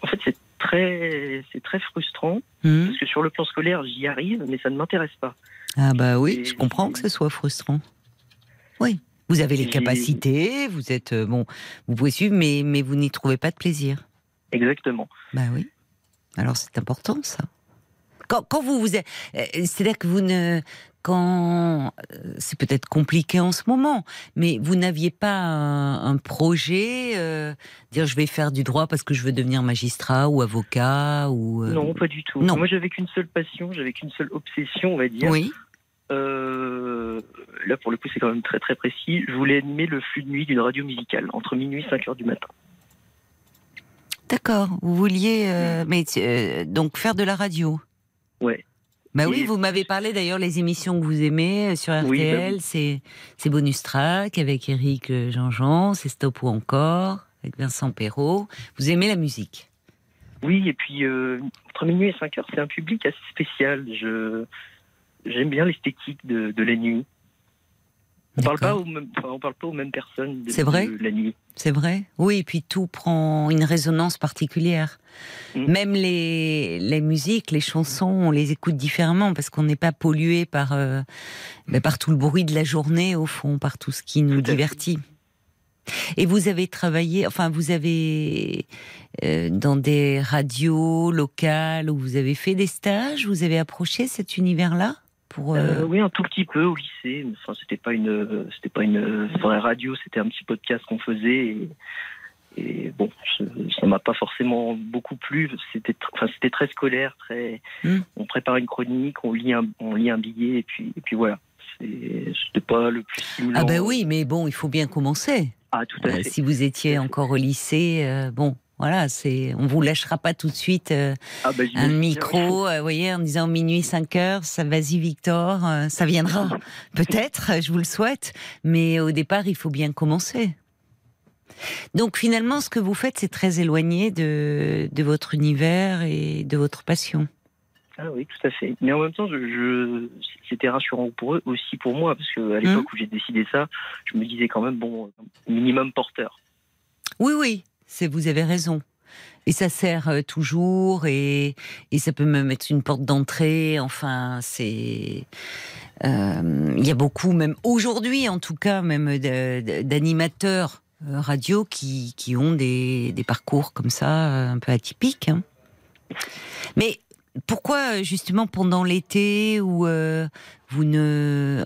en fait, c'est très, c'est très frustrant hmm. parce que sur le plan scolaire, j'y arrive, mais ça ne m'intéresse pas. Ah bah oui, je comprends que ce soit frustrant. Oui, vous avez les capacités, vous êtes euh, bon, vous pouvez suivre, mais mais vous n'y trouvez pas de plaisir. Exactement. Bah oui. Alors c'est important ça. Quand, quand vous vous, euh, c'est-à-dire que vous ne, quand c'est peut-être compliqué en ce moment, mais vous n'aviez pas un, projet, dire je vais faire du droit parce que je veux devenir magistrat ou avocat ou non pas du tout. Non. Moi j'avais qu'une seule passion, j'avais qu'une seule obsession on va dire. Oui. là pour le coup c'est quand même très très précis. Je voulais animer le flux de nuit d'une radio musicale entre minuit et 5 heures du matin. D'accord. Vous vouliez, euh, mais euh, donc faire de la radio. Ouais. Bah oui, vous m'avez parlé d'ailleurs les émissions que vous aimez euh, sur RTL, bah c'est c'est Bonus Track avec Eric Jean-Jean, c'est Stop ou encore avec Vincent Perrault. Vous aimez la musique? Oui, et puis entre minuit et 5 heures, c'est un public assez spécial. Je j'aime bien l'esthétique de, de la nuit. On parle pas on parle pas aux mêmes personnes. C'est vrai. la nuit. C'est vrai. Oui, et puis tout prend une résonance particulière. Mm. Même les, les musiques, les chansons, on les écoute différemment parce qu'on n'est pas pollué par euh, ben, par tout le bruit de la journée au fond, par tout ce qui nous divertit. Et vous avez travaillé, enfin vous avez euh, dans des radios locales où vous avez fait des stages, vous avez approché cet univers-là? Euh, euh, oui, un tout petit peu au lycée. Enfin, c'était pas une, c'était pas une vraie radio, c'était un petit podcast qu'on faisait. Et, bon, ça m'a pas forcément beaucoup plu. C'était, enfin, c'était très scolaire, très. Hmm. On prépare une chronique, on lit un, on lit un billet, et puis, et puis voilà. C'était pas le plus stimulant. Ah ben oui, mais bon, il faut bien commencer. Ah, tout à fait. si vous étiez encore au lycée, bon, voilà, c'est, on vous lâchera pas tout de suite euh, ah, bah, un micro, euh, vous voyez, en disant minuit 5 heures, ça vas-y Victor, euh, ça viendra. *laughs* Peut-être, je vous le souhaite, mais au départ, il faut bien commencer. Donc finalement, ce que vous faites, c'est très éloigné de, de votre univers et de votre passion. Ah oui, tout à fait. Mais en même temps, je, c'était rassurant pour eux, aussi pour moi, parce qu'à hum. l'époque où j'ai décidé ça, je me disais quand même, bon, minimum porteur. Oui, oui, c'est vous avez raison. Et ça sert euh, toujours et, ça peut même être une porte d'entrée. Enfin, c'est euh, il y a beaucoup, même aujourd'hui en tout cas, même d'animateurs euh, radio qui, ont des, parcours comme ça un peu atypiques. Hein. Mais pourquoi justement pendant l'été où vous ne,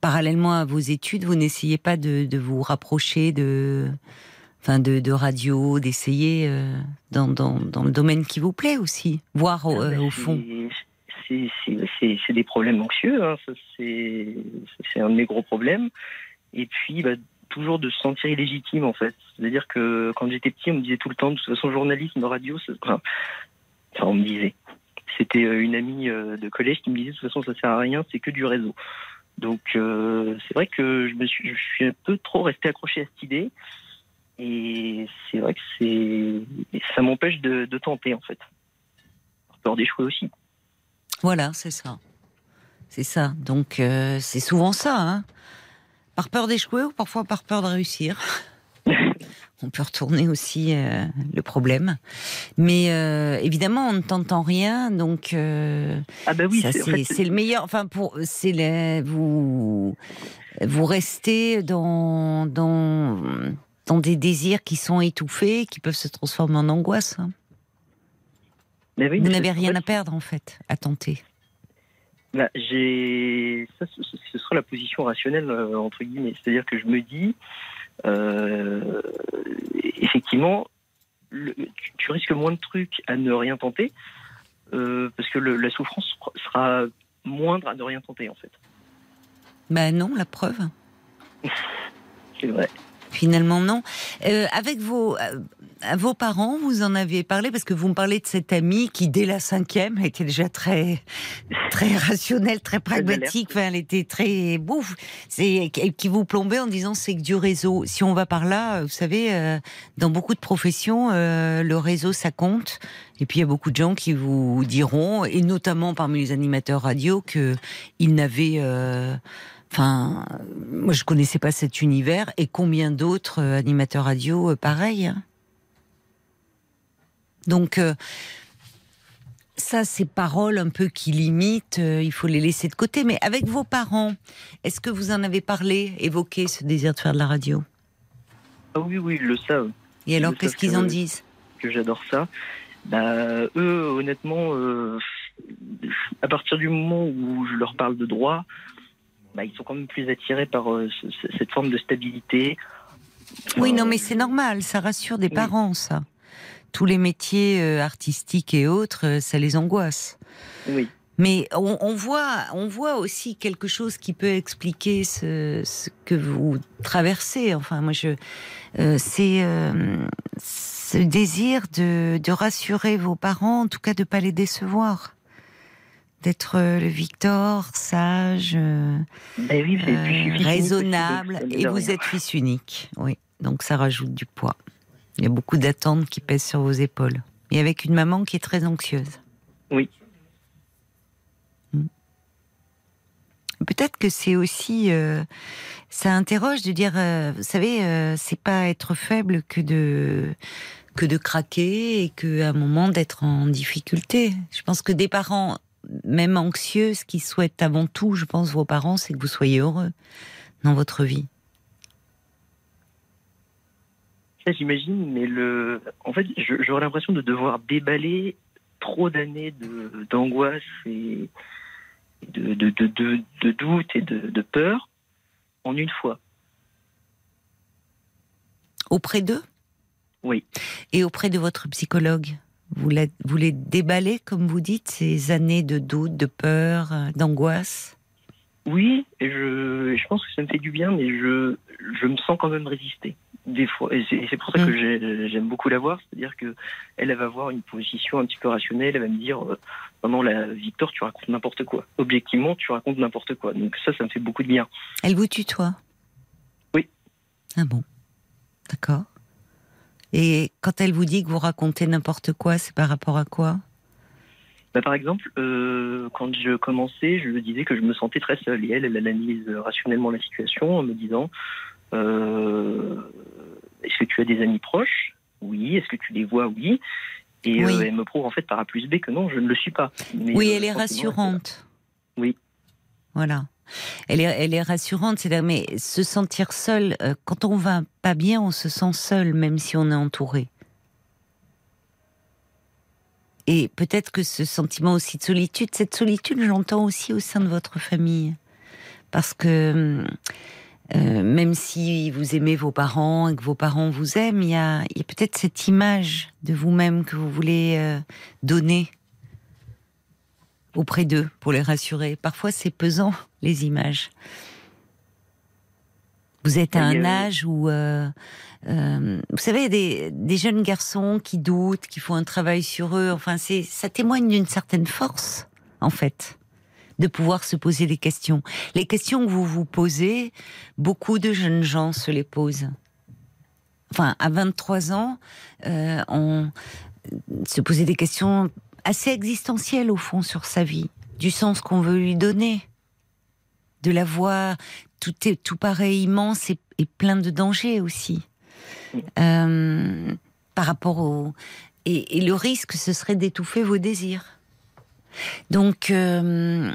parallèlement à vos études, vous n'essayez pas de vous rapprocher de enfin de, radio, d'essayer euh, dans, le domaine qui vous plaît aussi, voir au, ah ben, fond. C'est des problèmes anxieux, hein, c'est un de mes gros problèmes. Et puis, bah, toujours de se sentir illégitime en fait. C'est-à-dire que quand j'étais petit, on me disait tout le temps, de toute façon, journalisme, radio, enfin, on me disait. C'était euh, une amie euh, de collège qui me disait, de toute façon, ça sert à rien, c'est que du réseau. Donc, c'est vrai que je me suis, je suis un peu trop resté accroché à cette idée. Et c'est vrai que c'est ça m'empêche de, tenter en fait. Par peur d'échouer aussi. Voilà, c'est ça. C'est ça. Donc euh, c'est souvent ça. Hein. par peur d'échouer ou parfois par peur de réussir. *laughs* on peut retourner aussi euh, le problème. Mais euh, évidemment, on ne t'entend rien, donc ah bah oui, c'est le meilleur. Enfin, pour c'est vous vous restez dans dans dans des désirs qui sont étouffés, qui peuvent se transformer en angoisse. Hein. Vous n'avez rien à perdre en fait, à tenter. Bah, j'ai, ce sera la position rationnelle euh, entre guillemets, c'est-à-dire que je me dis, euh, effectivement, tu, risques moins de trucs à ne rien tenter, euh, parce que la souffrance sera moindre à ne rien tenter en fait. Ben non, la preuve. *laughs* C'est vrai. Finalement, non. Euh, avec vos, euh, vos parents, vous en avez parlé parce que vous me parlez de cette amie qui, dès la cinquième, était déjà très, très rationnelle, très pragmatique. Enfin, elle était très bouffe. C'est qui vous plombait en disant c'est que du réseau. Si on va par là, vous savez, euh, dans beaucoup de professions, le réseau ça compte. Et puis il y a beaucoup de gens qui vous diront, et notamment parmi les animateurs radio, que ils n'avaient Enfin, moi je connaissais pas cet univers et combien d'autres euh, animateurs radio euh, pareils. Hein? Donc euh, ça, ces paroles un peu qui limitent, il faut les laisser de côté. Mais avec vos parents, est-ce que vous en avez parlé, évoqué ce désir de faire de la radio? Ah Oui, oui, ils le savent. Et alors, qu'est-ce qu'ils en disent? Que j'adore ça. Bah, eux, honnêtement, à partir du moment où je leur parle de droit, bah, ils sont quand même plus attirés par cette forme de stabilité. Oui, non, mais c'est normal, ça rassure des parents, ça. Tous les métiers artistiques et autres, ça les angoisse. Oui. Mais on, voit, on voit aussi quelque chose qui peut expliquer ce, que vous traversez. Enfin, moi, je, euh, c'est euh, ce désir de, rassurer vos parents, en tout cas de pas les décevoir, d'être euh, le Victor, sage, ben raisonnable, et vous êtes fils unique. Oui, donc ça rajoute du poids. Il y a beaucoup d'attentes qui pèsent sur vos épaules, et avec une maman qui est très anxieuse. Oui. Peut-être que c'est aussi, euh, ça interroge de dire, euh, vous savez, euh, c'est pas être faible que de que de craquer et qu'à un moment d'être en difficulté. Je pense que des parents, même anxieux, ce qu'ils souhaitent avant tout, je pense, vos parents, c'est que vous soyez heureux dans votre vie. Ça, j'imagine, mais le, en fait, j'aurais l'impression de devoir déballer trop d'années d'angoisse et de, de, de, de doute et de, peur en une fois. Auprès d'eux? Oui. Et auprès de votre psychologue? Vous, vous les déballez, comme vous dites, ces années de doute, de peur, euh, d'angoisse? Oui, et je, je pense que ça me fait du bien, mais je, je me sens quand même résister des fois, et c'est pour ça que mm. j'aime beaucoup la voir, c'est-à-dire que elle, va avoir une position un petit peu rationnelle, elle va me dire, euh, non, la Victor, tu racontes n'importe quoi. Objectivement, tu racontes n'importe quoi. Donc ça, ça me fait beaucoup de bien. Elle vous tutoie? Oui. Ah bon D'accord. Et quand elle vous dit que vous racontez n'importe quoi, c'est par rapport à quoi? Bah, par exemple, euh, quand je commençais, je disais que je me sentais très seule. Et elle, elle analyse rationnellement la situation en me disant euh, est-ce que tu as des amis proches? Oui. Est-ce que tu les vois? Oui. Et euh, elle me prouve en fait par A plus B que non, je ne le suis pas. oui, elle est rassurante. Oui. Voilà. Elle est, elle est rassurante, c'est mais se sentir seul, euh, quand on va pas bien, on se sent seul, même si on est entouré. Et peut-être que ce sentiment aussi de solitude, cette solitude, j'entends aussi au sein de votre famille. Parce que euh, même si vous aimez vos parents et que vos parents vous aiment, il y a, peut-être cette image de vous-même que vous voulez euh, donner auprès d'eux pour les rassurer. Parfois, c'est pesant, les images. Vous êtes à un âge où, euh, vous savez, des, des, jeunes garçons qui doutent, qui font un travail sur eux. Enfin, c'est, ça témoigne d'une certaine force, en fait de pouvoir se poser des questions. Les questions que vous vous posez, beaucoup de jeunes gens se les posent. Enfin, à 23 ans, euh, on se posait des questions assez existentielles au fond sur sa vie, du sens qu'on veut lui donner, de la voix, tout est tout paraît immense et, plein de dangers aussi. Euh, par rapport au et, le risque, ce serait d'étouffer vos désirs. Donc, euh,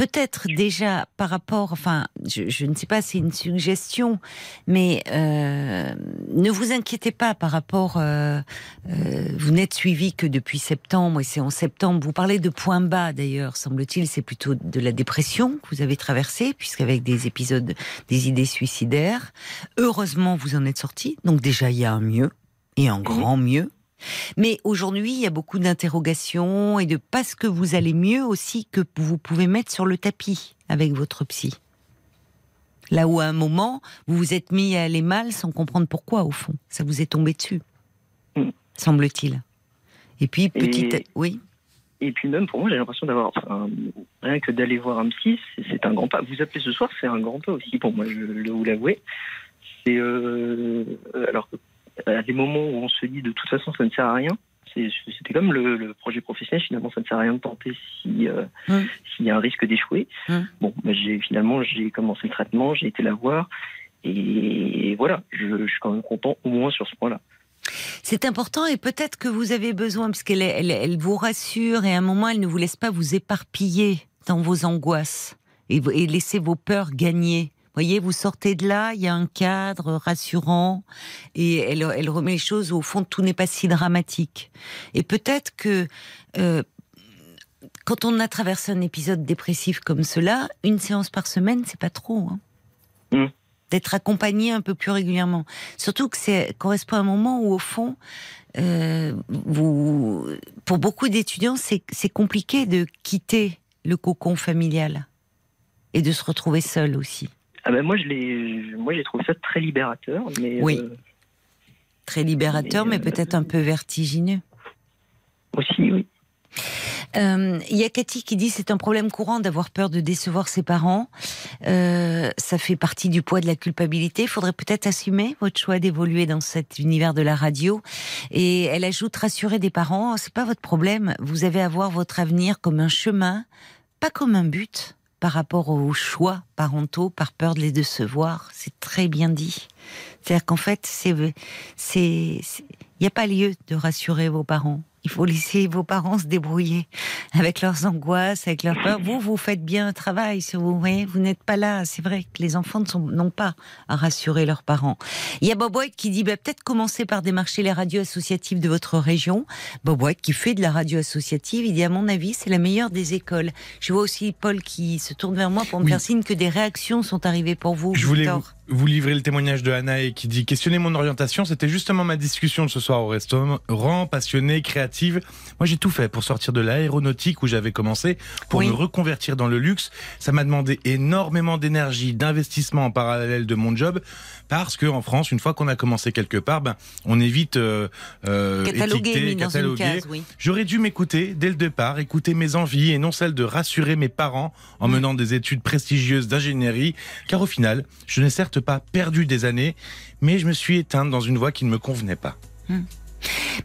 peut-être déjà par rapport, enfin, je, ne sais pas, c'est une suggestion, mais euh, ne vous inquiétez pas par rapport. Euh, euh, vous n'êtes suivi que depuis septembre, et c'est en septembre. Vous parlez de point bas d'ailleurs, semble-t-il, c'est plutôt de la dépression que vous avez traversée, puisqu'avec des épisodes, des idées suicidaires. Heureusement, vous en êtes sorti, donc déjà il y a un mieux et un grand mieux. Mais aujourd'hui, il y a beaucoup d'interrogations et de parce que vous allez mieux aussi que vous pouvez mettre sur le tapis avec votre psy. Là où à un moment, vous vous êtes mis à aller mal sans comprendre pourquoi, au fond. Ça vous est tombé dessus, mm. semble-t-il. Et puis, petite. Oui. Et puis même pour moi, j'ai l'impression d'avoir rien que d'aller voir un psy, c'est un grand pas. Vous appelez ce soir, c'est un grand pas aussi pour moi, je dois vous l'avouer. C'est euh, alors à des moments où on se dit de toute façon ça ne sert à rien. C'était comme le, projet professionnel, finalement ça ne sert à rien de tenter euh, s'il y a un risque d'échouer. Bon, bah, finalement j'ai commencé le traitement, j'ai été la voir et voilà, je, suis quand même content au moins sur ce point-là. C'est important et peut-être que vous avez besoin, parce qu'elle elle, vous rassure et à un moment elle ne vous laisse pas vous éparpiller dans vos angoisses et, et laisser vos peurs gagner voyez, vous sortez de là, il y a un cadre rassurant et elle, elle remet les choses au fond. Tout n'est pas si dramatique. Et peut-être que euh, quand on a traversé un épisode dépressif comme cela, une séance par semaine, c'est pas trop. Hein. Mm. D'être accompagné un peu plus régulièrement. Surtout que ça correspond à un moment où, au fond, euh, vous, pour beaucoup d'étudiants, c'est compliqué de quitter le cocon familial et de se retrouver seul aussi. Ah ben moi, je moi j'ai trouvé ça très libérateur. Mais oui. Euh, très libérateur, mais, mais euh, peut-être un peu vertigineux. Aussi, oui. Euh, il y a Cathy qui dit c'est un problème courant d'avoir peur de décevoir ses parents. Euh, ça fait partie du poids de la culpabilité. Il faudrait peut-être assumer votre choix d'évoluer dans cet univers de la radio. Et elle ajoute rassurer des parents, c'est pas votre problème. Vous avez à voir votre avenir comme un chemin, pas comme un but par rapport aux choix parentaux par peur de les décevoir. C'est très bien dit. C'est-à-dire qu'en fait, c'est, c'est, il n'y a pas lieu de rassurer vos parents. Il faut laisser vos parents se débrouiller avec leurs angoisses, avec leurs peurs. Vous, vous faites bien un travail sur vous. Voyez, vous n'êtes pas là. C'est vrai que les enfants n'ont pas à rassurer leurs parents. Il y a Bob White qui dit bah, peut-être commencer par démarcher les radios associatives de votre région. Bob White qui fait de la radio associative, il dit à mon avis c'est la meilleure des écoles. Je vois aussi Paul qui se tourne vers moi pour me faire signe que des réactions sont arrivées pour vous. Je voulais vous livrez le témoignage de Anna et qui dit questionner mon orientation. C'était justement ma discussion de ce soir au restaurant, passionnée, créative. Moi, j'ai tout fait pour sortir de l'aéronautique où j'avais commencé, pour me reconvertir dans le luxe. Ça m'a demandé énormément d'énergie, d'investissement en parallèle de mon job, parce que en France, une fois qu'on a commencé quelque part, ben, on évite euh, euh, cataloguer, cataloguer. J'aurais dû m'écouter dès le départ, écouter mes envies et non celles de rassurer mes parents en mm. menant des études prestigieuses d'ingénierie, car au final, je n'ai certes pas perdu des années, mais je me suis éteinte dans une voie qui ne me convenait pas. Hmm.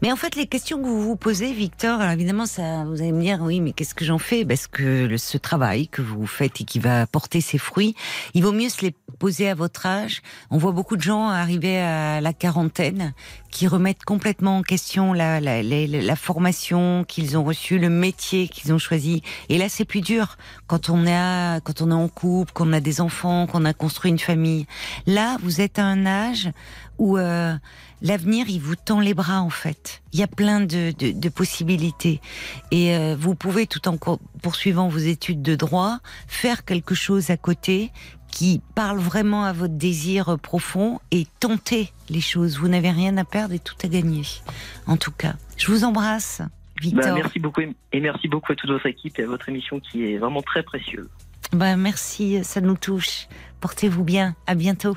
Mais en fait, les questions que vous vous posez, Victor, alors évidemment, ça, vous allez me dire, oui, mais qu'est-ce que j'en fais? Parce que ce travail que vous faites et qui va porter ses fruits, il vaut mieux se les poser à votre âge. On voit beaucoup de gens arriver à la quarantaine qui remettent complètement en question la, la, la, formation qu'ils ont reçue, le métier qu'ils ont choisi. Et là, c'est plus dur quand on est quand on est en couple, qu'on a des enfants, qu'on a construit une famille. Là, vous êtes à un âge où euh, l'avenir, il vous tend les bras en fait. Il y a plein de, de, possibilités. Et euh, vous pouvez, tout en poursuivant vos études de droit, faire quelque chose à côté qui parle vraiment à votre désir profond et tenter les choses. Vous n'avez rien à perdre et tout à gagner. En tout cas, je vous embrasse. Victor. Bah, merci beaucoup et merci beaucoup à toute votre équipe et à votre émission qui est vraiment très précieuse. Bah, merci, ça nous touche. Portez-vous bien. À bientôt.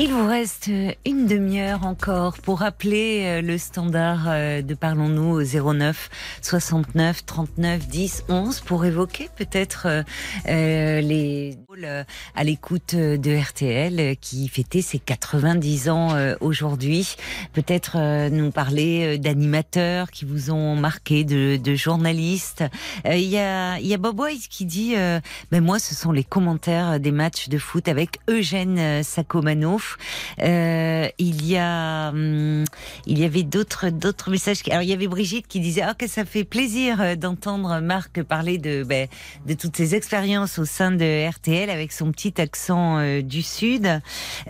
Il vous reste une demi-heure encore pour appeler euh, le standard euh, de Parlons-nous au 09 69 39 10 11 pour évoquer peut-être euh, les à l'écoute de RTL qui fêtait ses 90 ans aujourd'hui. Peut-être nous parler d'animateurs qui vous ont marqué, de, journalistes. Il y a, y a Bob White qui dit ben moi ce sont les commentaires des matchs de foot avec Eugène Sacomano euh, il y a, hum, il y avait d'autres d'autres messages. Alors il y avait Brigitte qui disait ah que ça fait plaisir euh, d'entendre Marc parler de ben, de toutes ses expériences au sein de RTL avec son petit accent euh, du sud.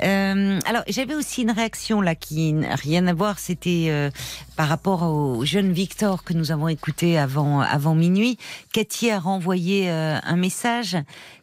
alors j'avais aussi une réaction là qui n'a rien à voir. C'était par rapport au jeune Victor que nous avons écouté avant avant minuit. Cathy a renvoyé un message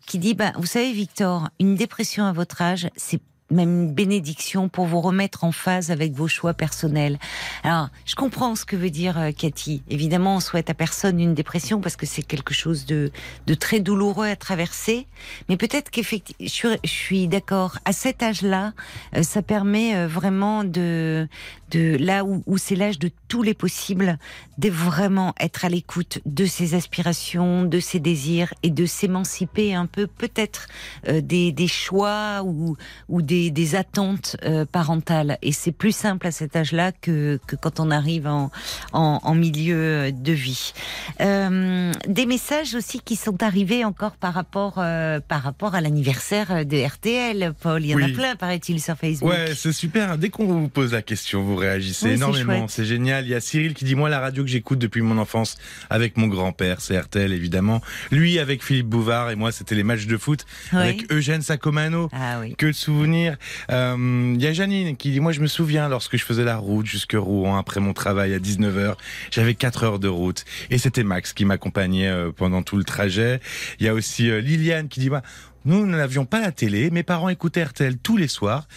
qui dit bah, vous savez Victor, une dépression à votre âge, c'est même une bénédiction pour vous remettre en phase avec vos choix personnels. Alors, je comprends ce que veut dire euh, Cathy. Évidemment, on souhaite à personne une dépression parce que c'est quelque chose de, de très douloureux à traverser. Mais peut-être qu'effectivement, je suis, d'accord. À cet âge-là, euh, ça permet euh, vraiment de, de là où, où c'est l'âge de tous les possibles, de vraiment être à l'écoute de ses aspirations, de ses désirs et de s'émanciper un peu, peut-être des, des choix ou, ou des des, attentes euh, parentales. Et c'est plus simple à cet âge-là que, que quand on arrive en, en, milieu de vie. Euh, des messages aussi qui sont arrivés encore par rapport, euh, par rapport à l'anniversaire de RTL, Paul. Il y en a plein, paraît-il, sur Facebook. Ouais, c'est super. Dès qu'on vous pose la question, vous réagissez énormément. C'est génial. Il y a Cyril qui dit, moi, la radio que j'écoute depuis mon enfance avec mon grand-père, c'est RTL, évidemment. Lui, avec Philippe Bouvard, et moi, c'était les matchs de foot avec Eugène Sacomano. Ah, oui. Que de souvenirs. Euh, il y a Janine qui dit, moi, je me souviens lorsque je faisais la route jusque Rouen après mon travail à 19h, j'avais 4 heures de route. Et c'était Max qui m'accompagnait euh, pendant tout le trajet. Il y a aussi euh, Liliane qui dit, bah, nous n'avions pas la télé, mes parents écoutaient RTL tous les soirs,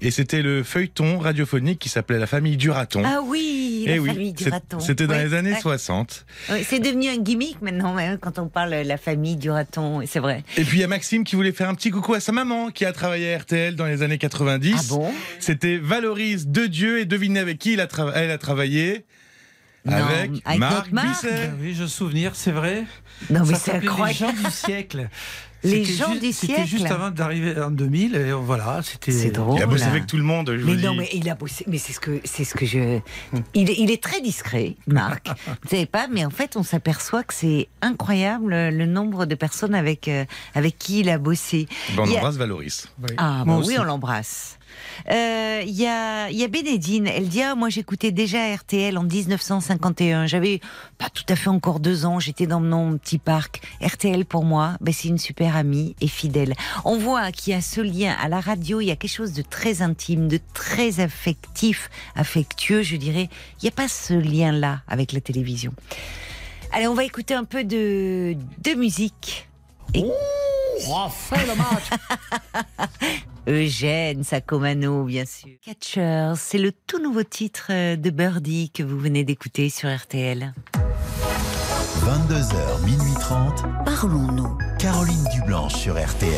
et c'était le feuilleton radiophonique qui s'appelait La famille Duraton. Ah oui, la eh famille Duraton. C'était dans les années 60. c'est devenu un gimmick maintenant, hein, quand on parle de la famille Duraton, c'est vrai. Et puis il y a Maxime qui voulait faire un petit coucou à sa maman, qui a travaillé à RTL dans les années 90. Ah bon? C'était Valorise de Dieu, et devinez avec qui il a elle a travaillé? Avec, Marc, Bisset. oui, je souvenir, c'est vrai. Non, mais c'est incroyable. Les gens du siècle. *laughs* Les gens du siècle. C'était juste avant d'arriver en 2000, et voilà, c'était. C'est drôle. Il a bossé avec tout le monde. Je mais vous non, dis. mais il a bossé. Mais c'est ce que c'est ce que je. Il, il est très discret, Marc. *laughs* Vous savez pas, mais en fait, on s'appellesoit que c'est incroyable le nombre de personnes avec euh, avec qui il a bossé. Bon, on embrasse Valoris. Oui. Ah, bon, oui, on l'embrasse. Il euh, y, a, y a Bénédine, elle dit ah, Moi j'écoutais déjà RTL en 1951. J'avais pas tout à fait encore deux ans, j'étais dans mon petit parc. RTL pour moi, ben, c'est une super amie et fidèle. On voit qu'il y a ce lien à la radio, il y a quelque chose de très intime, de très affectif, affectueux, je dirais. Il n'y a pas ce lien-là avec la télévision. Allez, on va écouter un peu de, musique. Fait le match *laughs* Eugène Sacomano, bien sûr. Catcher, c'est le tout nouveau titre de Birdie que vous venez d'écouter sur RTL. 22h, minuit 30. Parlons-nous. Caroline Dublanche sur RTL.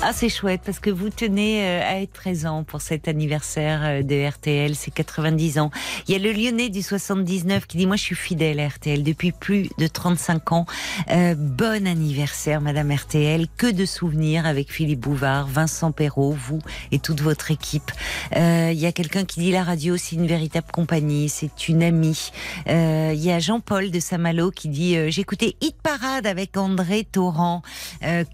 Ah, c'est chouette parce que vous tenez euh, à être présent pour cet anniversaire euh, de RTL, c'est 90 ans. Il y a le Lyonnais du 79 qui dit moi je suis fidèle à RTL depuis plus de 35 ans. Euh, bon anniversaire Madame RTL, que de souvenirs avec Philippe Bouvard, Vincent Perrault, vous et toute votre équipe. Euh, il y a quelqu'un qui dit la radio c'est une véritable compagnie, c'est une amie. Euh, il y a Jean-Paul de Saint-Malo qui dit j'écoutais Hit Parade avec André Torrent,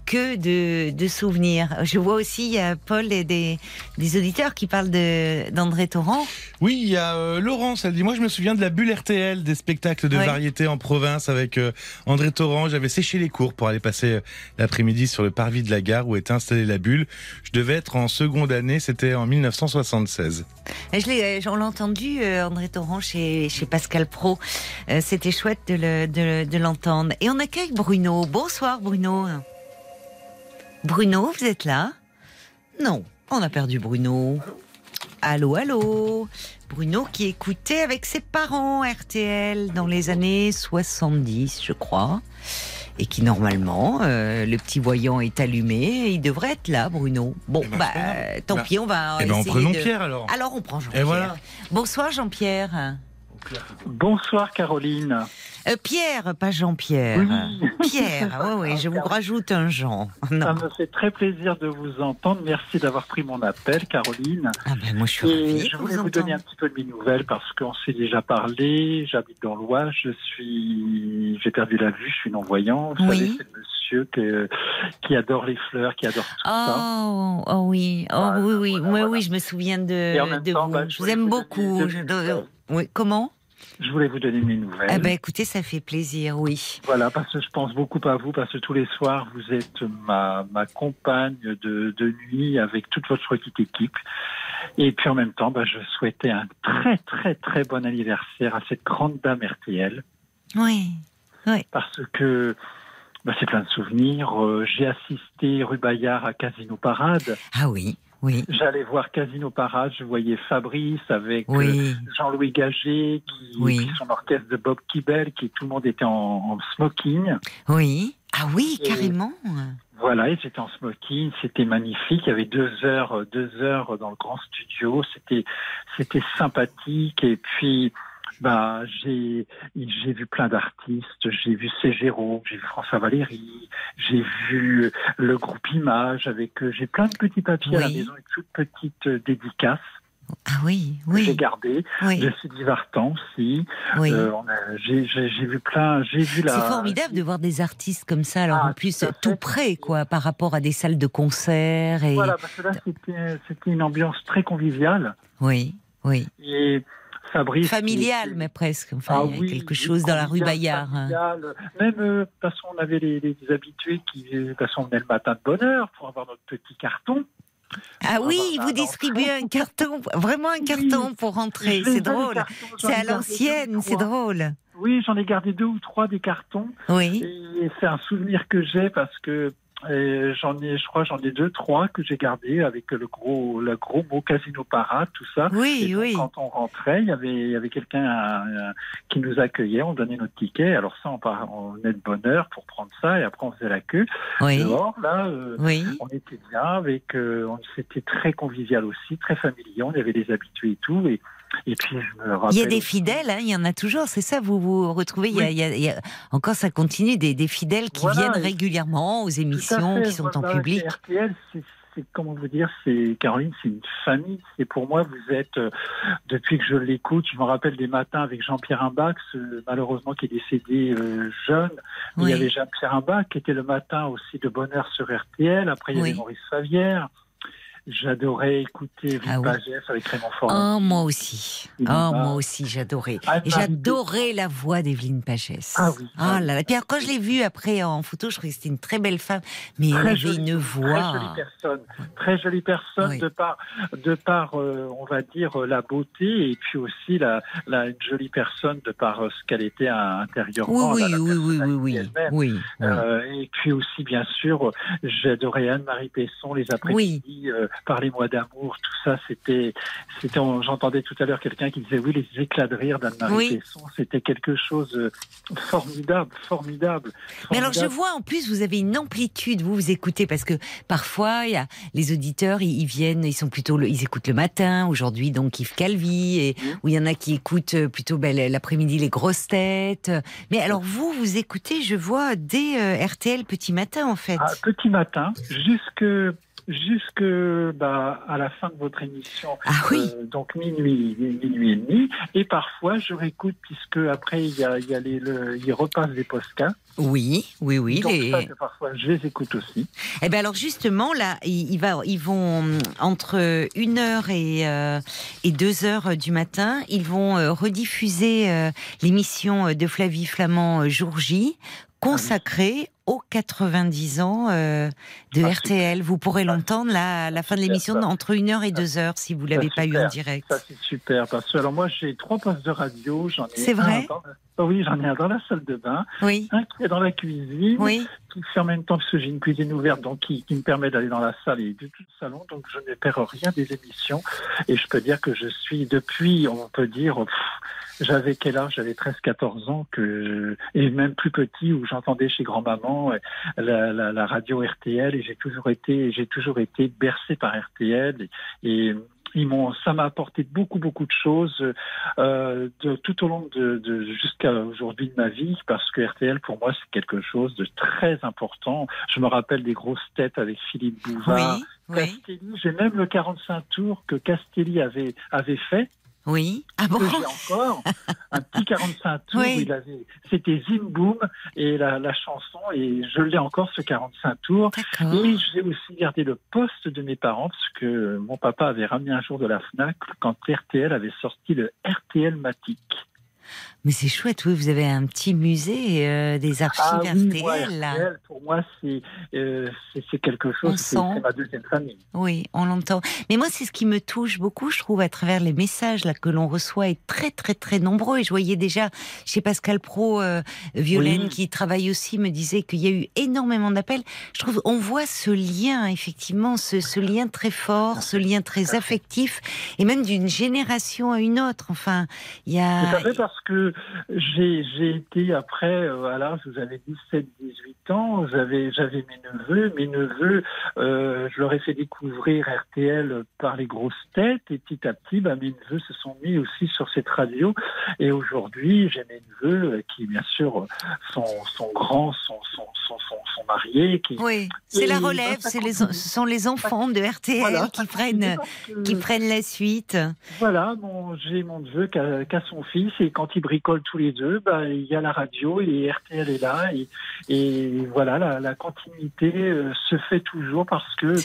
que de, de souvenirs je vois aussi, il y a Paul et des, des auditeurs qui parlent d'André Torrent. Oui, il y a euh, Laurence, elle dit, moi je me souviens de la bulle RTL, des spectacles de variété en province avec euh, André Torrent. J'avais séché les cours pour aller passer euh, l'après-midi sur le parvis de la gare où était installée la bulle. Je devais être en seconde année, c'était en 1976. on l'a entendu, André Torrent, chez, chez Pascal Pro. C'était chouette de l'entendre. Et on accueille Bruno. Bonsoir Bruno. Bruno, vous êtes là? Non, on a perdu Bruno. Allô, allô? Bruno qui écoutait avec ses parents RTL dans les années 70, je crois. Et qui normalement, euh, le petit voyant est allumé, il devrait être là, Bruno. Bon, eh ben, bah, tant bah, pis, on va. Eh ben, on prenons Pierre alors. Alors on prend Jean-Pierre. Voilà. Bonsoir Jean-Pierre. Bonsoir Caroline. Euh, Pierre, pas Jean-Pierre. Pierre, oui, oui, je vous rajoute un Jean. Ça me fait très plaisir de vous entendre. Merci d'avoir pris mon appel, Caroline. Ah ben moi je suis ravie Je voulais vous, donner un petit peu de mes nouvelles parce qu'on s'est déjà parlé. J'habite dans l'Oise, je suis, j'ai perdu la vue, je suis non-voyant. Vous oui. savez, c'est le monsieur que... qui adore les fleurs, qui adore tout ça. Oh, oh oui, oh oui, oui, oui, oui, je me souviens de, de vous. Bah, je vous aime beaucoup. Oui, comment? Je voulais vous donner mes nouvelles. Eh ben, écoutez, ça fait plaisir, oui. Voilà, parce que je pense beaucoup à vous, parce que tous les soirs, vous êtes ma, ma compagne de, de nuit avec toute votre petite équipe. Et puis en même temps, bah, je souhaitais un très, très, très bon anniversaire à cette grande dame RTL. Oui, oui. Parce que bah, c'est plein de souvenirs. Euh, j'ai assisté rue Bayard à Casino Parade. Ah oui. J'allais voir Casino Parade, je voyais Fabrice avec euh, Jean-Louis Gagé, qui, son orchestre de Bob Kibel, qui tout le monde était en, smoking. Oui. Ah oui, carrément. Voilà, ils étaient en smoking, c'était magnifique. Il y avait deux heures, deux heures dans le grand studio. C'était, c'était sympathique. Et puis, bah, j'ai j'ai vu plein d'artistes, j'ai vu Ségéro, j'ai vu François Valéry, j'ai vu le groupe Image avec j'ai plein de petits papiers à la maison, une toute petite dédicace. Ah oui, oui. J'ai gardé. Oui. Je suis divertant aussi. Oui. Euh, j'ai vu plein. J'ai vu la. C'est formidable de voir des artistes comme ça, alors ah, en plus tout, près, quoi, par rapport à des salles de concert. Et... Voilà, parce que là c'était une ambiance très conviviale. Oui, oui. Et Fabrice. Familial, mais presque. Enfin, ah il y a quelque chose dans la rue Bayard. Hein. Même euh, parce qu'on avait les, les, habitués qui, qu'on venait le matin de bonne heure pour avoir notre petit carton. Ah oui, vous distribuez un carton, vraiment un carton pour rentrer, c'est drôle. C'est à l'ancienne, c'est drôle. Oui, j'en ai gardé deux ou trois des cartons. Oui. Et c'est un souvenir que j'ai parce que j'en ai, je crois, j'en ai deux, trois que j'ai gardés avec le gros, le gros mot casino parade, tout ça. Oui, oui. Quand on rentrait, il y avait, il y avait quelqu'un euh, qui nous accueillait, on donnait notre ticket. Alors ça, on, on venait de bonne heure pour prendre ça et après on faisait la queue. Oui. Dehors, là, euh, on était bien avec, euh, c'était très convivial aussi, très familier. On avait des habitués et tout. Et et puis, Il y a des fidèles, hein, il y en a toujours, c'est ça, vous vous retrouvez, il, y a, encore ça continue, des, des fidèles qui viennent régulièrement aux émissions, qui sont en public. RTL, c'est comment vous dire, c'est Caroline, c'est une famille. C'est pour moi, vous êtes euh, depuis que je l'écoute, je me rappelle des matins avec Jean-Pierre Imbac, malheureusement qui est décédé euh, jeune. Il y avait Jean-Pierre Imbac qui était le matin aussi de bonheur sur RTL. Après il y avait Maurice Favière. J'adorais écouter ah avec Raymond. Oh, moi aussi. Oh, moi aussi, j'adorais. Ah, Et j'adorais la voix d'Evelyne Pagès. Ah oui. Oh là là. Puis quand je l'ai vue après en photo, je trouvais que c'était une très belle femme. Mais elle avait une voix. Très jolie personne. Très jolie personne de par, de par euh, on va dire, euh, la beauté et puis aussi la, la, une jolie personne de par euh, ce qu'elle était intérieurement. Oui, oui, oui, oui, oui, oui, et puis aussi, bien sûr, j'adorais Anne-Marie Pesson les après-midi. Parlez-moi d'amour, tout ça, c'était, c'était, j'entendais tout à l'heure quelqu'un qui disait oui, les éclats de rire d'Anne-Marie Pesson, c'était quelque chose de euh, formidable, formidable, Mais alors je vois en plus, vous avez une amplitude, vous vous écoutez parce que parfois il y a les auditeurs, ils, viennent, ils sont plutôt, ils écoutent le matin. Aujourd'hui donc Yves Calvi et où il y en a qui écoutent euh, plutôt ben, l'après-midi les grosses têtes. Mais alors vous, vous écoutez, je vois des euh, RTL petit matin en fait. Ah, petit matin, jusque jusque bah, à la fin de votre émission, ah oui. Euh, donc minuit, minuit et demi. Et parfois, je réécoute puisque après il y a, il y a les, le, il repasse des postcards. Oui, oui, oui. Donc les... ça, parfois, je les écoute aussi. Eh ben alors justement, là, ils, va, ils vont entre 1h et, euh, et 2h du matin, ils vont euh, rediffuser euh, l'émission de Flavie Flamand Jour J consacrée aux 90 ans euh, de ah, RTL. Vous pourrez l'entendre à la fin de l'émission entre 1h et 2h si vous ne l'avez pas eu en direct. Ça c'est super parce que alors moi j'ai trois postes de radio, j'en ai C'est vrai? oh oui, j'en ai un dans la salle de bain, oui. un qui est dans la cuisine, oui. qui fait en même temps que j'ai une cuisine ouverte, donc qui, qui me permet d'aller dans la salle et du tout le salon, donc je ne perds rien des émissions. Et je peux dire que je suis depuis, on peut dire, j'avais quel âge? J'avais 13-14 ans que et même plus petit où j'entendais chez grand-maman euh, la, la, la, radio RTL et j'ai toujours été j'ai toujours été bercé par RTL et, et ils m'ont, ça m'a apporté beaucoup beaucoup de choses euh, de, tout au long de, de jusqu'à aujourd'hui de ma vie parce que RTL pour moi c'est quelque chose de très important. Je me rappelle des grosses têtes avec Philippe Bouvard, oui, Castelli. J'ai même le 45 tours que Castelli avait avait fait oui. Ah bon J'ai encore un petit 45 tours. Oui. C'était Zim Boom et la, la, chanson et je l'ai encore ce 45 tours. Et j'ai aussi gardé le poste de mes parents parce que mon papa avait ramené un jour de la Fnac quand RTL avait sorti le RTL Matic. Mais c'est chouette, oui, vous avez un petit musée euh, des archives ah, oui, RTL. pour moi, euh, c'est quelque chose, c'est ma deuxième famille. Oui, on l'entend. Mais moi, c'est ce qui me touche beaucoup, je trouve, à travers les messages là, que l'on reçoit, est très, très, très nombreux. Et je voyais déjà chez Pascal Pro, euh, Violaine, qui travaille aussi, me disait qu'il y a eu énormément d'appels. Je trouve, on voit ce lien, effectivement, ce, ce lien très fort, ce lien très affectif, et même d'une génération à une autre. Enfin, il y a. Tout à fait, parce que j'ai été après, euh, à l'âge où j'avais 17-18 ans, j'avais mes neveux. Mes neveux, euh, je leur ai fait découvrir RTL par les grosses têtes et petit à petit, bah, mes neveux se sont mis aussi sur cette radio. Et aujourd'hui, j'ai mes neveux qui, bien sûr, sont, sont grands, sont, sont, sont, sont, mariés. Qui... Oui, c'est la relève, c'est les, ce sont les enfants de RTL qui, prennent, qui prennent la suite. Voilà, j'ai mon neveu qui a, son fils et quand ils bricolent tous les deux, bah, il y a la radio et RTL est là. Et, et voilà, la, la continuité euh, se fait toujours parce que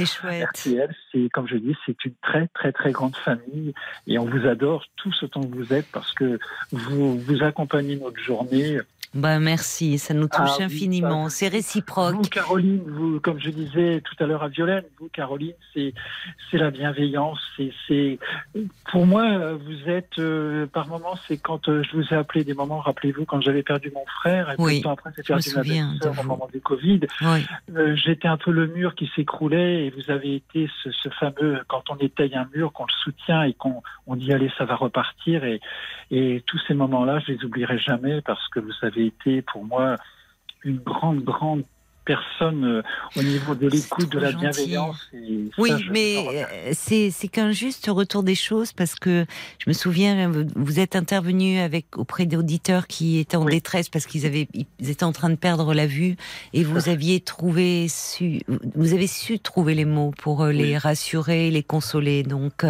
RTL, c'est comme je dis, c'est une très très très grande famille et on vous adore tous autant que vous êtes parce que vous vous accompagnez notre journée bah merci, ça nous touche ah infiniment, c'est réciproque. Vous, Caroline, vous, comme je disais tout à l'heure à Violaine, vous, Caroline, c'est la bienveillance. C'est pour moi, vous êtes euh, par moments, c'est quand euh, je vous ai appelé des moments. Rappelez-vous quand j'avais perdu mon frère et oui, temps après j'ai perdu ma belle au moment du Covid. Oui. Euh, j'étais un peu le mur qui s'écroulait et vous avez été ce, ce, fameux quand on étaye un mur, qu'on le soutient et qu'on on dit allez ça va repartir et et tous ces moments-là, je les oublierai jamais parce que vous savez été pour moi une grande, grande personne euh, au niveau de l'écoute, de la bienveillance. oui, mais euh, c'est qu'un juste retour des choses parce que je me souviens, vous êtes intervenu avec auprès d'auditeurs qui étaient en détresse parce qu'ils avaient ils étaient en train de perdre la vue et vous aviez trouvé su vous avez su trouver les mots pour euh, les rassurer, les consoler. Donc,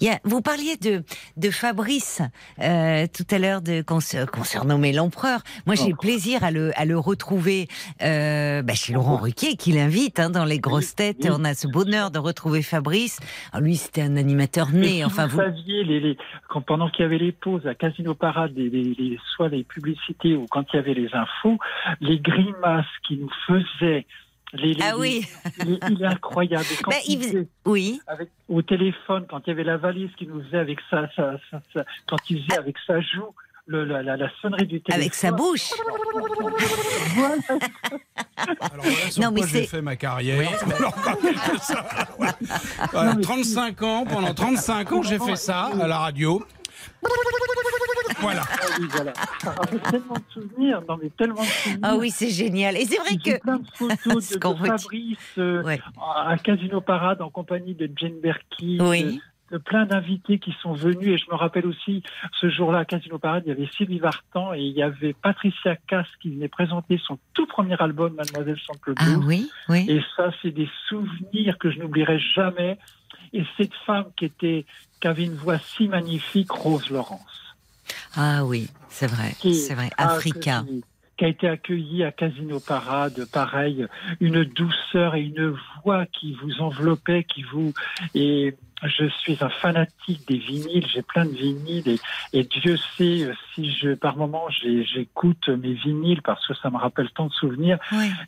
il y a, vous parliez de de Fabrice tout à l'heure de qu'on surnommait l'empereur. Moi, j'ai plaisir à le à le retrouver. Euh, bah, chez Laurent Ruquier qui l'invite hein, dans les grosses têtes. On a ce bonheur de retrouver Fabrice. lui, c'était un animateur né. enfin, vous, saviez, les, quand, pendant qu'il y avait les pauses à Casino Parade, les, soit les publicités ou quand il y avait les infos, les grimaces qu'il nous faisait les, ah oui. il est incroyable. Quand *laughs* bah, il oui. Avec, au téléphone, quand il y avait la valise qu'il nous faisait avec ça, quand il faisait avec sa joue, le, la, la, sonnerie du téléphone. Avec sa bouche. Alors voilà sur non, quoi j'ai fait ma carrière. *laughs* voilà, 35 ans, pendant 35 ans, j'ai fait ça à la radio. Voilà. Ah oui, voilà. tellement de souvenirs, non mais tellement de souvenirs. Ah oui, c'est génial. Et c'est vrai que. plein de photos *laughs* de, de Fabrice euh, à Casino Parade en compagnie de Jane Berkey, oui plein d'invités qui sont venus. Et je me rappelle aussi, ce jour-là, à Casino Parade, il y avait Sylvie Vartan et il y avait Patricia Cass qui venait présenter son tout premier album, Mademoiselle sans Ah oui, oui. Et ça, c'est des souvenirs que je n'oublierai jamais. Et cette femme qui était, qui avait une voix si magnifique, Rose Laurence. Ah oui, c'est vrai, c'est vrai. Africa qui a été accueilli à Casino Parade, pareil, une douceur et une voix qui vous enveloppait, qui vous et je suis un fanatique des vinyles, j'ai plein de vinyles et, Dieu sait si je par moment j'écoute mes vinyles parce que ça me rappelle tant de souvenirs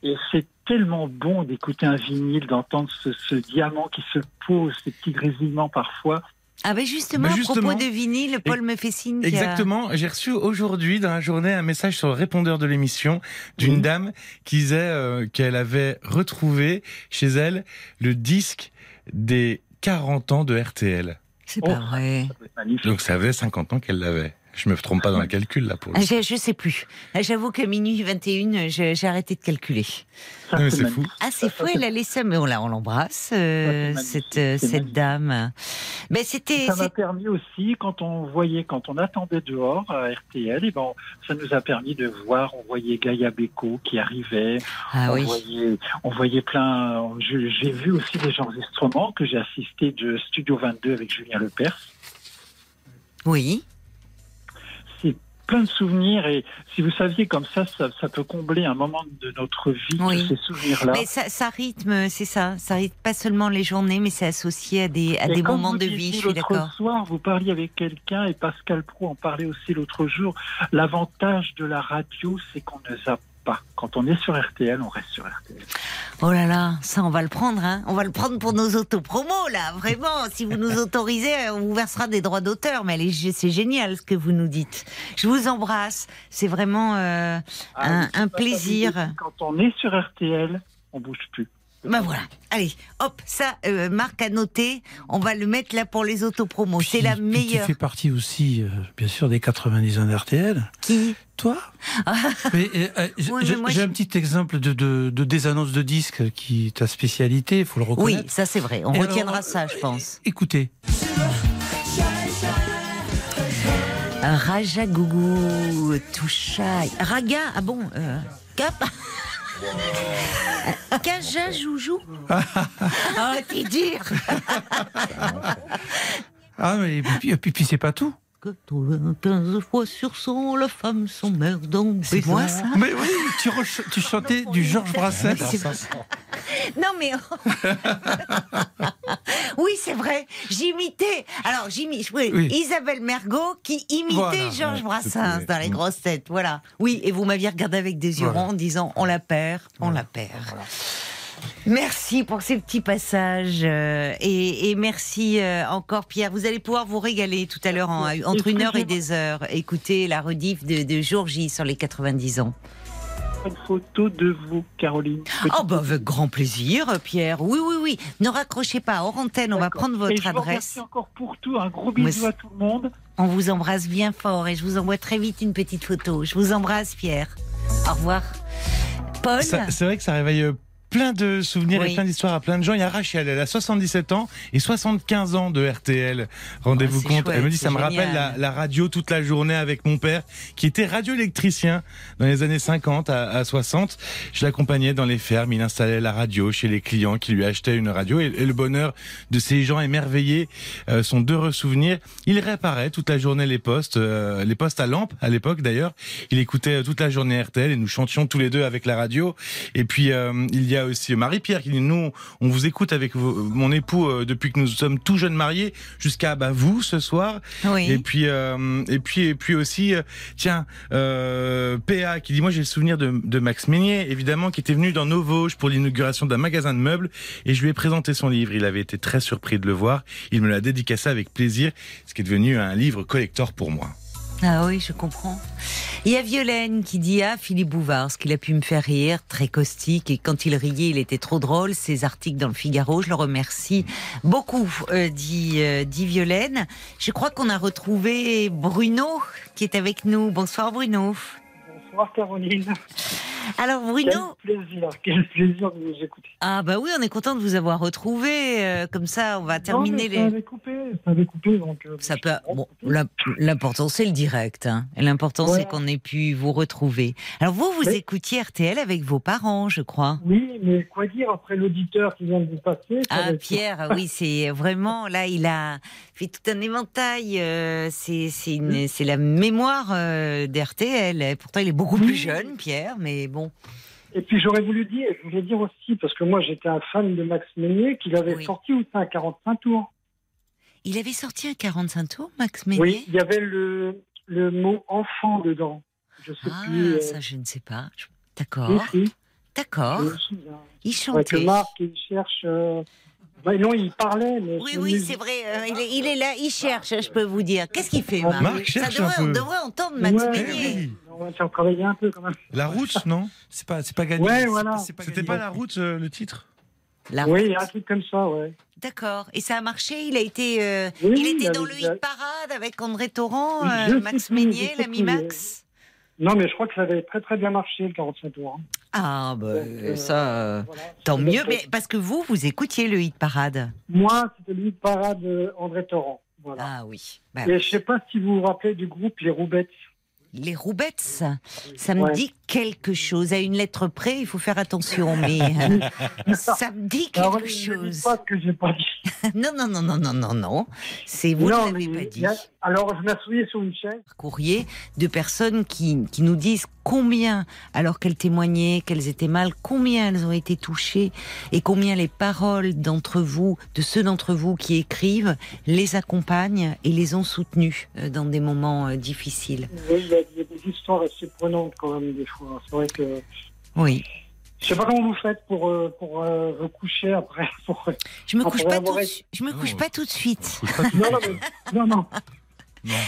et c'est tellement bon d'écouter un vinyle, d'entendre ce, ce, diamant qui se pose, ces petits grésillements parfois. Ah ben justement, à propos de vinyle, Paul me fait signe. Exactement, j'ai reçu aujourd'hui dans la journée un message sur le répondeur de l'émission d'une dame qui disait euh, qu'elle avait retrouvé chez elle le disque des 40 ans de RTL. C'est pas oh, vrai. Donc ça avait 50 ans qu'elle l'avait. Je me trompe pas dans le calcul là pour le... je, je sais plus. J'avoue que minuit 21, j'ai arrêté de calculer. Ah, c'est fou. Ah, c'est fou, elle a laissé, mais on, on l'embrasse, euh, cette, euh, cette dame. Mais c'était. Ça m'a permis aussi, quand on voyait, quand on attendait dehors à RTL, et bon, ça nous a permis de voir, on voyait Gaïa Beko qui arrivait. Ah, on, oui. voyait, on voyait plein. J'ai vu aussi des enregistrements que j'ai assisté de Studio 22 avec Julien Lepers. Oui plein de souvenirs et si vous saviez comme ça, ça, peut combler un moment de notre vie, ces souvenirs-là. Mais ça, rythme, c'est ça, ça rythme pas seulement les journées, mais c'est associé à des, à des moments de vie, je suis d'accord. soir, vous parliez avec quelqu'un et Pascal Pro en parlait aussi l'autre jour. L'avantage de la radio, c'est qu'on ne zappe pas. Quand on est sur RTL, on reste sur RTL. Oh là là, ça on va le prendre, hein On va le prendre pour nos autopromos, là, vraiment. Si vous nous autorisez, on vous versera des droits d'auteur. Mais c'est génial ce que vous nous dites. Je vous embrasse. C'est vraiment euh, ah, un, plaisir. Quand on est sur RTL, on bouge plus. Ben voilà. Allez, hop, ça, euh, Marc a noté. On va le mettre là pour les autopromos. C'est la meilleure. Tu fais partie aussi, euh, bien sûr, des 90 ans d'RTL. Qui? Toi? Euh, *laughs* J'ai un petit exemple de, de, de désannonce de disques qui est ta spécialité, il faut le reconnaître. Oui, ça c'est vrai. On retiendra ça, je pense. Écoutez. Raja Gougou, Touchaï. Raga, ah bon, Cap? Caja Joujou *laughs* Ah, t'es dur. Ah, mais puis, puis, puis c'est pas tout. 15 fois sur 100, la femme s'emmerde en C'est moi ça Mais oui, tu, tu chantais du Georges Brassens. non mais... *laughs* oui, c'est vrai, j'imitais... Alors, j'imitais oui. Isabelle Mergot qui imitait Georges Brassens dans les grosses têtes, voilà. Oui, et vous m'aviez regardé avec des yeux ronds en disant on la perd, on la perd. Merci pour ces petits passages euh, et, merci euh, encore Pierre. Vous allez pouvoir vous régaler tout à l'heure entre une heure et des heures. Écoutez la rediff de, de jour J sur les 90 ans. Une photo de vous, Caroline. Oh bah avec grand plaisir, Pierre. Oui, oui, oui. Ne raccrochez pas. Hors antenne, on va prendre votre et adresse. Merci encore pour tout. Un gros bisou à tout le monde. On vous embrasse bien fort et je vous envoie très vite une petite photo. Je vous embrasse, Pierre. Au revoir. Paul. C'est vrai que ça réveille plein de souvenirs et plein d'histoires à plein de gens. Il y a Rachel, elle a 77 ans et 75 ans de RTL. Rendez-vous compte. elle me dit, ça me rappelle la, radio toute la journée avec mon père, qui était radioélectricien dans les années 50 à, 60. Je l'accompagnais dans les fermes. Il installait la radio chez les clients qui lui achetaient une radio. Et, le bonheur de ces gens émerveillés euh, sont d'heureux souvenirs. Il réparait toute la journée les postes, euh, les postes à lampe à l'époque d'ailleurs. Il écoutait toute la journée RTL et nous chantions tous les deux avec la radio. Et puis euh, il y a a aussi Marie-Pierre qui dit nous, on vous écoute avec mon époux euh, depuis que nous sommes tout jeunes mariés jusqu'à bah, vous ce soir. Et puis euh, et puis et puis aussi euh, tiens PA qui dit moi j'ai le souvenir de, de Max Meignier évidemment qui était venu dans nos Vosges pour l'inauguration d'un magasin de meubles et je lui ai présenté son livre. Il avait été très surpris de le voir. Il me l'a dédicacé avec plaisir, ce qui est devenu un livre collector pour moi. Ah oui, je comprends. Il y a Violaine qui dit à Philippe Bouvard ce qu'il a pu me faire rire, très caustique, et quand il riait, il était trop drôle. Ses articles dans le Figaro, je le remercie beaucoup, euh, dit, euh, dit Violaine. Je crois qu'on a retrouvé Bruno qui est avec nous. Bonsoir Bruno. Caroline. Alors Bruno. Quel plaisir, quel plaisir de vous écouter. Ah bah oui, on est content de vous avoir retrouvé. Euh, comme ça, on va terminer les. Ça avait coupé, ça avait coupé donc. Euh, ça peut. Bon, l'important c'est le direct. Hein. L'important c'est qu'on ait pu vous retrouver. Alors vous, vous écoutiez RTL avec vos parents, je crois. Oui, mais quoi dire après l'auditeur qui vient de vous passer Ah Pierre, oui, c'est vraiment là, il a fait tout un éventail. Euh, c'est c'est la mémoire d'RTL. Pourtant, il est beaucoup plus jeune, Pierre, mais et puis j'aurais voulu dire, je voulais dire aussi, parce que moi j'étais un fan de Max Meignier, qu'il avait sorti aussi un 45 tours. Il avait sorti un 45 tours, Max Meignier Oui, il y avait le, le mot enfant dedans. Je sais ah, plus. Euh, ça je ne sais pas. D'accord. D'accord. Il chantait. Marc, il cherche. Bah, non, il parlait. Mais oui, oui, c'est vrai. Euh, il, est, là, il cherche, je peux vous dire. Qu'est-ce qu'il fait, Marc, Marc cherche Ça devrait, un peu. On devrait entendre Max ouais, on va travailler un peu quand même. La route, non C'est pas, c'est pas gagné. Ouais, voilà. C'était pas la route, euh, le titre la Oui, un truc comme ça, ouais. D'accord. Et ça a marché Il a été, euh, il était dans le hit parade avec André Torrent, euh, Max Meignier, l'ami Max Non, mais je crois que ça avait très très bien marché, le 45 tours. Hein. Ah, bah, ça, tant mieux. Mais parce que vous, vous écoutiez le hit parade Moi, c'était le hit parade André Torrent. Voilà. Ah oui. Bah, Et je sais pas si vous vous rappelez du groupe Les Roubettes les roubettes, ça me dit quelque chose. À une lettre près, il faut faire attention, mais *laughs* euh, ça me dit quelque chose. Pas que j'ai pas dit. *laughs* non, non, non, non, non, non, non. C'est vous ne l'avez pas dit. alors, je m'asseyais sur une chaise. Courrier de personnes qui, qui nous disent combien, alors qu'elles témoignaient, qu'elles étaient mal, combien elles ont été touchées et combien les paroles d'entre vous, de ceux d'entre vous qui écrivent, les accompagnent et les ont soutenues euh, dans des moments euh, difficiles. Oui, il y, a, des histoires assez prenantes quand même des fois. C'est vrai que. Oui. Je sais pas comment vous faites pour, euh, pour vous coucher après. *laughs* je me couche pas tout, je me couche pas tout de suite. non, non, *laughs* non, non.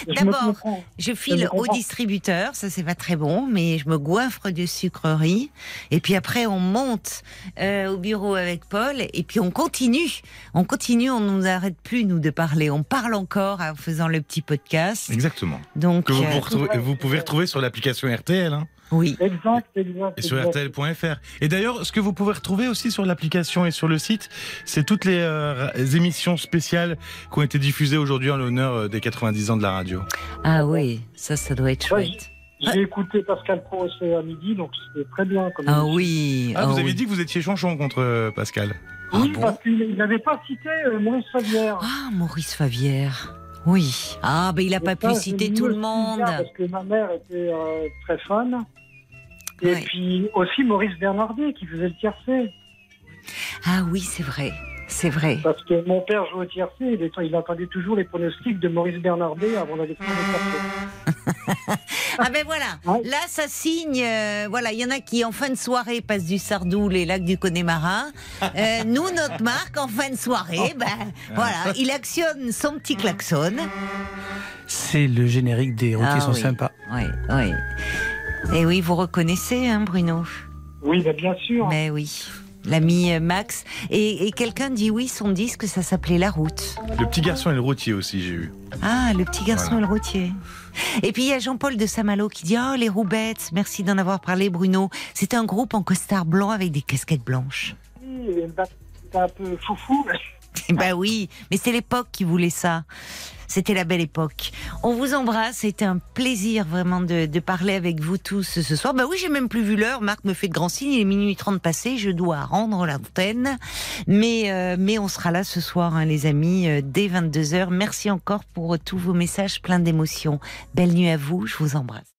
D'abord, je, file au distributeur, ça c'est pas très bon, mais je me goinfre de sucreries. Et puis après, on monte euh, au bureau avec Paul, et puis on continue. On continue, on nous arrête plus nous de parler. On parle encore en faisant le petit podcast. Exactement. Donc que vous, euh, vous, pouvez retrouver sur l'application RTL. Hein. Oui. Exact, exact. Et sur RTL.fr. Et d'ailleurs, ce que vous pouvez retrouver aussi sur l'application et sur le site, c'est toutes les, euh, émissions spéciales qui ont été diffusées aujourd'hui en l'honneur euh, des 90 ans de la radio. Ah oui, ça, ça doit être chouette. J'ai écouté Pascal Pro à midi, donc c'était très bien. Comme ah oui. Ah, vous ah avez dit que vous étiez chanchon contre euh, Pascal. Oui, Ah parce qu'il n'avait pas cité Maurice Favière. Ah, Maurice Favière. Oui. Ah, ben il n'a pas pu citer tout le monde. Parce que ma mère était euh, très fan. Et puis aussi Maurice Bernardet qui faisait le tiercé. Ah oui, c'est vrai. C'est vrai. Parce que mon père jouait au tiercé, il, était- il entendait toujours les pronostics de Maurice Bernardet avant d'aller faire le tiercé. *laughs* Ah ben voilà, là ça signe, euh, voilà, il y en a qui en fin de soirée passent du Sardou, les lacs du Connemara. Euh, *laughs* nous, notre marque, en fin de soirée, ben *laughs* voilà, il actionne son petit klaxon. C'est le générique des routiers Ah sont oui. sympas. Oui, oui. Et oui, vous reconnaissez, hein, Bruno Oui, ben bien sûr. Mais oui, l'ami euh, Max. Et, et quelqu'un dit oui, son disque, ça s'appelait La Route. Le petit garçon et le routier aussi, j'ai eu. Ah, le petit garçon Voilà. et le routier. Et puis il y a Jean-Paul de Saint-Malo qui dit Oh, les Roubettes, merci d'en avoir parlé, Bruno. C'est un groupe en costard blanc avec des casquettes blanches. Oui, bah, C'était un peu foufou. mais- bah *laughs* oui, mais c'est l'époque qui voulait ça. C'était la belle époque. On vous embrasse. C'était un plaisir vraiment de, de parler avec vous tous ce soir. Bah oui, j'ai même plus vu l'heure. Marc me fait de grands signes. Il est minuit 30 passé. Je dois rendre l'antenne. Mais, euh, mais on sera là ce soir, hein, les amis, euh, dès 22h. Merci encore pour tous vos messages pleins d'émotions. Belle nuit à vous. Je vous embrasse.